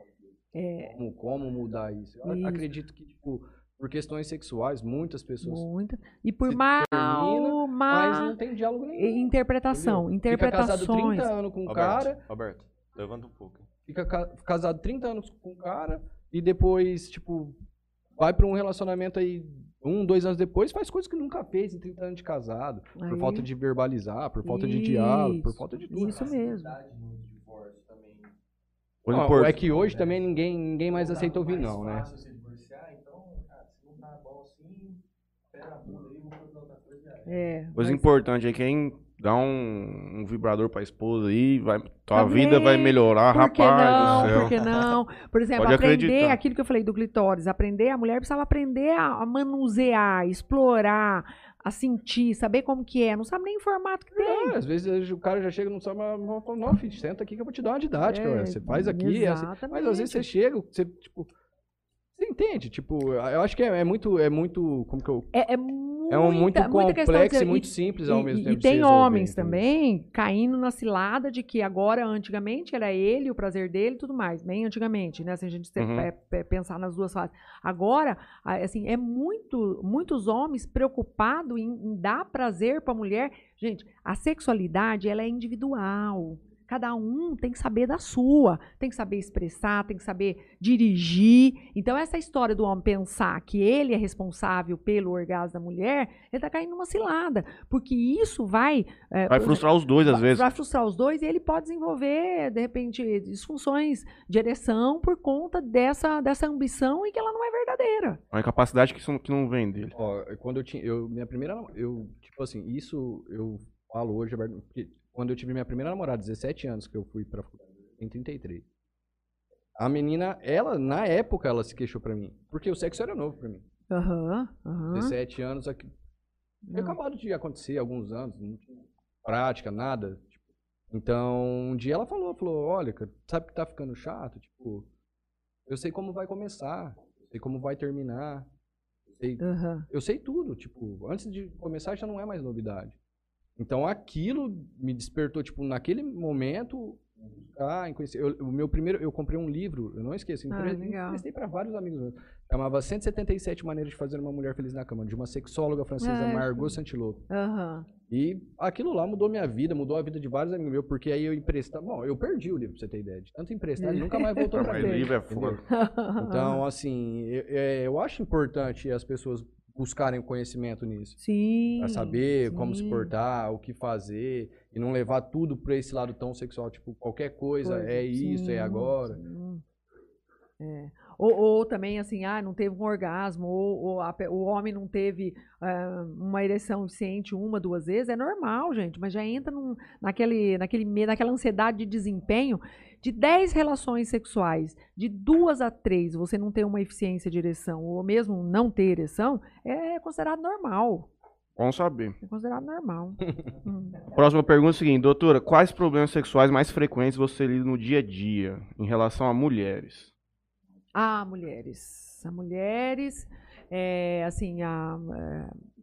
É, Como, como mudar isso. Eu Isso. acredito que, tipo, por questões sexuais, muitas pessoas. muita. E por se mal, termina, Mas não tem diálogo nenhum. interpretação, entendeu? Fica casado interpretações. 30 anos com um Alberto, cara, Alberto, levanta um pouco. fica ca- casado 30 anos com um cara e depois, tipo, vai pra um relacionamento aí um, dois anos depois, faz coisas que nunca fez em 30 anos de casado. Por Aí. falta de verbalizar, por falta de diálogo, por Isso, falta de tudo. Isso mesmo. Ó, importante. é que hoje também ninguém, ninguém mais aceita ouvir não, né? É, Coisa mas- importante aí, quem dá um, um vibrador pra esposa aí, vai, tua Também. vida vai melhorar, Por que rapaz não? do céu. Por que não? Por exemplo, Pode aprender acreditar. aquilo que eu falei do clitóris, aprender, a mulher precisava aprender a, a manusear, explorar, a sentir, saber como que é. Não sabe nem o formato que tem. É, às vezes o cara já chega e não sabe, mas fala, não, filho, senta aqui que eu vou te dar uma didática. É, você faz aqui, é assim. mas às vezes você chega, você, tipo, você entende, tipo, eu acho que é, é muito, é muito, como que eu... É, é, É um muito muita- muita complexo e muito simples ao E- mesmo e- tempo. E tem homens também caindo na cilada de que agora, antigamente, era ele, o prazer dele e tudo mais. Bem antigamente, né? Se a gente Uhum. é, é, pensar nas duas fases. Agora, assim, é muito, muitos homens preocupados em, em dar prazer para a mulher. Gente, a sexualidade, ela é individual. Cada um tem que saber da sua, tem que saber expressar, tem que saber dirigir. Então, essa história do homem pensar que ele é responsável pelo orgasmo da mulher, ele está caindo numa cilada. Porque isso vai. é, Vai frustrar os dois, às vai- vezes. Vai frustrar os dois e ele pode desenvolver, de repente, disfunções de ereção por conta dessa, dessa ambição e que ela não é verdadeira. É uma capacidade que, que não vem dele. Ó, quando eu tinha. Eu, minha primeira. Eu, tipo assim, isso eu falo hoje, aberto, porque quando eu tive minha primeira namorada, 17 anos que eu fui pra faculdade, em 33. A menina, ela, na época, ela se queixou pra mim. Porque o sexo era novo pra mim. Aham, aham. 17 anos, aqui, tinha acabado de acontecer alguns anos, não tinha prática, nada. tipo. Então, um dia ela falou, falou, olha, cara, sabe que tá ficando chato? Tipo, eu sei como vai começar, eu sei como vai terminar, eu sei, Aham. eu sei tudo, tipo, antes de começar já não é mais novidade. Então aquilo me despertou, tipo, naquele momento, ah, em conhecer, eu, o meu primeiro, eu comprei um livro, eu não esqueço, Ah, emprestei para vários amigos meus. Chamava 177 maneiras de fazer uma mulher feliz na cama, de uma sexóloga francesa, Ah. Margot Santilot. Aham. E aquilo lá mudou minha vida, mudou a vida de vários amigos meus, porque aí eu emprestava, bom, eu perdi o livro, pra você ter ideia, de tanto emprestar, ele nunca mais voltou pra Mas mim. livro é foda. Então, assim, eu, é, eu acho importante as pessoas buscarem conhecimento nisso. Sim. Pra saber como se sim. portar, o que fazer, e não levar tudo pra esse lado tão sexual. Tipo, qualquer coisa, Coisa, é isso, sim, é agora. sim. É. Ou, ou também assim, ah, não teve um orgasmo, ou, ou a pe- o homem não teve ah, uma ereção eficiente uma, duas vezes, é normal, gente, mas já entra num, naquele, naquele, me- naquela ansiedade de desempenho de 10 relações sexuais, de duas a três, você não ter uma eficiência de ereção, ou mesmo não ter ereção, é considerado normal. Bom saber. É considerado normal. Hum. Próxima pergunta é a seguinte, doutora, quais problemas sexuais mais frequentes você lida no dia a dia em relação a mulheres? Ah, mulheres. A mulheres, é, assim, a,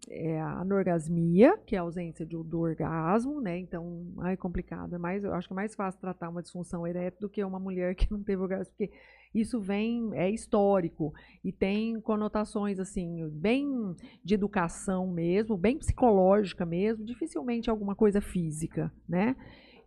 é, é a anorgasmia, que é a ausência de- do orgasmo, né? Então, ai, complicado. É eu acho que é mais fácil tratar uma disfunção erétil do que uma mulher que não teve orgasmo, porque isso vem, é histórico e tem conotações, assim, bem de educação mesmo, bem psicológica mesmo, dificilmente alguma coisa física, né?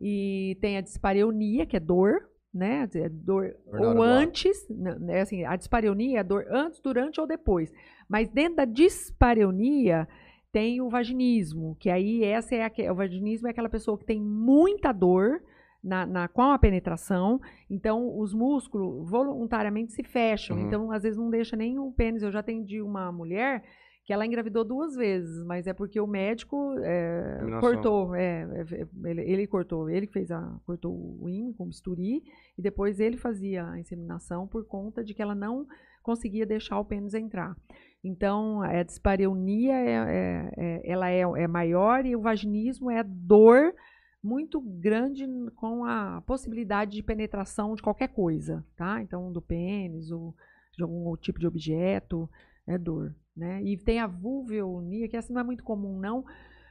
E tem a dispareunia, que é dor, né? É dor ou antes, né, né, assim, a dispareunia é a dor antes, durante ou depois. Mas dentro da dispareunia tem o vaginismo, que aí essa é a, o vaginismo é aquela pessoa que tem muita dor na, na- com a penetração, então os músculos voluntariamente se fecham, Uhum. então às vezes não deixa nem o pênis. Eu já atendi uma mulher que ela engravidou duas vezes, mas é porque o médico é, cortou, é, é, ele, ele cortou, ele fez a cortou o rim com bisturi e depois ele fazia a inseminação por conta de que ela não conseguia deixar o pênis entrar. Então, a dispareunia é, é- é- ela é, é maior e o vaginismo é a dor muito grande com a possibilidade de penetração de qualquer coisa, tá? Então, do pênis ou de algum tipo de objeto, é dor, né? E tem a vulvonia, que essa não é muito comum não,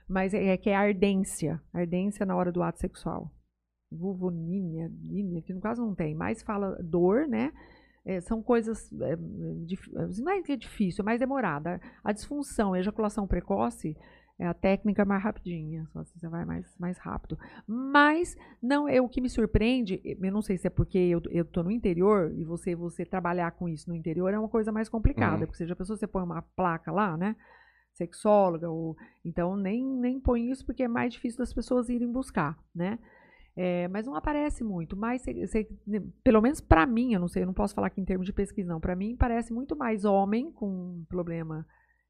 mas é, é que é ardência, ardência na hora do ato sexual. Vulvonínia, nínia, que no caso não tem, mas fala dor, né? É, são coisas, é, dif- não é que é difícil, é mais demorada. A disfunção, a ejaculação precoce, é a técnica mais rapidinha, só assim você vai mais, mais rápido. Mas não é o que me surpreende, eu não sei se é porque eu, eu tô no interior e você você trabalhar com isso no interior é uma coisa mais complicada, Uhum. porque seja a pessoa você põe uma placa lá, né? Sexóloga, ou então nem, nem põe isso porque é mais difícil das pessoas irem buscar, né? É, mas não aparece muito. Mas, cê- cê- pelo menos para mim, eu não sei, eu não posso falar aqui em termos de pesquisa, não. Para mim, parece muito mais homem com problema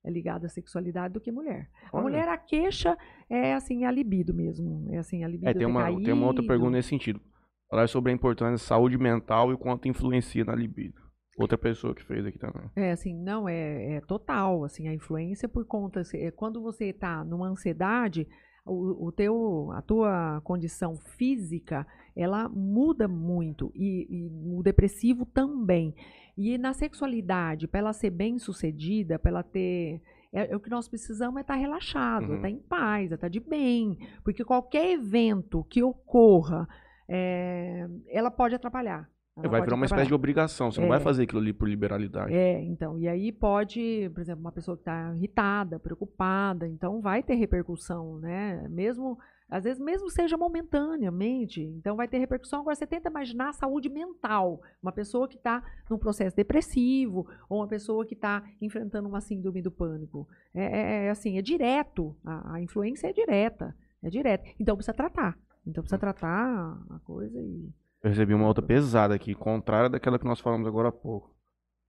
é, ligado à sexualidade do que mulher. A Olha. mulher, a queixa é assim, a libido mesmo. É assim, a libido É, tem uma, tem uma outra pergunta nesse sentido. Falar sobre a importância da saúde mental e o quanto influencia na libido. Outra pessoa que fez aqui também. É, assim, não, é, é total, assim, a influência por conta, é, quando você está numa ansiedade, o, o teu, a tua condição física, ela muda muito, e, e o depressivo também. E na sexualidade, para ela ser bem sucedida, para ela ter... É, é o que nós precisamos é estar relaxado, Uhum. estar em paz, estar de bem, porque qualquer evento que ocorra, é, ela pode atrapalhar. Ela vai virar uma espécie de obrigação. Você não É. vai fazer aquilo ali por liberalidade. É, então, e aí pode, por exemplo, uma pessoa que está irritada, preocupada, então vai ter repercussão, né? Mesmo Às vezes, mesmo seja momentaneamente, então vai ter repercussão. Agora, você tenta imaginar a saúde mental. Uma pessoa que está num processo depressivo, ou uma pessoa que está enfrentando uma síndrome do pânico. É, é- é assim, é direto. A, a influência é direta. É direta. Então precisa tratar. Então precisa tratar a coisa e. Eu recebi uma outra pesada aqui, contrária daquela que nós falamos agora há pouco.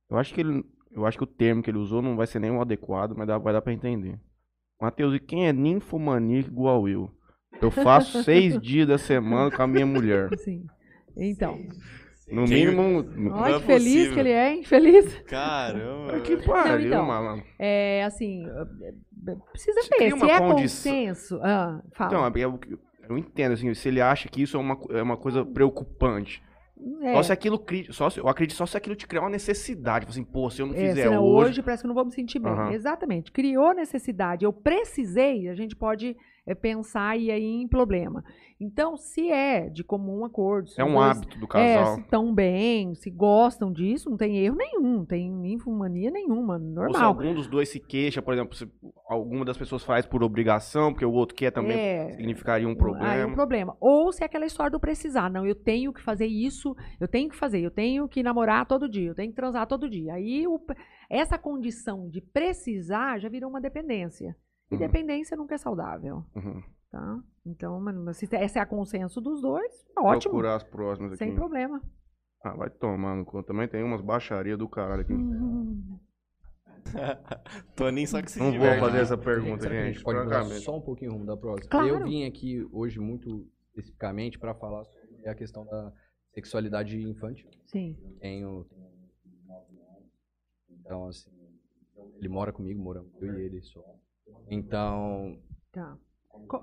Eu acho que ele, eu acho que o termo que ele usou não vai ser nem o adequado, mas dá, vai dar pra entender. Matheus, e quem é ninfomaníaco igual eu? Eu faço seis dias da semana com a minha mulher. Assim. Então. No Quem- mínimo. Olha é que feliz possível. que ele é, hein? Feliz. Caramba. Que pariu, então, malandro. É assim. é, é, Precisa Você ver. Se é condição- consenso. Ah, fala. Então, eu, eu entendo, assim, se ele acha que isso é uma, é uma coisa preocupante. é, Só se aquilo. Só se, eu acredito só se aquilo te criar uma necessidade. Assim, pô, se eu não é, fizer senão hoje. hoje parece que eu não vou me sentir bem. Aham. Exatamente. Criou necessidade. Eu precisei, a gente pode é, pensar e aí em problema. Então, se é de comum acordo. se É um dois- hábito do É, casal. se estão bem, se gostam disso, não tem erro nenhum, não tem ninfomania nenhuma, Ou se normal. algum dos dois se queixa, por exemplo, se alguma das pessoas faz por obrigação, porque o outro quer também, É, significaria um Aí é um problema. problema. Ou se é aquela história do precisar. Não, eu tenho que fazer isso, eu tenho que fazer, eu tenho que namorar todo dia, eu tenho que transar todo dia. Aí o- essa condição de precisar já virou uma dependência. E Uhum. dependência nunca é saudável, Uhum. tá? Então, mas se essa é a consenso dos dois, ótimo, Procurar as próximas aqui. sem problema. Ah, vai tomar no cu. Também tem umas baixarias do caralho aqui. Hum, Toninho só que se Não vou diverte. fazer essa pergunta, gente. gente pode mudar só um pouquinho o rumo da prosa? Claro. Eu vim aqui hoje muito especificamente para falar sobre a questão da sexualidade infantil. Sim. Tenho, tenho nove anos, então assim, ele mora comigo, moramos eu e ele só. Então, Tá.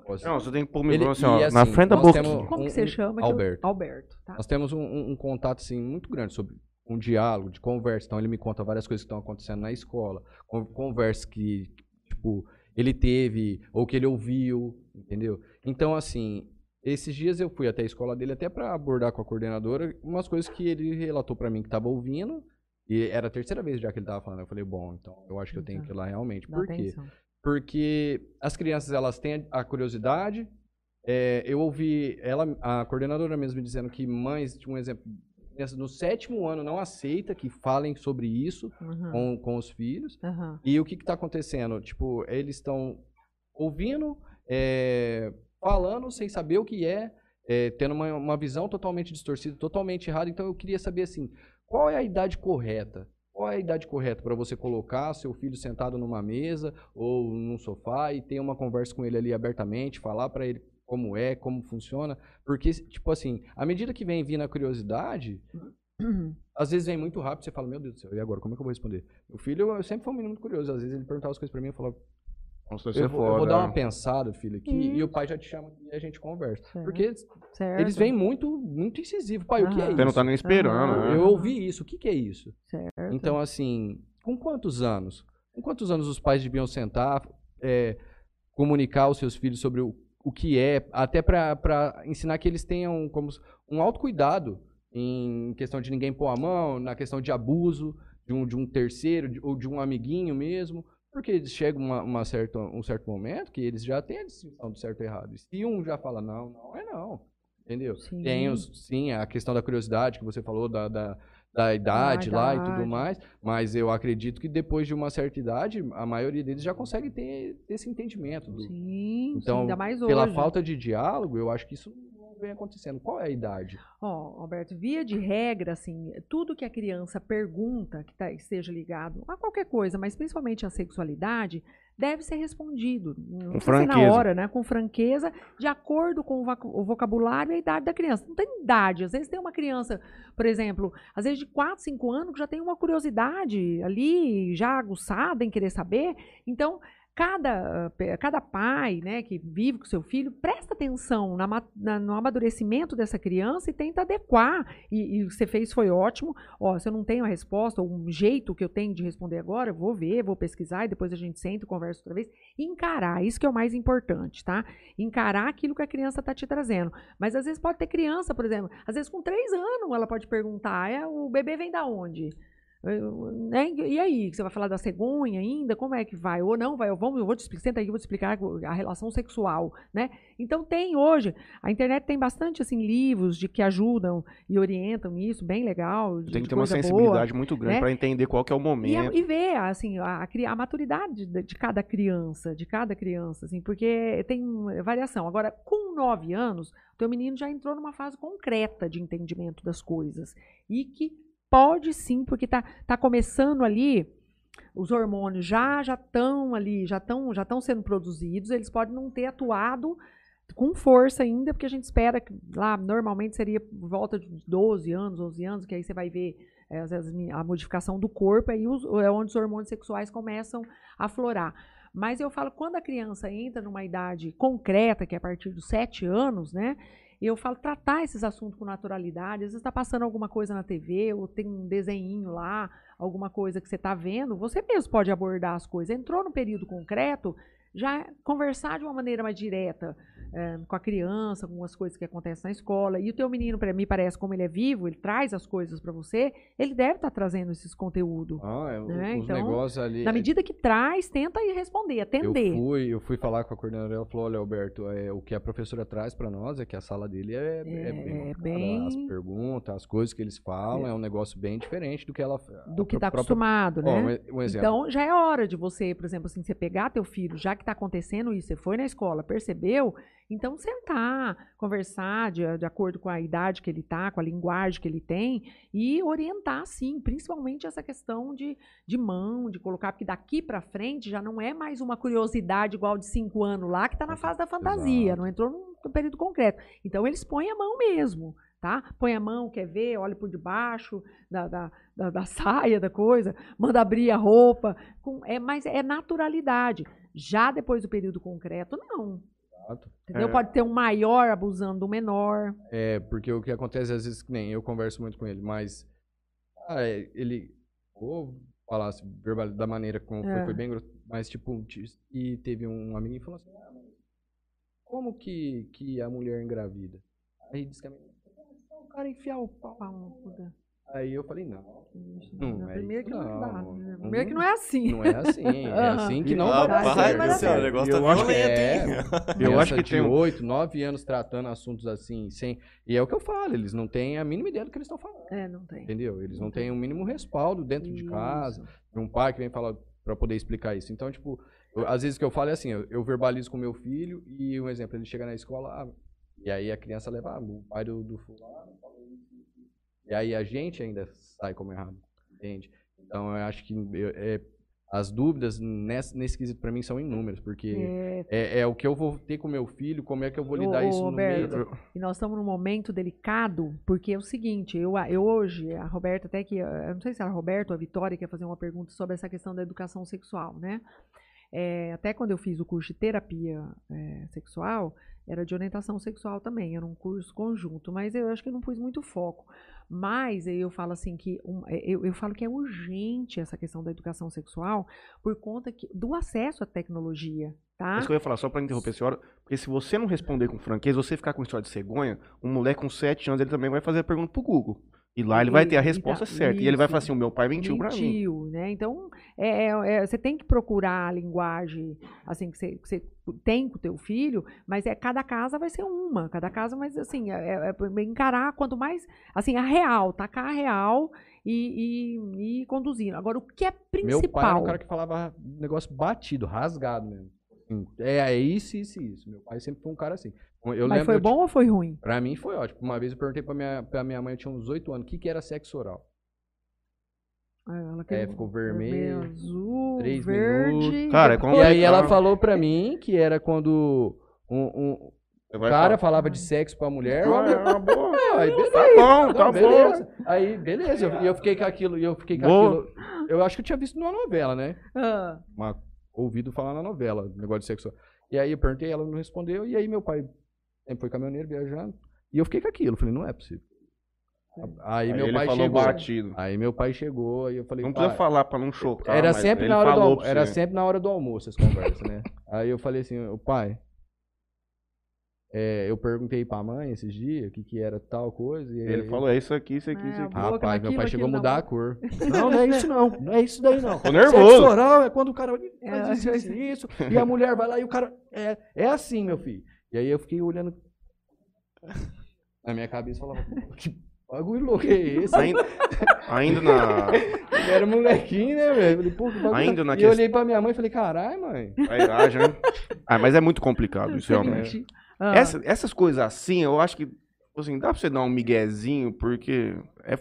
posso- Não, você tem que pôr o microfone assim, ó, e, na assim, frente da boquinha. temos- Como Um- que você um- chama? eu- Alberto. Alberto, tá. Nós temos um, um- um contato assim muito grande sobre um diálogo, de conversa. Então ele me conta várias coisas que estão acontecendo na escola, con- conversas que tipo ele teve ou que ele ouviu, entendeu? Então assim, esses dias eu fui até a escola dele até para abordar com a coordenadora umas coisas que ele relatou para mim que estava ouvindo. E era a terceira vez já que ele estava falando. Eu falei, bom, então eu acho que eu tenho que ir lá realmente. Dá Por quê? atenção. Porque as crianças elas têm a curiosidade. É, eu ouvi ela, a coordenadora mesmo me dizendo que mães, um exemplo, crianças no sétimo ano não aceita que falem sobre isso Uhum. com, com os filhos. Aham. E o que está acontecendo? Tipo, eles estão ouvindo, é, falando sem saber o que é, é, tendo uma, uma visão totalmente distorcida, totalmente errada. Então eu queria saber assim, qual é a idade correta? Qual é a idade correta para você colocar seu filho sentado numa mesa ou num sofá e ter uma conversa com ele ali abertamente, falar para ele como é, como funciona? Porque, tipo assim, à medida que vem vindo a curiosidade, às vezes vem muito rápido, você fala, meu Deus do céu, e agora, como é que eu vou responder? O filho eu sempre foi um menino muito curioso, às vezes ele perguntava as coisas pra mim, eu falava, eu você vou, eu vou dar uma pensada, filho, aqui, Isso. e o pai já te chama e a gente conversa. Certo. Porque Certo. eles vêm muito, muito incisivos. Pai, o que é isso? Você não tá nem esperando, Aham. né? Eu ouvi isso, o que, que é isso? Certo. Então, assim, com quantos anos? Com quantos anos os pais deviam sentar, é, comunicar aos seus filhos sobre o, o que é, até para ensinar que eles tenham como um autocuidado em questão de ninguém pôr a mão, na questão de abuso de um, de um terceiro de- ou de um amiguinho mesmo, porque chega uma, uma certa, um certo momento que eles já têm a distinção do certo e errado. E se um já fala não, não é não. Entendeu? Sim. Tem os, sim a questão da curiosidade que você falou, da, da, da idade lá e tudo mais, mas eu acredito que depois de uma certa idade, a maioria deles já consegue ter esse entendimento. do- Sim, sim, então, ainda mais hoje. pela falta de diálogo, eu acho que isso vem acontecendo. Qual é a idade? Ó, Alberto, via de regra, assim, tudo que a criança pergunta, que tá, esteja ligado a qualquer coisa, mas principalmente a sexualidade, deve ser respondido. Não ser na franqueza. hora, né? Com franqueza, de acordo com o vocabulário e a idade da criança. Não tem idade. Às vezes tem uma criança, por exemplo, às vezes de 4, 5 anos, que já tem uma curiosidade ali, já aguçada em querer saber. Então, cada, cada pai né, que vive com seu filho, presta atenção na na- no amadurecimento dessa criança e tenta adequar. E, e o que você fez foi ótimo. Ó, se eu não tenho a resposta, ou um jeito que eu tenho de responder agora, vou ver, vou pesquisar e depois a gente senta e conversa outra vez. Encarar, isso que é o mais importante, tá? Encarar aquilo que a criança está te trazendo. Mas às vezes pode ter criança, por exemplo, às vezes com três anos ela pode perguntar, é, o bebê vem da onde? Eu- né? E aí, você vai falar da cegonha ainda? Como é que vai? Ou não vai? Ou vamos, eu vou te explicar, senta aí, eu vou te explicar a relação sexual, né? Então tem hoje, a internet tem bastante assim livros de que ajudam e orientam isso, bem legal, de, Tem que ter uma coisa boa. sensibilidade muito grande né? pra entender qual que é o E, momento. a- e ver, assim, a, a maturidade de, de cada criança, de cada criança, assim, porque tem variação. Agora, com nove anos, o teu menino já entrou numa fase concreta de entendimento das coisas. E que pode sim, porque tá, tá começando ali, os hormônios já já estão ali, já estão já estão sendo produzidos, eles podem não ter atuado com força ainda, porque a gente espera que lá normalmente seria por volta de 12 anos, 11 anos, que aí você vai ver é, às vezes, a modificação do corpo, aí os- é onde os hormônios sexuais começam a aflorar. Mas eu falo, quando a criança entra numa idade concreta, que é a partir dos 7 anos, né? Eu falo, tratar esses assuntos com naturalidade. Às vezes está passando alguma coisa na TV, ou tem um desenho lá, alguma coisa que você está vendo, você mesmo pode abordar as coisas. Entrou no período concreto, já conversar de uma maneira mais direta eh, com a criança, com as coisas que acontecem na escola. E o teu menino, para mim, parece como ele é vivo, ele traz as coisas para você, ele deve estar trazendo esses conteúdos. Ah, é, Né, os então, negócios ali. Na medida que traz, tenta ir responder, eu atender. fui, eu fui falar com a coordenadora, ela falou, olha, Alberto, é, o que a professora traz pra nós é que a sala dele é, é É, bem, marcada, bem- as perguntas, as coisas que eles falam, é, um negócio bem diferente do que ela do que está própria- acostumado, Ó, né? um, um exemplo. Então, já é hora de você, por exemplo, assim, você pegar teu filho, já que está acontecendo isso, você foi na escola, percebeu? Então, sentar, conversar de, de acordo com a idade que ele está, com a linguagem que ele tem, e orientar, sim, principalmente essa questão de, de mão, de colocar, porque daqui para frente já não é mais uma curiosidade igual de cinco anos lá, que está na fase da fantasia, Exato. não entrou num, num período concreto. Então, eles põem a mão mesmo. Tá? Põe a mão, quer ver, olha por debaixo da, da, da, da saia, da coisa, manda abrir a roupa. Com, é, mas é naturalidade. Já depois do período concreto, não. Exato. Entendeu? É. Pode ter um maior abusando do menor. É, porque o que acontece às vezes, que nem eu converso muito com ele, mas ah, é, ele, vou falar assim, verbal, da maneira como foi, É. foi bem grosso, mas tipo, ti- e teve um amigo que falou assim, ah, mas como que, que a mulher engravida? Aí disse que a menina, "Ah, o cara enfiar o pau. Aí eu falei, não, Não, é Primeiro que não, dá. não. né? Não- Primeiro que não é assim. não é assim, é Aham. assim que não Ah, vai dar vai, certo. mas Rapaz, o negócio Eu tá acho que violento, É, hein? Eu acho que tem um- 8, 9 anos tratando assuntos assim, sem. E é o que eu falo, eles não têm a mínima ideia do que eles estão falando. É, não tem. Entendeu? Eles não têm o mínimo respaldo dentro de casa, de um pai que vem falar pra poder explicar isso. Então, tipo, eu- às vezes o que eu falo é assim, eu, eu verbalizo com meu filho e um exemplo, ele chega na escola, ah, e aí a criança leva, ah, o pai do, do fulano falou isso. E aí a gente ainda sai como errado, entende? Então eu acho que eu- é, as dúvidas nesse, nesse quesito pra mim são inúmeras, porque É, é, é o que eu vou ter com meu filho, como é que eu vou lidar ô, isso no meio. Roberto, E nós estamos num momento delicado, porque é o seguinte, eu, eu hoje, a Roberta até que, eh, eu não sei se era a Roberta ou a Vitória quer fazer uma pergunta sobre essa questão da educação sexual, né? É, até quando eu fiz o curso de terapia eh, sexual, era de orientação sexual também, era um curso conjunto, mas eu acho que não pus muito foco. Mas eu falo assim que um, eh, eu, eu falo que é urgente essa questão da educação sexual por conta que, do acesso à tecnologia, tá? É Isso que eu ia falar, só pra interromper a senhora, porque se você não responder com franqueza, você ficar com história de cegonha, um moleque com 7 anos, ele também vai fazer a pergunta pro Google. E lá ele vai ter a e resposta tá- certa. E ele vai falar isso. assim, o meu pai mentiu, pra mim. mentiu, né? Então, é, é- é- você tem que procurar a linguagem assim que você, que você tem com o teu filho, mas é cada casa vai ser uma, cada casa, mas assim, é, é- é encarar quanto mais, assim, a real, tacar a real e, e, e conduzindo. Agora, o que é Meu pai era principal? um cara que falava negócio batido, rasgado mesmo. É, é isso, isso isso. Meu pai sempre foi um cara assim. Eu mas lembro, foi eu bom ou foi ruim? Pra mim foi ótimo. Uma vez eu perguntei pra minha, pra minha mãe, eu tinha uns 8 anos, o que, que era sexo oral? Ela É, ficou vermelho, azul, três verde. minutos. Cara, é E aí ela falou pra mim que era quando um, um cara falar, falava de sexo pra mulher. "Ah, é uma boa. Aí beleza. Tá bom, Não, tá bom. beleza. Aí, beleza. E eu, fiquei com aquilo, e eu fiquei com Boa. aquilo. Eu acho que eu tinha visto numa novela, né? Ah, Uma, ouvido falar na novela, negócio de sexo. E aí eu perguntei, ela não respondeu, e aí meu pai sempre foi caminhoneiro, viajando. E eu fiquei com aquilo, falei, não é possível. Aí, Aí meu ele pai falou chegou. batido. Aí meu pai chegou e eu falei, Não precisa falar pra não chocar. era mas sempre ele na hora do era sempre na hora do almoço as conversas, né? Aí eu falei assim, o pai, é, eu perguntei pra mãe esses dias o que, que era tal coisa. E Ele aí- falou, é isso aqui, isso aqui, É, isso aqui. boca Rapaz, meu pai chegou a mudar na a cor. Não, não é isso não. Não é isso daí não. Tô nervoso. Sexo oral é quando o cara É, faz isso, isso, isso, e a mulher vai lá e o cara... É, é assim, meu filho. E aí eu fiquei olhando... Na minha cabeça eu falava, que bagulho louco é esse? Ainda, ainda na. Eu era molequinho, né, velho? Falei, pô, que bagulho... Ainda na e eu olhei pra minha mãe e falei, caralho, mãe. A idade, né? Ah, mas é muito complicado isso, realmente. Seguinte, ah, Essa- essas coisas assim, eu acho que, assim, dá pra você dar um miguezinho, porque é,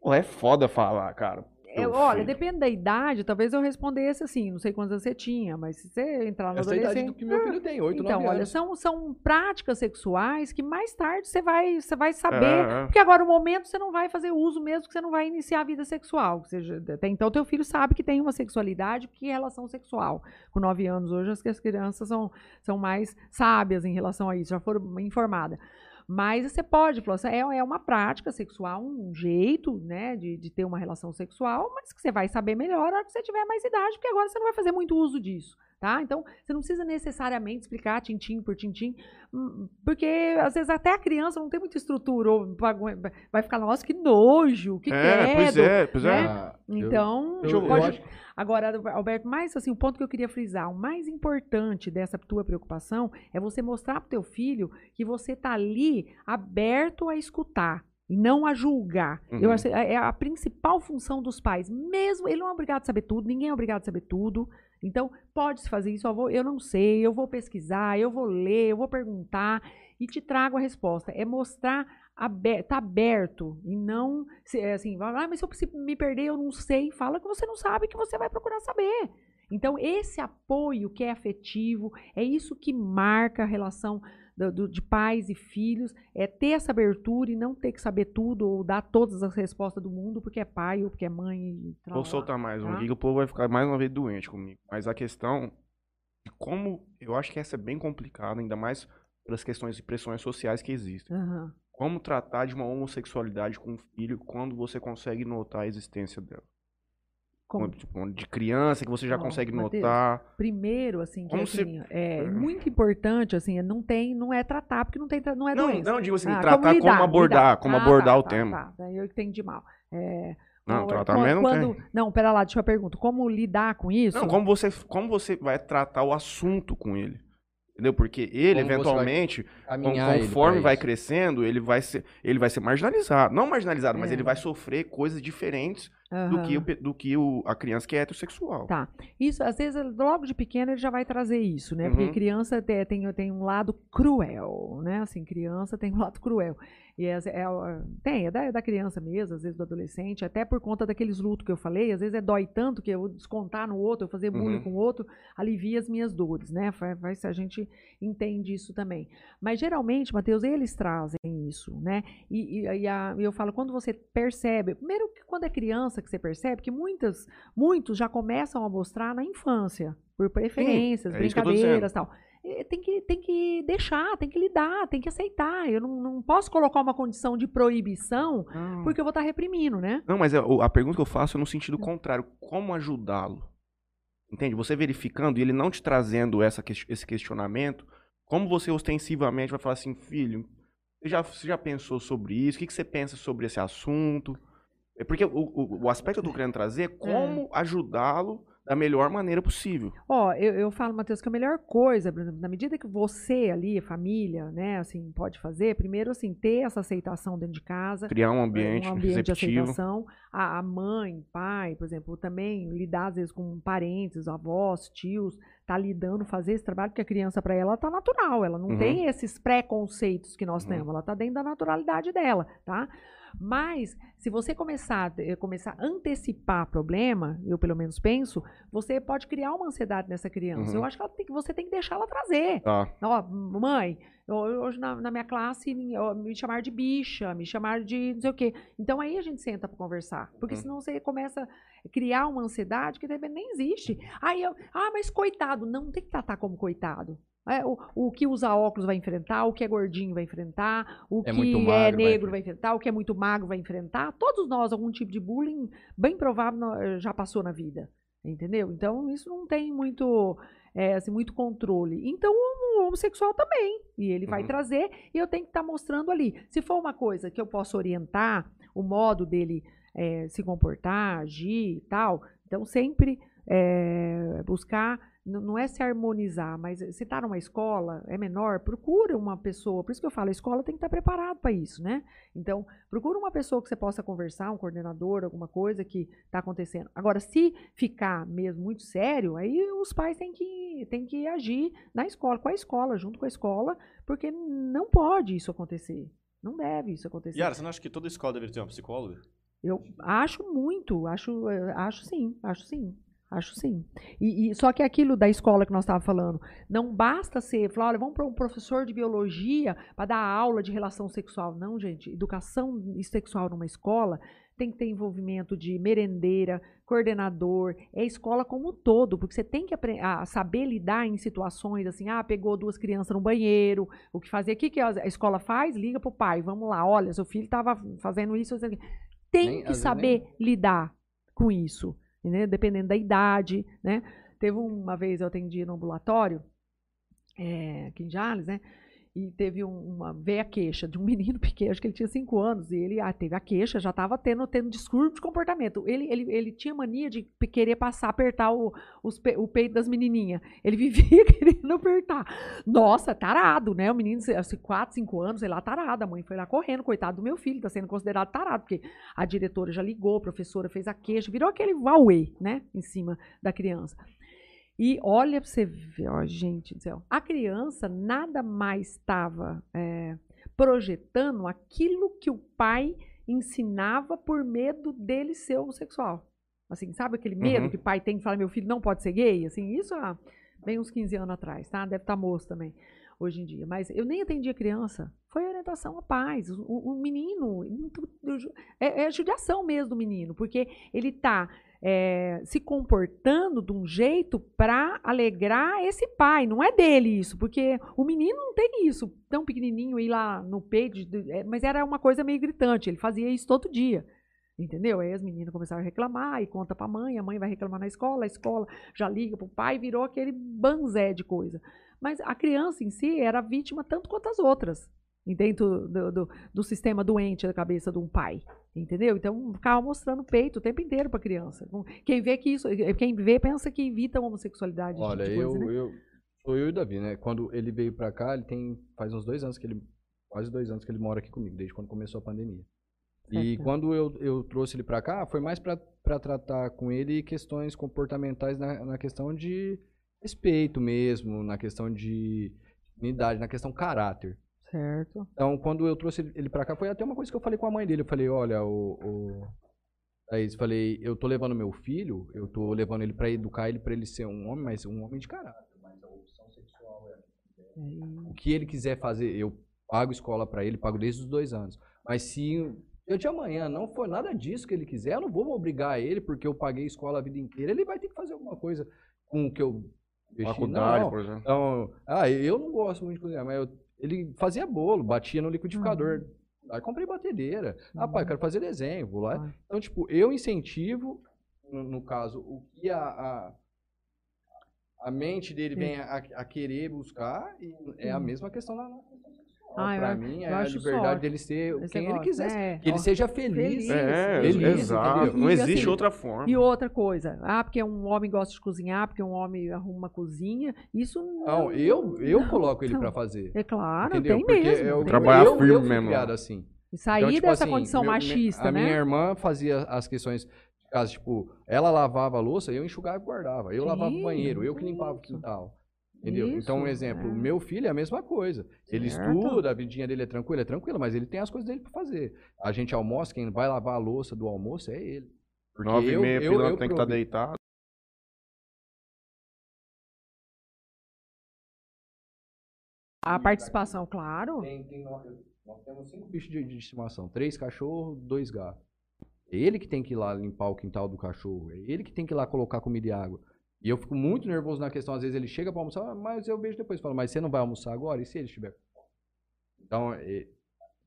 pô, é foda falar, cara. É, Meu olha, depende da idade, talvez eu respondesse assim, não sei quantos anos você tinha, mas se você entrar Essa é a idade do que meu filho tem, 8, Então, 9 olha, anos. são, são práticas sexuais que mais tarde você vai, você vai saber. É, é. Porque agora, no momento, você não vai fazer uso mesmo, que você não vai iniciar a vida sexual. Ou seja, até então, teu filho sabe que tem uma sexualidade, que é relação sexual. Com nove anos hoje, as, as crianças são, são mais sábias em relação a isso, já foram informadas. Mas você pode, assim, é, é uma prática sexual, um jeito, né, de, de ter uma relação sexual, mas que você vai saber melhor na hora que você tiver mais idade, porque agora você não vai fazer muito uso disso, tá? Então, você não precisa necessariamente explicar tintim por tintim, hum, porque às vezes até a criança não tem muita estrutura, ou vai- ficar, nossa, que nojo, que é, pois é, pois é. né? Eu- Então, eu- eu pode- acho- Agora, Alberto, mais assim, o ponto que eu queria frisar, o mais importante dessa tua preocupação é você mostrar para o teu filho que você tá ali aberto a escutar e não a julgar. Eu Uhum. acho que é a principal função dos pais. Mesmo ele não é obrigado a saber tudo, ninguém é obrigado a saber tudo. Então, pode se fazer isso, eu, não sei, eu vou pesquisar, eu vou ler, eu vou perguntar e te trago a resposta. É mostrar aberto, tá aberto e não é assim, ah, mas se eu me perder, eu não sei. Fala que você não sabe, que você vai procurar saber. Então, esse apoio que é afetivo, é isso que marca a relação do- do- de pais e filhos, é ter essa abertura e não ter que saber tudo ou dar todas as respostas do mundo porque é pai ou porque é mãe. E Vou soltar mais um tá? aqui que o povo vai ficar mais uma vez doente comigo. Mas a questão de como. Eu acho que essa é bem complicada, ainda mais pelas questões de pressões sociais que existem. Aham. Como tratar de uma homossexualidade com um filho quando você consegue notar a existência dela? Como- Tipo, de criança que você já consegue Matheus, notar. Primeiro, assim, que Como é, se- assim, é É. muito importante, assim, é não tem, não é tratar, porque não tem, não é Não, doença. não, digo assim, Ah, tratar como, lidar, abordar, lidar. como Ah, abordar tá, o tá, tema. Tá, daí eu entendi mal. É, Não, tratamento não quando, tem. Não, pera lá, deixa eu perguntar. Como lidar com isso? Não, como você, como você vai tratar o assunto com ele? Entendeu? Porque ele, Como eventualmente, com- ele conforme pra vai isso. crescendo, ele vai ser, ele vai ser marginalizado. Não marginalizado, mas É. ele vai sofrer coisas diferentes do Aham. que, o, do que o, a criança que é heterossexual. Tá. Isso, às vezes, logo de pequeno, ele já vai trazer isso, né? Porque Uhum. criança te- tem, tem um lado cruel, né? Assim, criança tem um lado cruel. E é, é, tem, é da, é da criança mesmo, às vezes do adolescente, até por conta daqueles lutos que eu falei, às vezes é dói tanto que eu descontar no outro, eu fazer bullying Uhum. com o outro, alivia as minhas dores, né? Vai, vai, a gente entende isso também. Mas geralmente, Mateus, eles trazem isso, né? E, e, e a- e eu falo, quando você percebe, primeiro que quando é criança que você percebe, que muitas, muitos já começam a mostrar na infância, por preferências, é eu tô brincadeiras e tal. E Tem que, tem que deixar, tem que lidar, tem que aceitar. Eu não, não posso colocar uma condição de proibição Não. porque eu vou estar reprimindo, né? Não, mas é, o- a pergunta que eu faço é no sentido contrário. Como ajudá-lo? Entende? Você verificando e ele não te trazendo essa, esse questionamento, como você ostensivamente vai falar assim, filho, você já, você já pensou sobre isso? O que, que você pensa sobre esse assunto? É porque o, o, o aspecto que eu tô querendo trazer é como ajudá-lo da melhor maneira possível. Ó, eu, eu falo, Matheus, que a melhor coisa, por exemplo, na medida que você ali, família, né, assim, pode fazer, primeiro, assim, ter essa aceitação dentro de casa, Criar um ambiente, um ambiente de receptivo. aceitação. A, a mãe, pai, por exemplo, também lidar às vezes com parentes, avós, tios, tá lidando, fazer esse trabalho, porque a criança para ela tá natural, ela não Uhum. tem esses preconceitos que nós Uhum. temos, ela tá dentro da naturalidade dela, tá? Mas se você começar, eh, começar a antecipar problema, eu pelo menos penso, você pode criar uma ansiedade nessa criança. Uhum. Eu acho que tem você tem que deixar ela trazer. Tá. Ó, mãe, hoje na, na minha classe me chamaram de bicha, me chamaram de não sei o quê. Então aí a gente senta para conversar. Porque Uhum. senão você começa a criar uma ansiedade que de repente nem existe. Aí eu, ah, mas coitado, não tem que tratar como coitado. É, o, o que usa óculos vai enfrentar, o que é gordinho vai enfrentar, o É que é magro vai negro vai enfrentar, o que é muito magro vai enfrentar. Todos nós, algum tipo de bullying, bem provável, já passou na vida. Entendeu? Então, isso não tem muito, é, assim, muito controle. Então, o homossexual também. E ele vai Uhum. trazer e eu tenho que estar mostrando ali. Se for uma coisa que eu posso orientar, o modo dele é, se comportar, agir e tal, então sempre é, buscar, não é se harmonizar, mas se está numa escola, é menor, procura uma pessoa, por isso que eu falo, a escola tem que estar preparado para isso, né? Então, procura uma pessoa que você possa conversar, um coordenador, alguma coisa que está acontecendo. Agora, se ficar mesmo muito sério, aí os pais têm que, têm que agir na escola, com a escola, junto com a escola, porque não pode isso acontecer. Não deve isso acontecer. Yara, você não acha que toda escola deveria ter uma psicóloga? Eu acho muito, acho, eh, acho sim, acho sim. Acho sim. E, e- só que aquilo da escola que nós estávamos falando, não basta ser, falar, olha, vamos para um professor de biologia para dar aula de relação sexual. Não, gente. Educação sexual numa escola tem que ter envolvimento de merendeira, coordenador, é a escola como um todo, porque você tem que a saber lidar em situações assim, ah, pegou duas crianças no banheiro, o que fazer, o que, que a escola faz? Liga pro pai, vamos lá, olha, seu filho estava fazendo isso, tem Nem- que saber lidar com isso, né? dependendo da idade, né? Teve uma vez eu atendi no ambulatório, é, aqui em Jales, né? E teve um- uma veio a queixa de um menino pequeno, acho que ele tinha cinco anos, e ele ah, teve a queixa, já estava tendo, tendo distúrbio de comportamento. Ele, ele, ele tinha mania de querer passar, apertar o, os o peito das menininhas. Ele vivia querendo apertar. Nossa, tarado, né? O menino, assim, quatro, cinco anos, sei lá, tarado. A mãe foi lá correndo, coitado do meu filho, está sendo considerado tarado, porque a diretora já ligou, a professora fez a queixa, virou aquele Huawei, né? Em cima da criança. E olha pra você ver, ó, gente do céu, a criança nada mais estava é, projetando aquilo que o pai ensinava por medo dele ser homossexual. Assim, sabe aquele medo Uhum. que o pai tem que falar, meu filho não pode ser gay? Assim, isso há bem uns 15 anos atrás, tá? Deve estar moço também, hoje em dia. Mas eu nem atendia criança. Foi orientação a pais. O, o- menino, é, é judiação mesmo do menino, porque ele está é, se comportando de um jeito para alegrar esse pai. Não é dele isso, porque o menino não tem isso. Tão pequenininho ir lá no peito, é, mas era uma coisa meio gritante. Ele fazia isso todo dia. Entendeu? Aí as meninas começaram a reclamar e conta pra mãe, a mãe vai reclamar na escola, a escola já liga pro pai, virou aquele banzé de coisa. Mas a criança em si era vítima tanto quanto as outras, dentro do, do, do sistema doente da cabeça de um pai. Entendeu? Então ficava mostrando o peito o tempo inteiro pra criança. Quem vê que isso, quem vê pensa que evita a homossexualidade. Olha, tipo coisa, eu, né? eu sou eu e o Davi, né? Quando ele veio pra cá, ele tem faz uns dois anos que ele quase dois anos que ele mora aqui comigo, desde quando começou a pandemia. E Certo. quando eu, eu trouxe ele pra cá, foi mais pra pra tratar com ele questões comportamentais na, na questão de respeito mesmo, na questão de dignidade, na questão caráter. Certo. Então, quando eu trouxe ele- pra cá, foi até uma coisa que eu falei com a mãe dele. Eu falei, olha, o. o... Thaís, falei, eu tô levando meu filho, eu tô levando ele pra educar ele pra ele ser um homem, mas um homem de caráter. Mas a opção sexual é. O que ele quiser fazer, eu pago escola pra ele, pago desde os dois anos. Mas se eu de amanhã não for nada disso que ele quiser, eu não vou obrigar ele, porque eu paguei escola a vida inteira. Ele vai ter que fazer alguma coisa com o que eu. Faculdade, Não, por exemplo. então, ah, eu não gosto muito de cozinhar, mas eu- ele fazia bolo, batia no liquidificador. Aí comprei batedeira. Ah, pai, eu quero fazer desenho, vou lá. Ah. Então, tipo, eu incentivo, no, no caso, o que a, a, a mente dele Sim. vem a, a querer buscar, e é a Sim. mesma questão sexual. Ah, pra a- mim, é a acho liberdade sorte. dele ser Esse quem ele quiser. é. Que ele Ó, seja feliz. feliz. É, Feliz, exato. Não existe assim, outra forma. E outra coisa, ah, porque um homem gosta de cozinhar, porque um homem arruma uma cozinha, isso não. Não, eu, eu não, coloco ele não. pra fazer. É claro, entendeu? tem Porque mesmo. eu, tem Trabalhar eu, firme eu mesmo. criado assim. E sair Então, tipo dessa assim, condição meu- machista, A né? minha irmã fazia as questões de casa, tipo, ela lavava a louça, eu enxugava e guardava. Eu lavava o banheiro, eu que limpava o isso. quintal. Entendeu? então, um Isso, exemplo, é. meu filho é a mesma coisa. Ele Certo. estuda, a vidinha dele é tranquila, é tranquila, mas ele tem as coisas dele pra fazer. A gente almoça, quem vai lavar a louça do almoço é ele. Porque Nove e eu- meia, eu- pilantra eu tem que estar provi- deitado. A participação, claro. Tem, tem nós, nós temos cinco bichos de, de estimação. Três cachorros, dois gatos. É ele que tem que ir lá limpar o quintal do cachorro. É ele que tem que ir lá colocar comida e água. E eu fico muito nervoso na questão. Às vezes ele chega pra almoçar, "Ah, mas eu vejo depois. Falo, mas você não vai almoçar agora? E se ele estiver com fome? Então,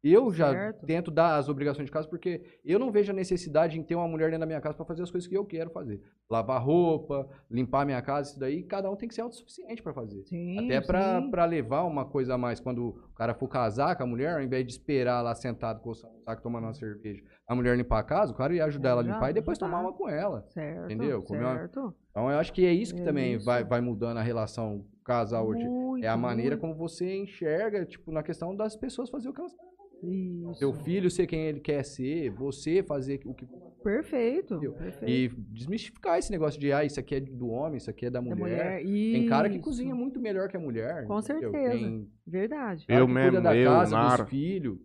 Eu já Certo. tento dar as obrigações de casa porque eu não vejo a necessidade em ter uma mulher dentro da minha casa para fazer as coisas que eu quero fazer. Lavar roupa, limpar a minha casa, isso daí, cada um tem que ser autossuficiente para fazer. Sim, Até pra levar uma coisa a mais. Quando o cara for casar com a mulher, ao invés de esperar lá sentado com o saco tomando uma cerveja, a mulher limpar a casa, o cara ia ajudar ela a limpar e depois tomar uma com ela. Certo, Entendeu? Uma- certo. Então eu acho que é isso que É também isso. Vai, vai mudando a relação casal hoje. Muito, É a maneira muito. como você enxerga, tipo, na questão das pessoas fazer o que elas querem. Isso. Seu filho ser quem ele quer ser, você fazer o que. Perfeito. Perfeito. E desmistificar esse negócio de, ah, isso aqui é do homem, isso aqui é da Da mulher. mulher. Tem cara que cozinha muito melhor que a mulher. Com entendeu? certeza. Tem Verdade. Eu mesmo, da eu, casa, Nara. dos filhos.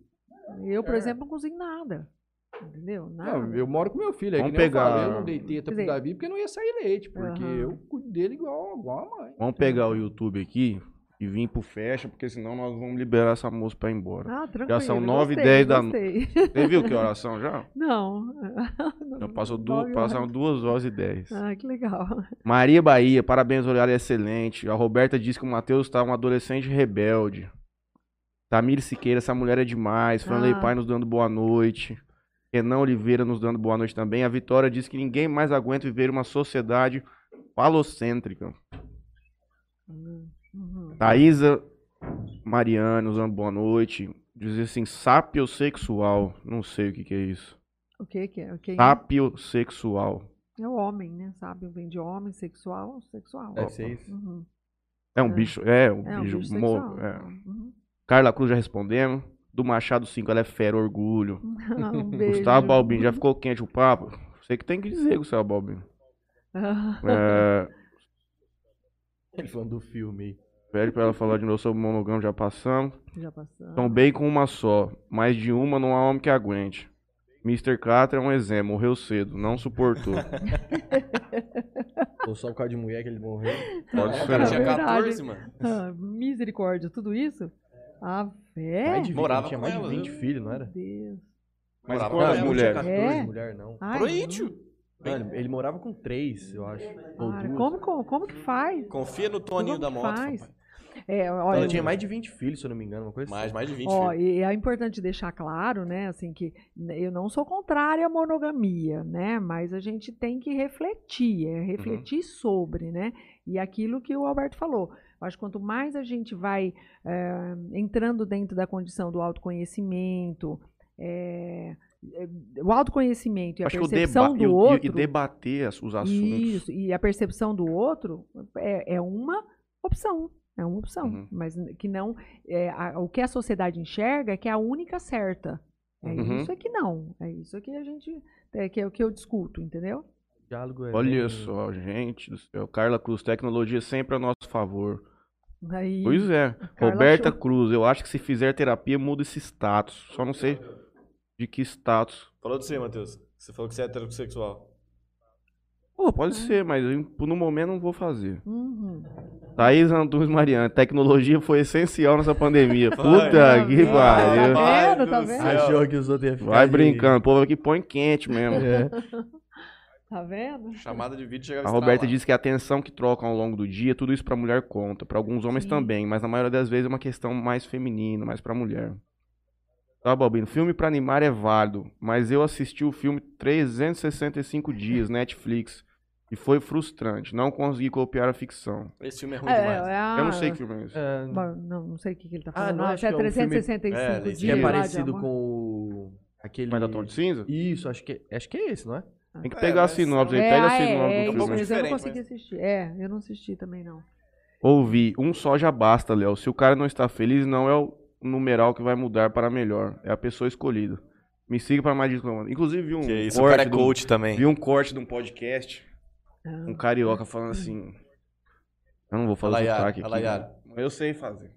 Eu, por É. exemplo, não cozinho nada. Entendeu? Nada. Não, eu moro com meu filho. Aí Vamos que nem eu, pegar- eu não dei teta Quer pro dizer- Davi porque não ia sair leite. Porque eu cuido dele igual, igual a mãe. Vamos pegar o YouTube aqui e vir pro fecha, porque senão nós vamos liberar essa moça pra ir embora. Ah, tranquilo. são gostei, 9 e 10 da gostei. Você viu que oração já? Não. Já passou duas, passaram duas horas e 10. Ah, que legal. Maria Bahia, parabéns, horário excelente. A Roberta disse que o Matheus tá um adolescente rebelde. Tamir Siqueira, essa mulher é demais. Franley Ah. Pai nos dando boa noite. Renan Oliveira nos dando boa noite também. A Vitória disse que ninguém mais aguenta viver uma sociedade falocêntrica. Uhum. Thaísa Mariana nos dando boa noite. Diz assim, sapiosexual. Não sei o que, que é isso. O que que é? Quem é? Sapiosexual. É o homem, né? Sabe? Vem de homem, sexual, sexual. Ser isso. Uhum. É um É. bicho. É, um É um bicho. sexual. é. Uhum. Carla Cruz já respondemos. Do Machado 5, ela é fera, orgulho. um beijo. Gustavo Balbino, já ficou quente o papo? Você que tem que dizer, Gustavo Balbino. É, Ele falando do filme aí. Pede pra ela falar de novo sobre o monogamo, já passamos. Já passamos. Então, bem com uma só. Mais de uma não há homem que aguente. Mr. Catra é um exemplo, morreu cedo, não suportou. Ou só por causa de mulher que ele morreu. Pode O cara ser. tinha verdade. 14, mano. Ah, misericórdia, tudo isso? Ah, é? 20, Morava ele tinha com mais ela, de 20 né? filhos, não era? Meu Deus. Mas Morava com ela. mulheres? Não tinha 14 É? mulheres, não. Ai, Por aí, tio. Mano, ele morava com 3, eu acho. Ou Cara, duas. como, como, como que faz? Confia no Toninho Como da moto, faz? papai. É, olha, Ela tinha mais de 20 filhos, se eu não me engano, uma coisa Mais, assim. mais de 20 Ó, filhos. e é importante deixar claro, né, assim, que eu não sou contrária à monogamia, né, mas a gente tem que refletir, é refletir sobre, né, e aquilo que o Alberto falou. Eu acho que quanto mais a gente vai eh, entrando dentro da condição do autoconhecimento, eh, o autoconhecimento e a Acho que o percepção do e, o- e- outro... e debater os assuntos. Isso, e a percepção do outro é, é uma opção. É uma opção. Uhum. Mas que não. é, a- o que a sociedade enxerga é que é a única certa. É Uhum. isso é que não. É isso que a gente. É, que é o que eu discuto, entendeu? Diálogo é Olha bem- só, gente do céu. Carla Cruz, tecnologia sempre a nosso favor. Aí, Pois é. Roberta achou. Cruz, eu acho que se fizer terapia muda esse status. Só não sei de que status. Falou de você, Matheus. Você falou que você é heterossexual. Pô, pode ser, mas eu, no momento não vou fazer. Uhum. Thaís Antunes Mariana, tecnologia foi essencial nessa pandemia. Puta que Tá pariu. Vai vendo? Tá do vendo? Achou que os outros iam ficar Vai brincando, o povo aqui põe quente mesmo. É. Tá vendo? Chamada de vídeo chegava A Roberta disse que a atenção que trocam ao longo do dia, tudo isso pra mulher conta. Pra alguns homens Sim. também, mas na maioria das vezes é uma questão mais feminina, mais pra mulher. Tá, Balbino? Filme pra animar é válido, mas eu assisti o filme 365 dias, Netflix, e foi frustrante. Não consegui copiar a ficção. Esse filme é ruim É, demais. é a- Eu não sei que filme é esse. É, Bom, não, não sei o que, que ele tá Ah, falando. não, Ah, acho é que é um filme- 365 É, dias. que é de parecido amor. com o... Aquele... Mas da Tom de Cinza? Isso, acho que, acho que é esse, não é? Tem que É, pegar a mas sinopse aí. É, Pega a sinopse é, do é, filme. isso, mas eu não consegui mas- assistir. É, eu não assisti também, não. Ouvi, um só já basta, Léo. Se o cara não está feliz, não é o numeral que vai mudar para melhor. É a pessoa escolhida. Me siga para mais dicas. Inclusive, vi um Que isso, o corte cara é coach também. vi um corte de um podcast. Um carioca falando assim. Eu não vou falar o Alaiara, sotaque aqui. Mas Eu sei fazer.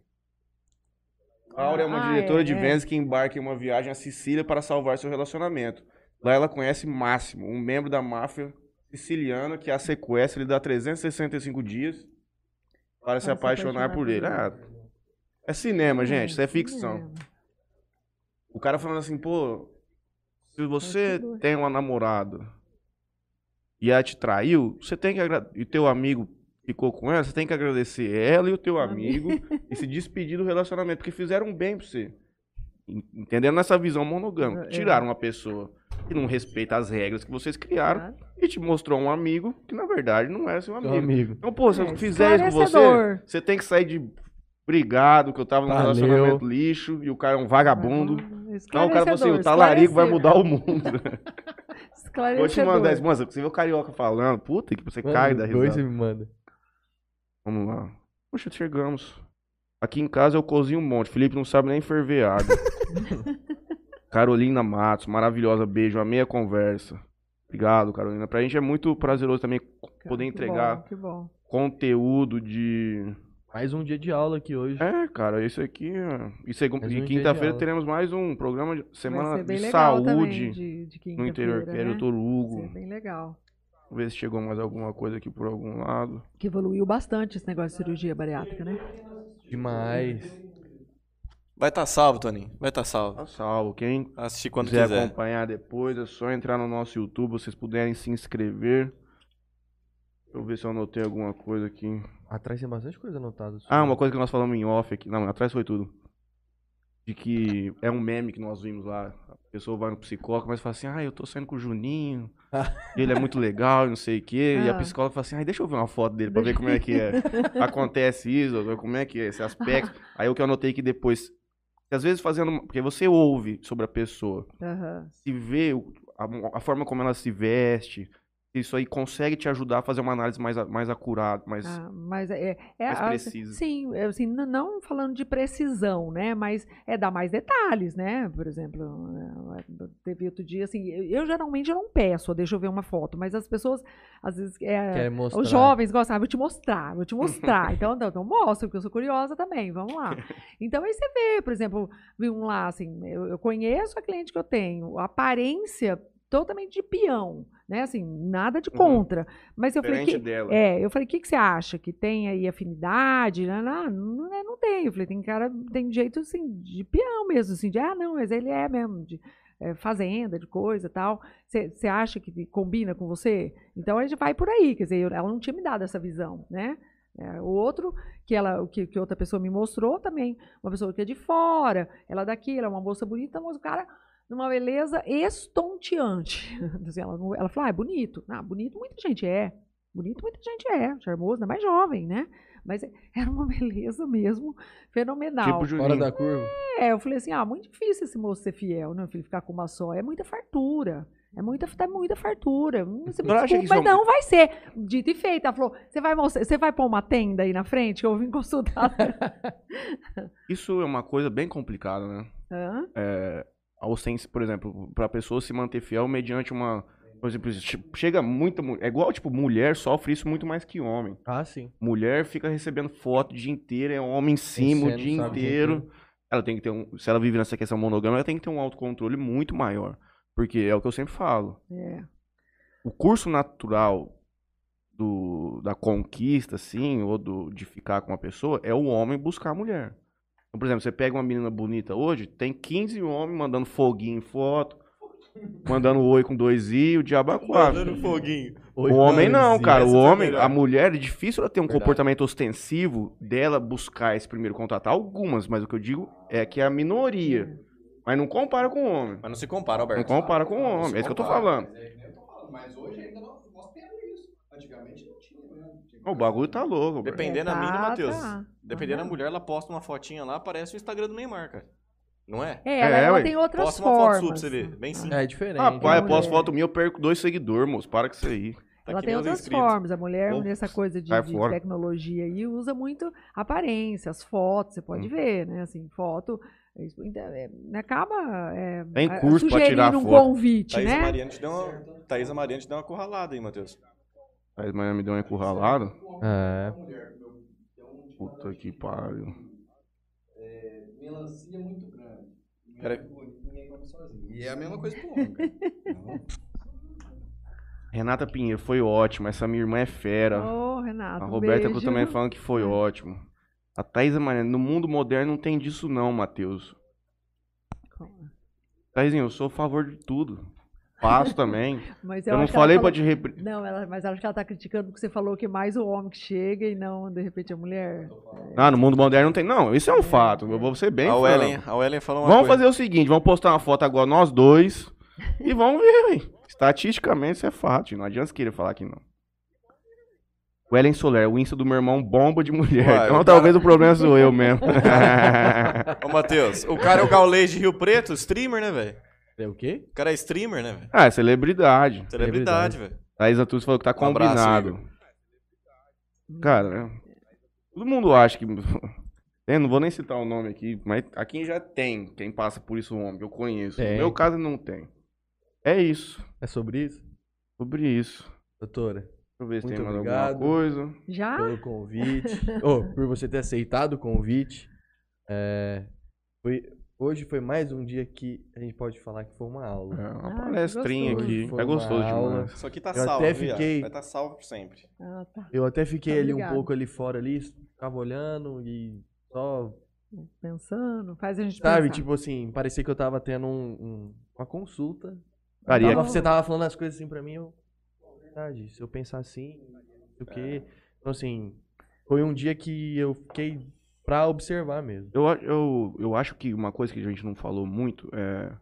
A Áurea é uma Ah, diretora é, de é. vendas que embarca em uma viagem à Sicília para salvar seu relacionamento. Lá ela conhece Máximo, um membro da máfia siciliana que a sequestra e dá 365 dias para se se apaixonar apaixonar por ele. Ah, é cinema, gente, isso é ficção. É. O cara falando assim, pô, se você tem uma namorada e ela te traiu, você tem que agra- e teu amigo ficou com ela, você tem que agradecer ela e o teu amigo e se despedir do relacionamento, porque fizeram bem pra você. en- entendendo essa visão monogâmica. É. Tiraram uma pessoa que não respeita as regras que vocês criaram e te mostrou um amigo que, na verdade, não é seu amigo. amigo. Então, pô, se eu É, fizer isso com você, você tem que sair de brigado, que eu tava num Valeu. relacionamento lixo e o cara é um vagabundo. Não, o cara falou assim, o talarico vai mudar o mundo. Vou te mandar isso. Mano, você vê o carioca falando, puta, que você cai da Mano, dois risada. você me manda. Vamos lá. Poxa, chegamos. Aqui em casa eu cozinho um monte. Felipe não sabe nem ferver água. Carolina Matos, maravilhosa. Beijo, amei a conversa. Obrigado, Carolina. Pra gente é muito prazeroso também poder Que entregar bom, Que bom. conteúdo de. Mais um dia de aula aqui hoje. É, cara, isso aqui. é- E, quinta-feira teremos mais um programa de Vai semana ser bem de legal também saúde de, de no interior. né? doutor Vai Hugo. ser bem legal. Vamos ver se chegou mais alguma coisa aqui por algum lado. Que evoluiu bastante esse negócio de cirurgia bariátrica, né? Demais. Vai estar salvo, Toninho. Vai estar salvo. Tá salvo. Quem Assistir quando quiser quiser. acompanhar depois, é só entrar no nosso YouTube, vocês puderem se inscrever. Deixa eu ver se eu anotei alguma coisa aqui. Atrás tem bastante coisa anotada. Ah, uma coisa que nós falamos em off aqui. Não, atrás foi tudo. De que é um meme que nós vimos lá. A pessoa vai no psicólogo, mas fala assim: ah, eu tô saindo com o Juninho. ele é muito legal, e não sei o quê. E a Ah. psicóloga fala assim: ah, deixa eu ver uma foto dele pra ver como é que é. Acontece isso, ver como é que é esse aspecto. Aí o que eu anotei que depois. Às vezes fazendo. Porque você ouve sobre a pessoa Aham. se vê a, a forma como ela se veste, isso aí consegue te ajudar a fazer uma análise mais, mais acurada, mais... Ah, mas é, é Mais a- precisa. Sim, é, assim, não falando de precisão, né? Mas é dar mais detalhes, né? Por exemplo, é, teve outro dia, assim, eu, eu geralmente não peço, deixa eu ver uma foto, mas as pessoas, às vezes, é, os jovens gostam, ah, vou te mostrar, vou te mostrar. Então, então, então mostra, porque eu sou curiosa também, vamos lá. Então, aí você vê, por exemplo, vi um lá, assim, eu, eu conheço a cliente que eu tenho, a aparência totalmente de peão, né? Assim, nada de Uhum. contra. Mas eu falei Diferente que. dela. É, eu falei, o que, que você acha? Que tem aí afinidade? Não, não, não, é, não tem. Eu falei, tem cara, tem jeito assim, de peão mesmo, assim, de ah, não, mas ele é mesmo, de é, fazenda, de coisa e tal. Você acha que combina com você? Então a gente vai por aí, quer dizer, eu- ela não tinha me dado essa visão, né? É, o outro que ela, que, que outra pessoa me mostrou também, uma pessoa que é de fora, ela é daqui, ela é uma moça bonita, mas o cara numa beleza estonteante. Assim, ela, não- ela falou, ah, é bonito. Ah, bonito muita gente é. Bonito muita gente é. Charmoso, ainda mais jovem, né? Mas é- era uma beleza mesmo fenomenal. Tipo Fora da curva. É, eu falei assim, ah, muito difícil esse moço ser fiel, né, filho? Ficar com uma só. É muita fartura. É muita, tá muita fartura. Hum, Você me Não desculpa, é mas não vai ser. Dito e feito. Ela falou, você vai, você vai pôr uma tenda aí na frente que eu vim consultar. Isso é uma coisa bem complicada, né? Hã? A ausência, por exemplo, pra pessoa se manter fiel mediante uma... Por exemplo, che- chega muita... mu- É igual, tipo, mulher sofre isso muito mais que homem. Ah, sim. Mulher fica recebendo foto o dia inteiro, é homem em cima o dia inteiro. Ela tem que ter um. Se ela vive nessa questão monogâmica, ela tem que ter um autocontrole muito maior. Porque é o que eu sempre falo. É. O curso natural do, da conquista, assim, ou do, de ficar com uma pessoa, é o homem buscar a mulher. Então, por exemplo, você pega uma menina bonita hoje, tem 15 homens mandando foguinho em foto, mandando oi com dois i, o diabo é quatro. foguinho. O homem não, cara. O foi homem, a mulher, é difícil ela ter um Verdade. comportamento ostensivo dela buscar esse primeiro contato. Algumas, mas o que eu digo é que é a minoria. Mas não compara com o homem. Mas não se compara, Não Alberto. compara com o Não homem. É isso que eu tô falando. Mas hoje ainda nós, temos isso. Antigamente não? O bagulho tá louco. Alberto. Dependendo da É, mina, tá, Matheus. tá. Dependendo da Aham. mulher, ela posta uma fotinha lá, aparece o Instagram do Neymar, cara. Não é? É, ela, É, ela tem outras Posta uma foto formas. sua pra você ver. Bem simples. É diferente. Rapaz, eu mulher. posto foto minha, eu perco dois seguidores, moço. Para com isso aí. Tá ela tem outras inscritos. formas. A mulher, Pô, nessa coisa de, de tecnologia aí, usa muito aparência, as fotos, você pode Hum. ver, né? Assim, foto. isso, então, é, acaba é, Tem curso pra sugerindo tirar um foto. convite, Thaisa né? Mariano te deu uma, Thaisa Mariano te deu uma curralada aí, Matheus. Amanhã me deu uma encurralada. É. Puta que pariu. Melancia muito grande. Pera- Ninguém come sozinho. E é a mesma coisa pro homem. Renata Pinheiro, foi ótimo. Essa minha irmã é fera. Ô, Renato, A um Roberta beijo. Também falando que foi ótimo. A Thaisa Mariano, no mundo moderno não tem disso não, Matheus. Thaisinho, eu sou a favor de tudo. Faço também. Mas Eu, não que ela falei pra te repre... Não, ela, mas acho que ela tá criticando porque você falou que mais o homem que chega e não, de repente, a mulher. Ah, no mundo moderno não tem. Não, isso é um fato. Eu vou ser bem a. Wellen, a Wellen falou uma Vamos coisa. fazer o seguinte, vamos postar uma foto agora nós dois e vamos ver, hein? Estatisticamente isso é fato, não adianta você querer falar que não. O Ellen Soler, o Insta do meu irmão bomba de mulher. Uai, então o talvez o problema sou eu mesmo. Ô, Matheus, o cara é o Gaulês de Rio Preto, streamer, né, velho? É o quê? O cara é streamer, né, velho? ah, é celebridade. Celebridade, velho. Thaís Antunes falou que tá Um abraço, combinado. Igor. Cara, todo mundo acha que. Eu não vou nem citar o nome aqui, mas aqui já tem quem passa por isso, homem, que eu conheço. Tem. No meu caso, não tem. É isso. É sobre isso? Sobre isso. Doutora, Deixa eu ver se Muito tem mais obrigado. alguma coisa. Já? pelo convite. oh, por você ter aceitado o convite. É, foi, hoje foi mais um dia que a gente pode falar que foi uma aula. É uma Ah, palestrinha aqui. gostoso. É gostoso demais. Isso aqui tá Eu salvo, até fiquei- Vai estar salvo por sempre. Ah, tá. Eu até fiquei Tá ali um pouco ali fora ali, ficava olhando e só Pensando, faz a gente Sabe, pensar. tipo assim, parecia que eu tava tendo um- um- uma consulta. É- Tava- você tava falando as coisas assim pra mim, eu. Verdade, se eu pensar assim, não sei o quê. Então, assim, foi um dia que eu fiquei pra observar mesmo. Eu, eu, eu acho que uma coisa que a gente não falou muito, é,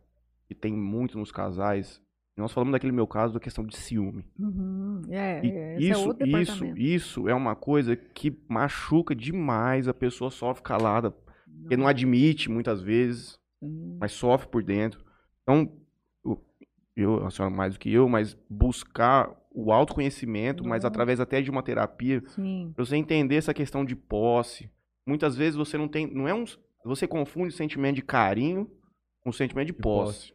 que tem muito nos casais, nós falamos daquele meu caso da questão de ciúme. Uhum, É, E é, é isso, isso, isso é uma coisa que machuca demais, a pessoa sofre calada, porque não admite muitas vezes, Sim. mas sofre por dentro. Então, eu, a senhora mais do que eu, mas buscar o autoconhecimento, mas Nossa. através até de uma terapia, Sim. Pra você entender essa questão de posse. Muitas vezes você não tem. Não é um. Você confunde sentimento de carinho com sentimento de De posse.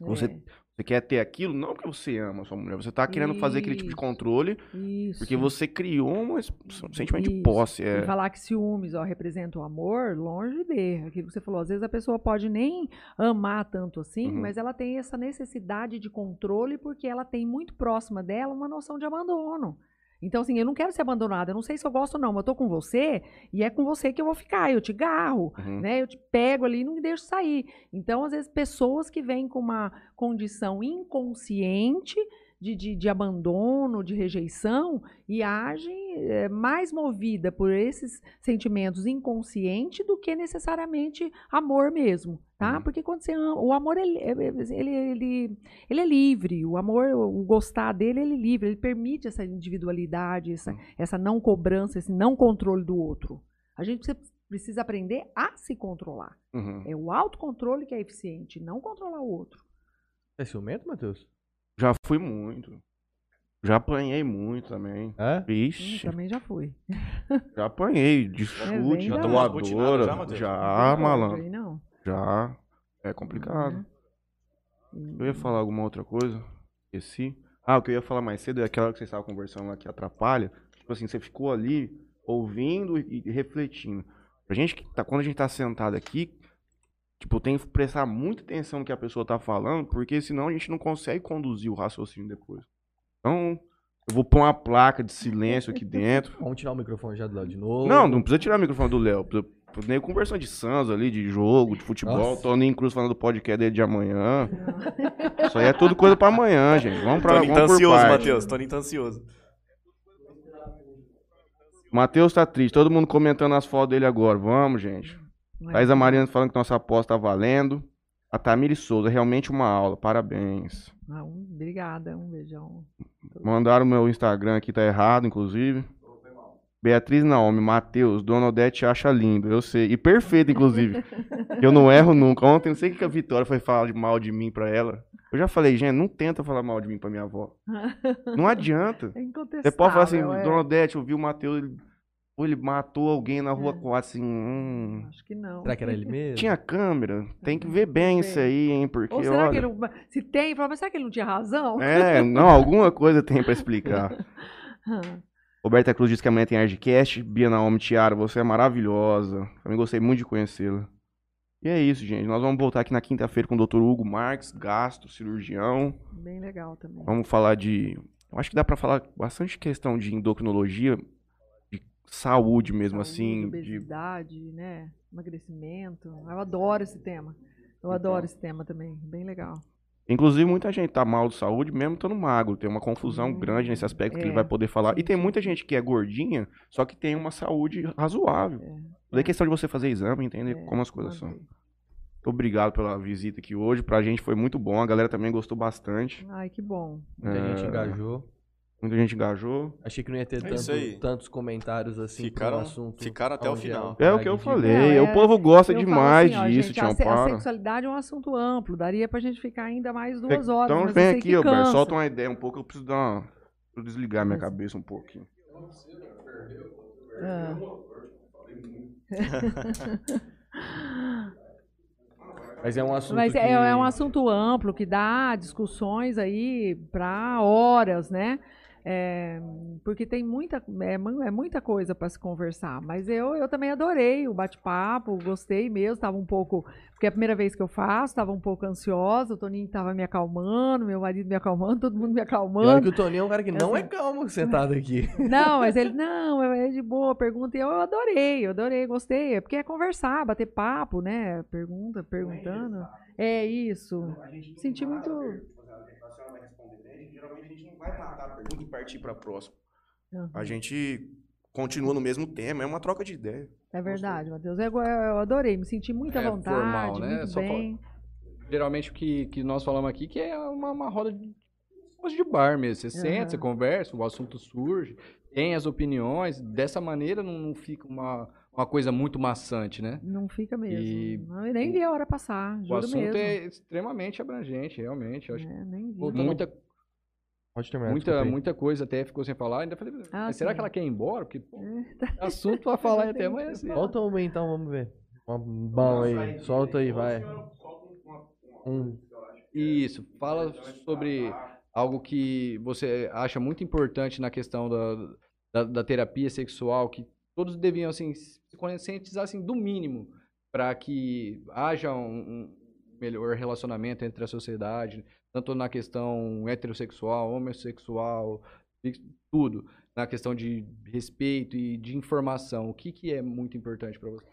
Você- é, Você quer ter aquilo, não porque você ama a sua mulher. Você tá querendo fazer aquele tipo de Isso. controle isso. porque você criou um es- sentimento de Isso. posse. E É. falar que ciúmes ó, representa o amor, longe de. Aquilo que você falou, às vezes a pessoa pode nem amar tanto assim, Uhum. mas ela tem essa necessidade de controle porque ela tem muito próxima dela uma noção de abandono. Então, assim, eu não quero ser abandonada, eu não sei se eu gosto ou não, mas eu tô com você e é com você que eu vou ficar, eu te garro, Uhum. né? Eu te pego ali e não me deixo sair. Então, às vezes, pessoas que vêm com uma condição inconsciente de, de, de abandono, de rejeição, e agem eh, mais movida por esses sentimentos inconscientes do que necessariamente amor mesmo, tá? Uhum. Porque quando você ama, o amor ele, ele, ele, ele é livre, o amor, o gostar dele, ele é livre, ele permite essa individualidade, essa, Uhum. essa não cobrança, esse não controle do outro. A gente precisa, precisa aprender a se controlar. Uhum. É o autocontrole que é eficiente, não controlar o outro. É ciumento, Matheus? Já fui muito. Já apanhei muito também. É? Hum, Vixe, também já fui. já apanhei de bem chute, de da- doadora. Já, Matheus? Já, Não tem malandro. Não. Já. É complicado. Uhum. Eu ia falar alguma outra coisa? Esqueci. Ah, o que eu ia falar mais cedo é aquela que vocês estavam conversando lá que atrapalha. Tipo assim, você ficou ali ouvindo e, e refletindo. A gente que tá, quando a gente tá sentado aqui, tipo, tem que prestar muita atenção no que a pessoa tá falando, porque senão a gente não consegue conduzir o raciocínio depois. Então, eu vou pôr uma placa de silêncio aqui dentro. Vamos tirar o microfone já do lado de novo. Não, não precisa tirar o microfone do Léo. Nem conversando de Santos ali, de jogo, de futebol. Nossa. Toninho Cruz falando do podcast dele de amanhã. Isso aí é tudo coisa pra amanhã, gente. Vamos pra Toninho tá vamos por ansioso. Matheus. Toninho tá ansioso. Matheus tá triste. Todo mundo comentando as fotos dele agora. Vamos, gente. Não é Thaisa falando que nossa aposta tá valendo. A Tamiri Souza, realmente uma aula. Parabéns. Ah, um- obrigada, um beijão. Mandaram meu Instagram aqui, tá errado, inclusive. Beatriz Naomi, Matheus, Dona Odete acha lindo, eu sei. E perfeito, inclusive. eu não erro nunca. Ontem, não sei o que a Vitória foi falar de mal de mim pra ela. Eu já falei, gente, não tenta falar mal de mim pra minha avó. Não adianta. É. Você pode falar assim, é. Dona Odete, eu vi o Matheus, ele, pô, ele matou alguém na rua É. 4, assim, hum, Acho que não. Será que era ele mesmo? tinha câmera, tem que ver bem isso aí, hein, porque, Ou será olha... que ele. não- Se tem, fala, mas será que ele não tinha razão? É, não, alguma coisa tem pra explicar. Roberta Cruz disse que amanhã tem Ardcast. Bia Naomi Tiara, você é maravilhosa. Também gostei muito de conhecê-la. E é isso, gente. Nós vamos voltar aqui na quinta-feira com o Dr. Hugo Marques, gasto, cirurgião. Bem legal também. Vamos falar de. Eu acho que dá pra falar bastante questão de endocrinologia, saúde mesmo, Saúde, assim. De... Obesidade, né? Emagrecimento. Eu adoro esse tema. Eu Então. adoro esse tema também. Bem legal. Inclusive, muita gente tá mal de saúde, mesmo estando magro. Tem uma confusão Hum, grande nesse aspecto que ele é. vai poder falar. E Sim, tem sim, muita gente que é gordinha, só que tem uma saúde razoável. É, Daí é questão de você fazer exame e entender é, como as coisas são. Muito obrigado pela visita aqui hoje. Pra gente foi muito bom. A galera também gostou bastante. Ai, que bom. Muita gente É. engajou. Muita gente engajou. Achei que não ia ter É tanto- tantos comentários assim Ficaram- pro assunto. ficaram até o final. É o que eu falei. Não, é- o povo gosta Eu demais assim, ó, disso, gente, Tião a, a sexualidade é um assunto amplo. Daria pra gente ficar ainda mais duas horas. Então vem aqui, que Alberto. cansa. Solta uma ideia um pouco. Eu preciso dar uma... Preciso desligar minha cabeça um pouquinho. Ah. Mas é um assunto Mas que... é, é um assunto amplo que dá discussões aí para horas, né? É, porque tem muita, é, é muita coisa para se conversar. Mas eu, eu também adorei o bate-papo, gostei mesmo. Estava um pouco. Porque é a primeira vez que eu faço, estava um pouco ansiosa. O Toninho estava me acalmando, meu marido me acalmando, todo mundo me olha acalmando. que o Toninho é um cara que não é Assim. calmo sentado aqui. Não, mas ele, não, é de boa, pergunta. E eu adorei, eu adorei, gostei. É porque é conversar, bater papo, né? Pergunta, perguntando. É isso. Senti muito. Geralmente a gente não vai matar a pergunta e partir para próxima. Uhum. A gente continua no mesmo tema, é uma troca de ideia. É verdade, Matheus. Eu, eu adorei, me senti muita É vontade, formal, né? muito Só bem. Geralmente o que, que nós falamos aqui que é uma, uma roda de, de bar mesmo. Você senta, você conversa, o assunto surge, tem as opiniões. Dessa maneira não, não fica uma, uma coisa muito maçante, né? Não fica mesmo. E Não, eu nem vi a hora passar, O assunto mesmo. é extremamente abrangente, realmente. Eu acho É, nem vi. que Voltando- muita, Pode terminar, muita, muita coisa até ficou sem falar. Ainda falei, Ah, mas será que ela quer ir embora? Porque pô, É. assunto pra falar até amanhã cedo. Volta uma então, vamos ver. Um bom aí, solta aí, vai. Um. Isso, fala sobre algo que você acha muito importante na questão da, da, da terapia sexual, que todos deviam assim, se conscientizar assim, do mínimo para que haja um, um melhor relacionamento entre a sociedade, tanto na questão heterossexual, homossexual, tudo, na questão de respeito e de informação. O que, que é muito importante para você?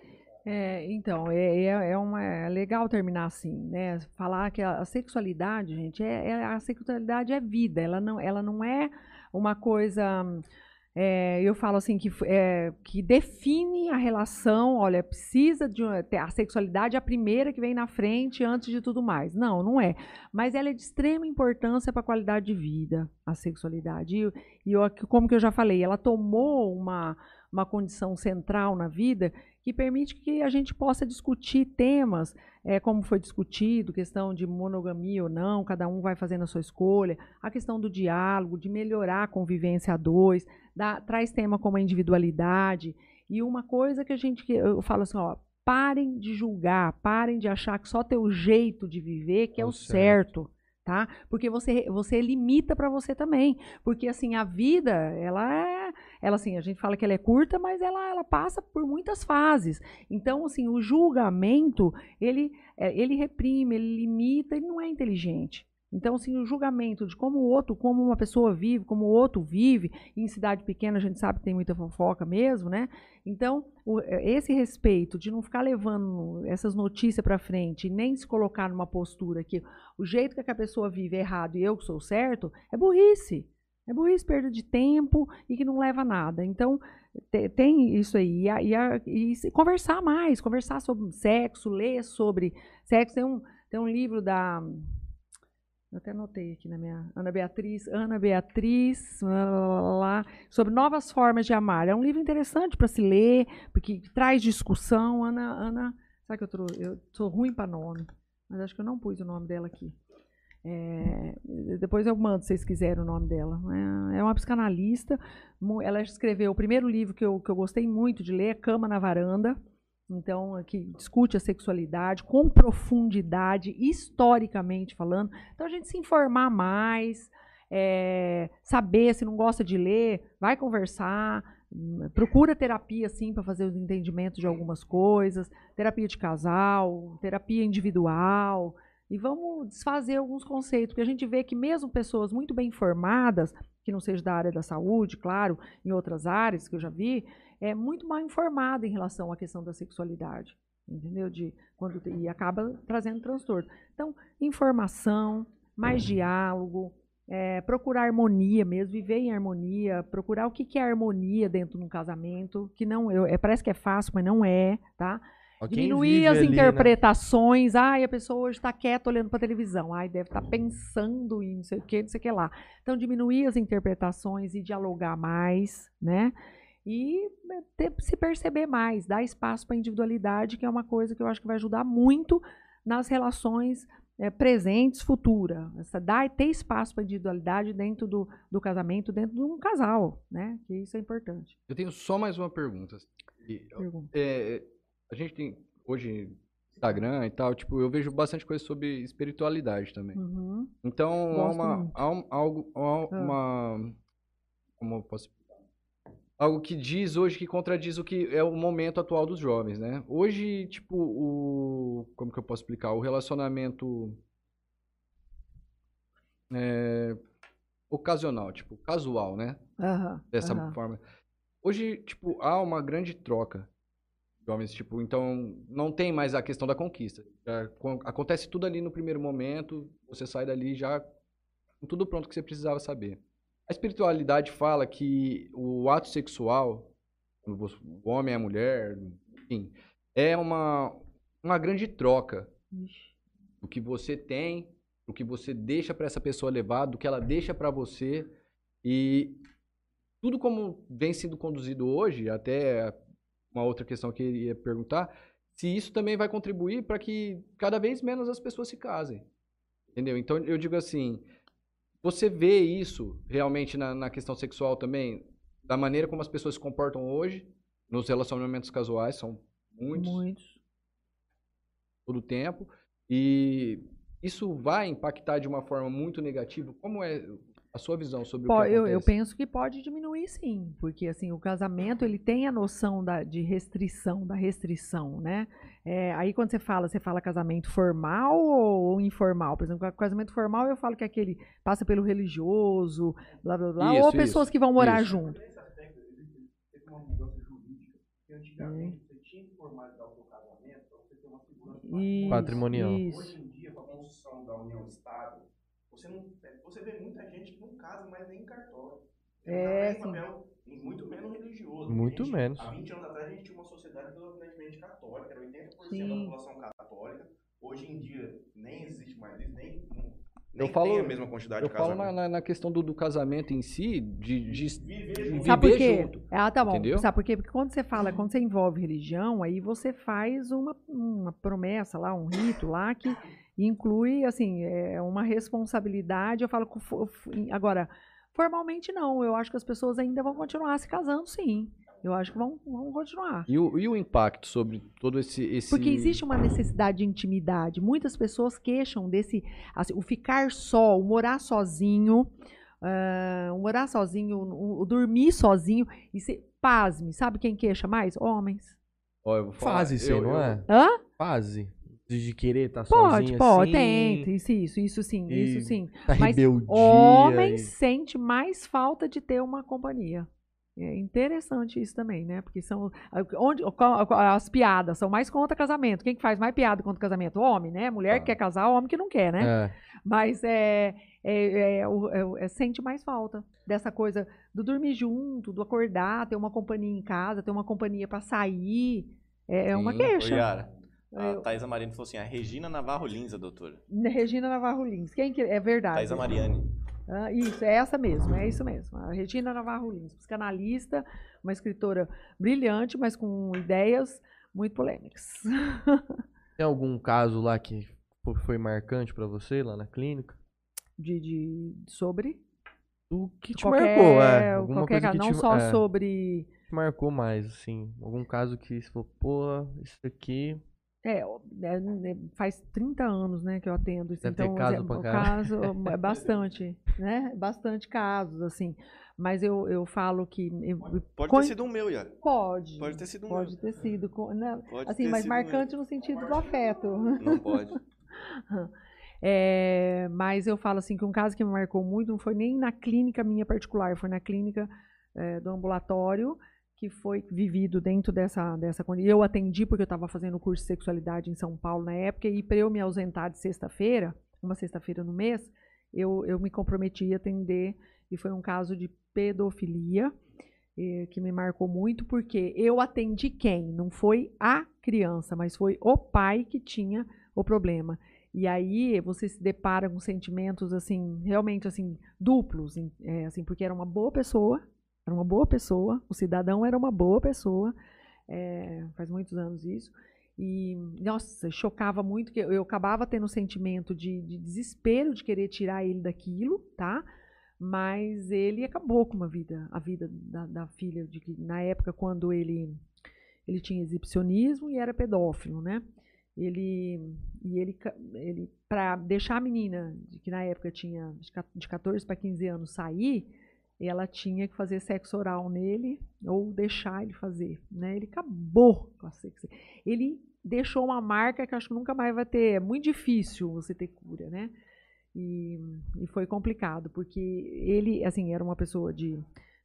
É, então, é, é, é, uma, é legal terminar assim, né? Falar que a, a sexualidade, gente, é, é- a sexualidade é vida, ela não, ela não é uma coisa. É, eu falo assim que, é, que define a relação, olha, precisa de a sexualidade é a primeira que vem na frente antes de tudo mais. Não, não é. Mas ela é de extrema importância para a qualidade de vida, a sexualidade. E, e eu, como que eu já falei, ela tomou uma, uma condição central na vida que permite que a gente possa discutir temas, é, como foi discutido, questão de monogamia ou não, cada um vai fazendo a sua escolha, a questão do diálogo, de melhorar a convivência a dois, dá- traz tema como a individualidade. E uma coisa que a gente, que eu falo assim, ó, parem de julgar, parem de achar que só teu jeito de viver que é É o o certo. Tá? Porque você, você limita para você também. Porque assim, a vida, ela é, ela assim, a gente fala que ela é curta, mas ela, ela passa por muitas fases. Então, assim, o julgamento, ele, é, ele reprime, ele limita, ele não é inteligente. Então, assim, o julgamento de como o outro, como uma pessoa vive, como o outro vive, em cidade pequena a gente sabe que tem muita fofoca mesmo, né? Então, o- esse respeito de não ficar levando essas notícias para frente, nem se colocar numa postura que o jeito que a pessoa vive é errado e eu que sou certo, é burrice. É burrice, perda de tempo e que não leva a nada. Então, te- tem isso aí. E, a- e a- e conversar mais, conversar sobre sexo, ler sobre sexo. Tem um, tem um livro da. Eu até anotei aqui na minha. Ana Beatriz. Ana Beatriz. lá, lá, lá, sobre novas formas de amar. É um livro interessante para se ler, porque traz discussão. Ana. Ana sabe que eu, trou- eu sou ruim para nome, mas acho que eu não pus o nome dela aqui. É, depois eu mando, se vocês quiserem, o nome dela. É, é uma psicanalista. Ela escreveu o primeiro livro que eu, que eu gostei muito de ler, é Cama na Varanda. Então, que discute a sexualidade com profundidade, historicamente falando. Então, a gente se informar mais, é, saber, se não gosta de ler, vai conversar, hum, procura terapia, sim, para fazer os entendimentos de algumas coisas, terapia de casal, terapia individual, e vamos desfazer alguns conceitos, porque a gente vê que mesmo pessoas muito bem informadas, que não seja da área da saúde, claro, em outras áreas que eu já vi, é muito mal informada em relação à questão da sexualidade, entendeu? De quando e acaba trazendo transtorno. Então, informação, mais diálogo, é, procurar harmonia mesmo, viver em harmonia, procurar o que, que é harmonia dentro de um casamento, que não eu, é, parece que é fácil, mas não é, tá? Ó, Diminuir as ali, né? interpretações. Ai, a pessoa hoje está quieta olhando para televisão. Ai, deve estar pensando em não sei o que, não sei o que lá. Então, diminuir as interpretações e dialogar mais, né? E né, ter- se perceber mais, dar espaço para a individualidade, que é uma coisa que eu acho que vai ajudar muito nas relações eh, presentes, futuras. Essa, dar, ter espaço para a individualidade dentro do, do casamento, dentro de um casal, né? Que isso é importante. Eu tenho só mais uma pergunta. E, Pergunta. é, a gente tem hoje Instagram e tal, tipo, eu vejo bastante coisa sobre espiritualidade também. Uhum. Então, há Gosto uma, muito. há um- algo, há Ah. uma, como eu posso? Algo que diz hoje que contradiz o que é o momento atual dos jovens, né? Hoje, tipo, o, como que eu posso explicar? O relacionamento é, ocasional, tipo, casual, né? Aham, dessa aham. forma. Hoje, tipo, há uma grande troca de homens, tipo, então não tem mais a questão da conquista. Já con- acontece tudo ali no primeiro momento, você sai dali já com tudo pronto que você precisava saber. A espiritualidade fala que o ato sexual, o homem e a mulher, enfim, é uma, uma grande troca do que você tem, do que você deixa para essa pessoa levar, do que ela deixa para você e tudo como vem sendo conduzido hoje, até uma outra questão que eu ia perguntar, se isso também vai contribuir para que cada vez menos as pessoas se casem. Entendeu? Então eu digo assim, você vê isso realmente na, na questão sexual também, da maneira como as pessoas se comportam hoje, nos relacionamentos casuais, são muitos Muitos. todo o tempo. E isso vai impactar de uma forma muito negativa? Como é a sua visão sobre Po- o que eu, acontece? eu penso que pode diminuir sim, porque assim o casamento ele tem a noção da, de restrição, da restrição, né? É, aí quando você fala, você fala casamento formal ou informal? Por exemplo, casamento formal eu falo que é aquele passa pelo religioso, blá blá blá, Isso, ou pessoas isso, que vão morar isso. junto. teve uma mudança jurídica. Porque antigamente você tinha que formalizar o seu casamento para você ter uma segurança Patrimonial. Isso. Hoje em dia, com a construção da união estável, você, não, você vê muita gente que não casa mais nem em cartório. É, mais em papel, e muito menos religioso. Muito gente- menos. Há 20 anos atrás a gente tinha uma sociedade predominantemente católica, era 80% Sim. da população católica. Hoje em dia nem existe mais isso, nem, Eu nem falo- tem a mesma quantidade Eu de falo na, na- na questão do, do casamento em si, de, de, Viver junto. Sabe por quê? junto. Ah, tá bom. Entendeu? Sabe por quê? Porque quando você fala, quando você envolve religião, aí você faz uma, uma promessa lá, um rito lá que inclui, assim, é uma responsabilidade. Eu falo, agora, formalmente não. Eu acho que as pessoas ainda vão continuar se casando, sim. Eu acho que vão, vão continuar. E o, e o impacto sobre todo esse... esse... Porque existe uma necessidade de intimidade. Muitas pessoas queixam desse. assim, o ficar só, o morar sozinho, ah, o morar sozinho, o, o dormir sozinho. E se, pasme, sabe quem queixa mais? Homens. Ó, eu vou falar, Fase, sim, eu- não eu- é? Hã? Fase. De querer estar Pode, sozinho pode, assim. tem. Isso, isso, isso sim, E- isso sim. Tá Mas. Homem e- sente mais falta de ter uma companhia. É interessante isso também, né? Porque são. Onde, as piadas são mais contra casamento. Quem que faz mais piada contra casamento? Homem, né? Mulher que quer casar, homem que não quer, né? É. Mas é, é, é, o- é o- é- sente mais falta dessa coisa do dormir junto, do acordar, ter uma companhia em casa, ter uma companhia para sair. É, é uma. Ô, queixa. Yara, a Eu- Thaisa Mariani falou assim, a Regina Navarro Linza, doutora. Regina Navarro Lins. Quem que é verdade? Thaisa Mariani. Ah, isso, é essa mesmo, é isso mesmo. A Regina Navarro Lins, psicanalista, uma escritora brilhante, mas com ideias muito polêmicas. Tem algum caso lá que fo- foi marcante pra você lá na clínica? De, de- sobre O que te qualquer, marcou, é. Alguma qualquer coisa que não te, só é, sobre. te marcou mais, assim. Algum caso que você falou, pô, isso aqui. É, é, é, faz 30 anos né, que eu atendo isso. Deve ter então, caso é, caso é bastante, né? Bastante casos, assim. Mas eu, eu falo que. eu- Pode Con- ter sido um meu, Yara. Pode. Pode ter sido um Pode meu. ter sido. com- não, Pode assim, ter mas sido um meu. marcante no sentido do afeto. Não pode. É, mas eu falo assim que um caso que me marcou muito não foi nem na clínica minha particular, foi na clínica é, do ambulatório que foi vivido dentro dessa dessa condi- eu atendi porque eu estava fazendo o curso de sexualidade em São Paulo na época e para eu me ausentar de sexta-feira, uma sexta-feira no mês, eu, eu me comprometi a atender, e foi um caso de pedofilia, eh, que me marcou muito, porque eu atendi quem? Não foi a criança, mas foi o pai que tinha o problema. E aí você se depara com sentimentos assim, realmente assim, duplos, é, assim, porque era uma boa pessoa, era uma boa pessoa, o cidadão era uma boa pessoa, é, faz muitos anos isso, e, nossa, chocava muito, que eu, acabava tendo um sentimento de, de, desespero de querer tirar ele daquilo, tá? Mas ele acabou com uma vida, a vida da, da filha, de que na época quando ele, ele tinha exibicionismo e era pedófilo, né? Ele, e ele, ele para deixar a menina, que na época tinha de 14 para 15 anos, sair, ela tinha que fazer sexo oral nele ou deixar ele fazer. Né? Ele acabou com a sexo. Ele deixou uma marca que acho que nunca mais vai ter. É muito difícil você ter cura, né? E, e foi complicado, porque ele, assim, era uma pessoa de.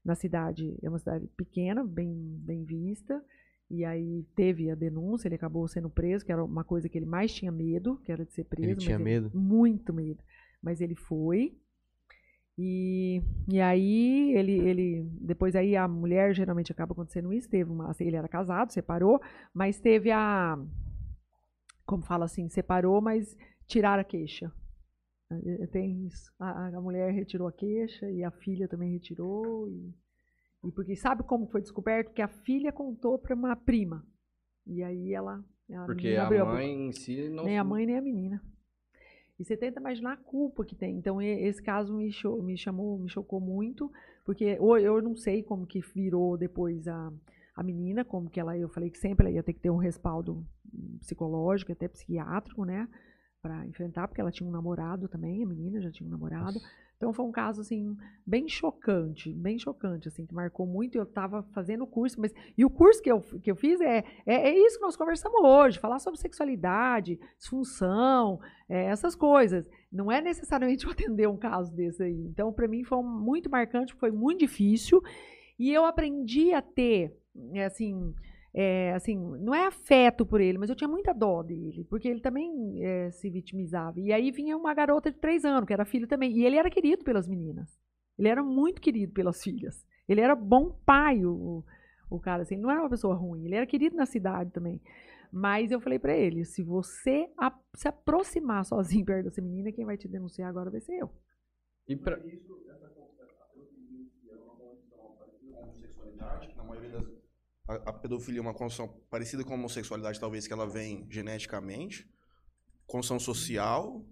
Na cidade, é uma cidade pequena, bem, bem vista, e aí teve a denúncia, ele acabou sendo preso, que era uma coisa que ele mais tinha medo, que era de ser preso. Ele tinha medo? muito medo. Mas ele foi, e, e aí ele, ele depois aí a mulher geralmente acaba acontecendo isso, teve uma, ele era casado, separou, mas teve a como fala assim, separou, mas tiraram a queixa. É, é, tem isso. A, a mulher retirou a queixa e a filha também retirou e, e porque sabe como foi descoberto que a filha contou para uma prima. E aí ela, a porque a mãe a em si não nem a mãe nem a menina. E você tenta imaginar a culpa que tem. Então, esse caso me, me chamou, me chocou muito, porque eu não sei como que virou depois a, a menina, como que ela, eu falei que sempre ela ia ter que ter um respaldo psicológico, até psiquiátrico, né, para enfrentar, porque ela tinha um namorado também, a menina já tinha um namorado. Nossa. Então foi um caso assim bem chocante, bem chocante assim, que marcou muito. Eu estava fazendo o curso, mas e o curso que eu, que eu fiz é, é, é isso que nós conversamos hoje, falar sobre sexualidade, disfunção, é, essas coisas. Não é necessariamente eu atender um caso desse aí. Então para mim foi muito marcante, foi muito difícil e eu aprendi a ter é, assim é, assim, não é afeto por ele, mas eu tinha muita dó dele, porque ele também é, se vitimizava. E aí vinha uma garota de três anos, que era filho também, e ele era querido pelas meninas. Ele era muito querido pelas filhas. Ele era bom pai, o, o cara, assim, ele não era uma pessoa ruim, ele era querido na cidade também. Mas eu falei para ele, se você a, se aproximar sozinho perto dessa menina, quem vai te denunciar agora vai ser eu. E pra... na maioria das a, a pedofilia é uma condição parecida com a homossexualidade, talvez que ela vem geneticamente, condição social,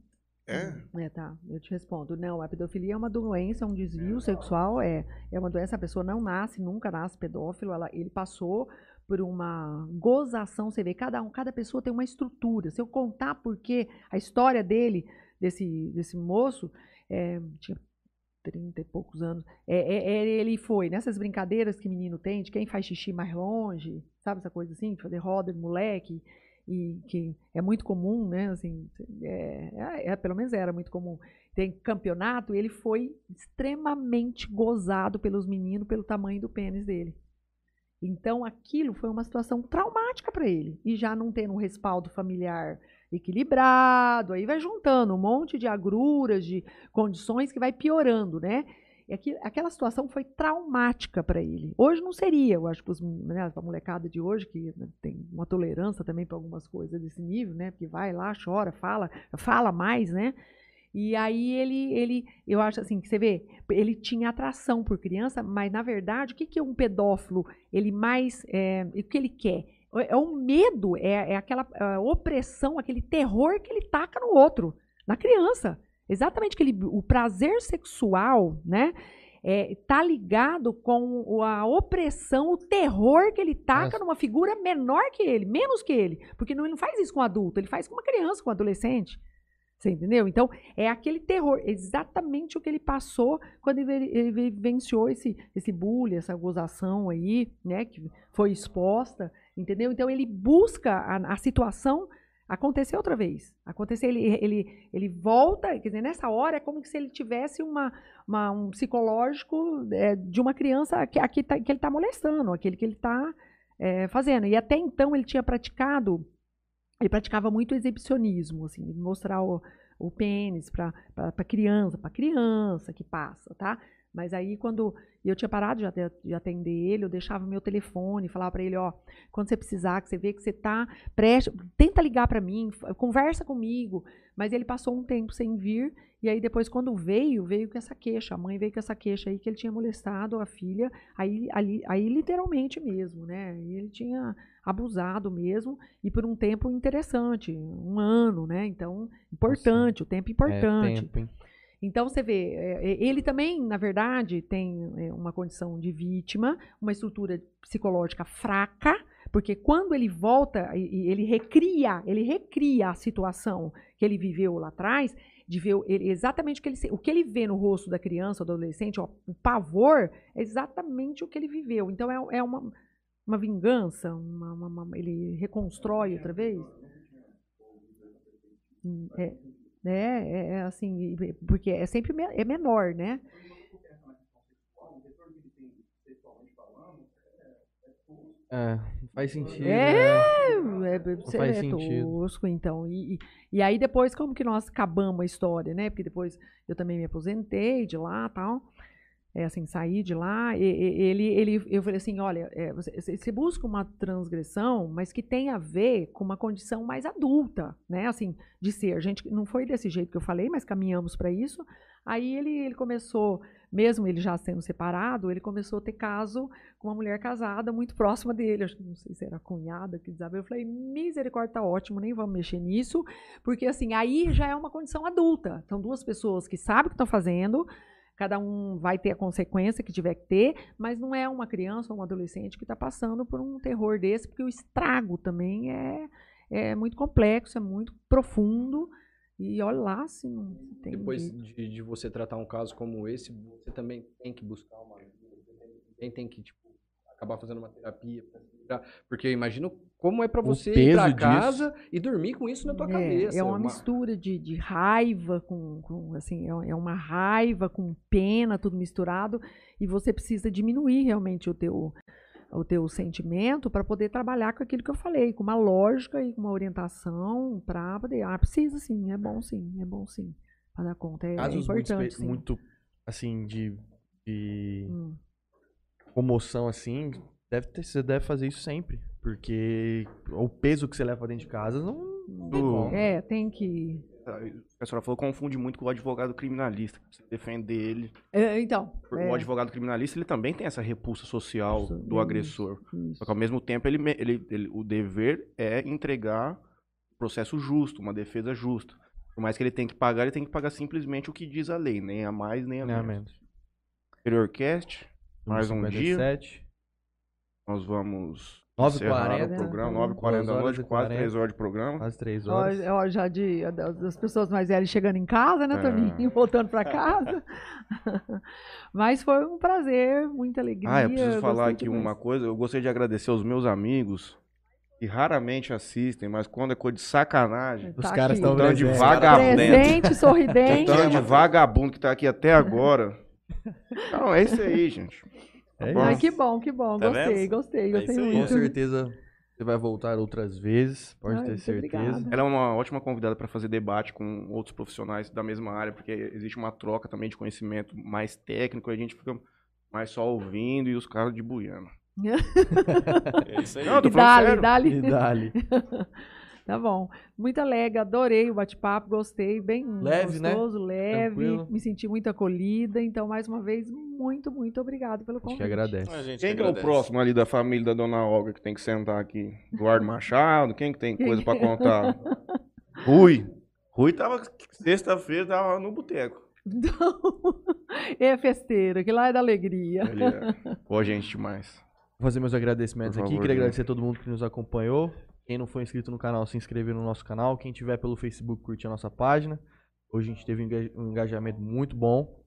é? É, tá. Eu te respondo. Não, a pedofilia é uma doença, é um desvio é. sexual, é, é uma doença, a pessoa não nasce, nunca nasce pedófilo, ela, ele passou por uma gozação, você vê, cada um, cada pessoa tem uma estrutura. Se eu contar porque a história dele, desse, desse moço, é, tinha 30 e poucos anos. É, é, é, ele foi nessas brincadeiras que menino tem, de quem faz xixi mais longe, sabe essa coisa assim, de fazer roda de moleque, e que é muito comum, né? Assim, é, é, é, pelo menos era muito comum. Tem campeonato, ele foi extremamente gozado pelos meninos pelo tamanho do pênis dele. Então aquilo foi uma situação traumática para ele. E já não tendo um respaldo familiar equilibrado, aí vai juntando um monte de agruras, de condições que vai piorando, né? E aqui, aquela situação foi traumática para ele. Hoje não seria, eu acho os, né, a molecada de hoje, que né, tem uma tolerância também para algumas coisas desse nível, né? Porque vai lá, chora, fala, fala mais, né? E aí ele, ele, eu acho assim, que você vê, ele tinha atração por criança, mas na verdade, o que, que um pedófilo, ele mais, é, o que ele quer? É o medo, é, é aquela é opressão, aquele terror que ele taca no outro, na criança. Exatamente aquele, o prazer sexual, né? É, tá ligado com a opressão, o terror que ele taca Nossa. numa figura menor que ele, menos que ele. Porque não, ele não faz isso com um adulto, ele faz com uma criança, com um adolescente. Você entendeu? Então, é aquele terror, exatamente o que ele passou quando ele, ele vivenciou esse, esse bullying, essa gozação aí, né, que foi exposta. Entendeu? Então ele busca a, a situação acontecer outra vez. Acontecer, ele, ele, ele volta, quer dizer, nessa hora é como se ele tivesse uma, uma um psicológico é, de uma criança que, que, tá, que ele está molestando, aquele que ele está é, fazendo. E até então ele tinha praticado, ele praticava muito exibicionismo, assim, mostrar o, o pênis para criança, para criança que passa, tá? Mas aí, quando eu tinha parado de, de atender ele, eu deixava meu telefone, falava para ele, ó, quando você precisar, que você vê que você tá preste, tenta ligar para mim, conversa comigo. Mas ele passou um tempo sem vir, e aí depois, quando veio, veio com essa queixa. A mãe veio com essa queixa aí que ele tinha molestado a filha, aí, ali, aí literalmente mesmo, né? Ele tinha abusado mesmo, e por um tempo interessante, um ano, né? Então, importante, Nossa. o tempo importante. É, tempo, então, você vê, é, é, ele também, na verdade, tem é, uma condição de vítima, uma estrutura psicológica fraca, porque quando ele volta e ele recria, ele recria a situação que ele viveu lá atrás, de ver ele, exatamente o que ele, o que ele vê no rosto da criança, do adolescente, ó, o pavor, é exatamente o que ele viveu. Então, é, é uma, uma vingança, uma, uma, uma, ele reconstrói outra vez. É, né? É, é assim, porque é sempre me, é menor, né? É, faz sentido. É, né? é, faz é sentido. tosco, então. E, e, e, aí depois, como que nós acabamos a história, né? Porque depois eu também me aposentei de lá tal é, assim, sair de lá, ele, ele, eu falei assim, olha, é, você, você, busca uma transgressão, mas que tem a ver com uma condição mais adulta, né, assim, de ser. A gente não foi desse jeito que eu falei, mas caminhamos para isso. Aí ele, ele começou, mesmo ele já sendo separado, ele começou a ter caso com uma mulher casada muito próxima dele, que não sei se era cunhada que desabou. Eu falei, misericórdia, tá ótimo, nem vamos mexer nisso, porque assim, aí já é uma condição adulta. São duas pessoas que sabem o que estão fazendo, cada um vai ter a consequência que tiver que ter, mas não é uma criança ou um adolescente que está passando por um terror desse, porque o estrago também é, é muito complexo, é muito profundo. E olha lá, assim, tem Depois de, de, você tratar um caso como esse, você também tem que buscar uma também tem que tipo, acabar fazendo uma terapia porque eu imagino como é para você ir pra casa disso. e dormir com isso na tua é, cabeça. É uma, uma... mistura de, de raiva com, com, assim, é, é uma raiva com pena, tudo misturado, e você precisa diminuir realmente o teu o teu sentimento para poder trabalhar com aquilo que eu falei, com uma lógica e com uma orientação para poder, ah, precisa sim, é bom sim, é bom sim, para dar conta, é, Casos é importante muito, muito, assim, de, de hum. comoção, assim, Deve ter, você deve fazer isso sempre. Porque o peso que você leva dentro de casa não. não é, tem que. A senhora falou confunde muito com o advogado criminalista. Você defender ele. É, então. O é. advogado criminalista ele também tem essa repulsa social isso, do agressor. Isso. Só que ao mesmo tempo ele, ele, ele, o dever é entregar um processo justo, uma defesa justa. Por mais que ele tenha que pagar, ele tem que pagar simplesmente o que diz a lei, nem a mais nem a menos. menos. Superiorcast, mais um 57. dia. Nós vamos 9h40 o programa, 9h40 da noite, quase 3 horas de programa. Quase 3 horas. Ó, ó, já de, das pessoas mais velhas chegando em casa, né, é. Toninho? Voltando para casa. Mas foi um prazer, muita alegria. Ah, eu preciso falar aqui uma coisa. Eu gostaria de agradecer aos meus amigos que raramente assistem, mas quando é coisa de sacanagem. Os tá caras estão de vagabundo. Presente, sorridente. Tanto de vagabundo que tá aqui até agora. Então, é isso aí, gente. É Ai, que bom, que bom. Tá gostei, vendo? gostei, gostei é muito. Com certeza você vai voltar outras vezes, pode Ai, ter certeza. Obrigada. Ela é uma ótima convidada para fazer debate com outros profissionais da mesma área, porque existe uma troca também de conhecimento mais técnico, a gente fica mais só ouvindo e os caras de buiana. é isso aí. Não, tô e dali, dali. E dali. Tá bom. Muito alegre, adorei o bate-papo, gostei, bem leve, né? gostoso, né? leve, Tranquilo. me senti muito acolhida. Então, mais uma vez, muito, muito obrigado pelo convite. A gente agradece. A gente Quem agradece. que é o próximo ali da família da Dona Olga que tem que sentar aqui? Eduardo Machado? Quem que tem coisa para contar? Rui. Rui tava, sexta-feira, tava no boteco. Então, é festeira, que lá é da alegria. Ele é. Pô, gente demais. Vou fazer meus agradecimentos favor, aqui. Queria gente. agradecer a todo mundo que nos acompanhou. Quem não for inscrito no canal, se inscrever no nosso canal. Quem tiver pelo Facebook, curte a nossa página. Hoje a gente teve um engajamento muito bom.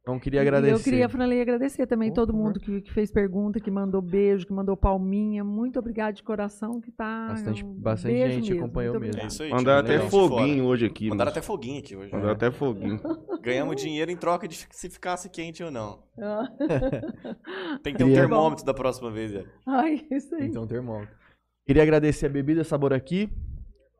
Então, queria agradecer. Eu queria, Franley, agradecer também oh, todo mundo que, que, fez pergunta, que mandou beijo, que mandou palminha. Muito obrigado de coração, que tá. Bastante, um bastante gente mesmo, acompanhou mesmo. É isso aí, Mandaram até foguinho hoje aqui. Mandaram até foguinho aqui hoje. Mandaram até foguinho. Ganhamos dinheiro em troca de se ficasse quente ou não. Ah. Tem que ter um termômetro da próxima vez, Ai, isso aí. Tem que ter um termômetro. Queria agradecer a Bebida Sabor aqui,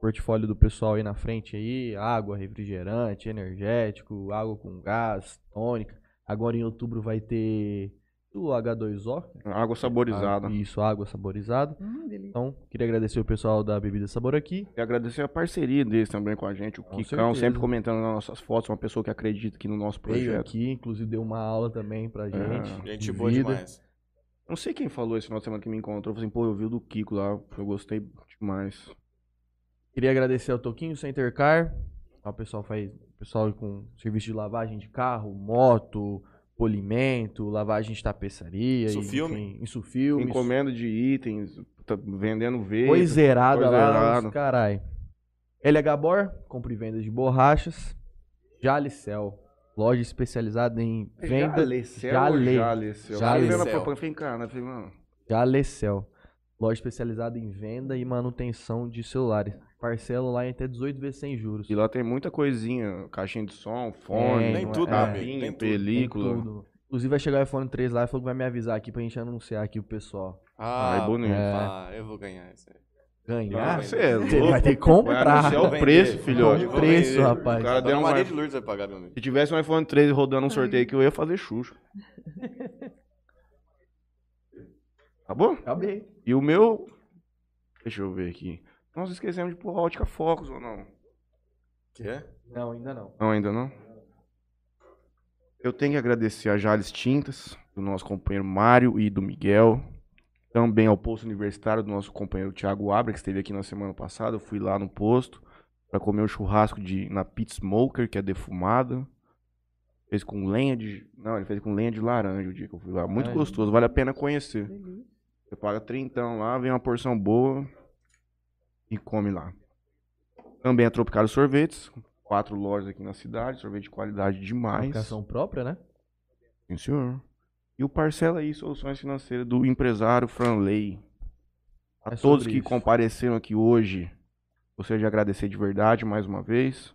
portfólio do pessoal aí na frente aí, água, refrigerante, energético, água com gás, tônica. Agora em outubro vai ter o H2O. Água saborizada. Ah, Isso, água saborizada. Hum. Então, queria agradecer o pessoal da Bebida Sabor aqui. E agradecer a parceria deles também com a gente. O Com Kikão certeza. sempre comentando nas nossas fotos, uma pessoa que acredita aqui no nosso Veio projeto. aqui, inclusive deu uma aula também pra gente. Gente de boa vida. demais. Não sei quem falou esse final de semana que me encontrou. Falei assim, pô, eu vi o do Kiko lá. Eu gostei demais. Queria agradecer ao Toquinho Center Car. O pessoal faz. O pessoal com serviço de lavagem de carro, moto, polimento, lavagem de tapeçaria. Insufilme. Enfim, insufilme. Encomenda de itens, tá vendendo veio. Coiseirada lá, coiseirada. os carai. LH Bor, compra e venda de borrachas. Jalicel, loja especializada em venda. Jalecel Jale- Jalecel? Jalecel. Jalecel, loja especializada em venda e manutenção de celulares. Parcela lá em até 18 vezes sem juros. E lá tem muita coisinha, caixinha de som, fone, Tem, Tem tudo, é, capinha, Tem tudo. Tem película. tudo. Inclusive vai chegar o iPhone 3 lá e falou que vai me avisar aqui pra gente anunciar aqui o pessoal. Ah, Ai, bonito. ah, eu vou ganhar isso aí. Ganhar? Ah, você é Você louco. vai ter que Vai comprar. Vou o preço, filhote. Vou preço, vender. rapaz. O cara deu um de Lourdes vai pagar, meu amigo. Se tivesse um iPhone 13 rodando um sorteio aqui, eu ia fazer Xuxa. Acabou? Acabei. E o meu. Deixa eu ver aqui. Nós esquecemos de pôr a ótica Focus ou não? Quê? Não, ainda não. Não, ainda não? Eu tenho que agradecer a Jales Tintas, do nosso companheiro Mário e do Miguel. Também ao posto universitário do nosso companheiro Thiago Abra, que esteve aqui na semana passada. Eu fui lá no posto para comer o churrasco de, na Pit Smoker, que é defumada. Fez com lenha de. Não, ele fez com lenha de laranja o dia que eu fui lá. Muito Ai. gostoso, vale a pena conhecer. delícia. Você paga trintão lá, vem uma porção boa e come lá. Também a Tropical Sorvetes, quatro lojas aqui na cidade, sorvete de qualidade demais. Marcação própria, né? Sim, senhor. E o Parcela aí, Soluções Financeiras do empresário Franley. A É todos que isso. compareceram aqui hoje, gostaria de agradecer de verdade mais uma vez.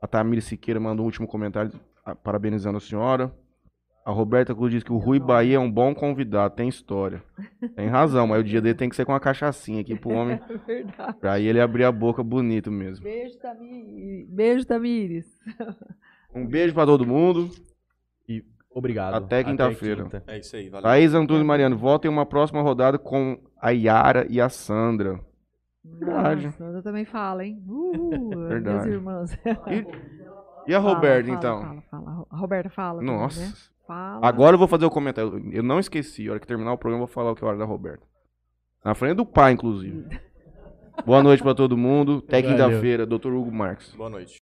A Tamir Siqueira mandou um último comentário parabenizando a senhora. A Roberta Cruz diz que o Rui Bahia é um bom convidado, tem história. Tem razão, mas o dia dele tem que ser com uma cachaçinha aqui pro homem, É verdade. pra ele abrir a boca bonito mesmo. Beijo, Tamires. Beijo, Tamires. Um beijo pra todo mundo. Obrigado. Até quinta-feira. quinta. É isso aí, valeu. Thaís Antunes e Mariano, voltem uma próxima rodada com a Yara e a Sandra. Verdade. Nossa, eu também fala, hein? Uh, Verdade. Minhas irmãs. E, e a Fala, Roberta, fala, então? Fala, fala. A Roberta fala. também, Nossa. né? Fala. Agora eu vou fazer o comentário. Eu não esqueci. A hora que terminar o programa, eu vou falar o que é a hora da Roberta. Na frente do pai, inclusive. Boa noite pra todo mundo. Até quinta-feira, Dr. Hugo Marques. Boa noite.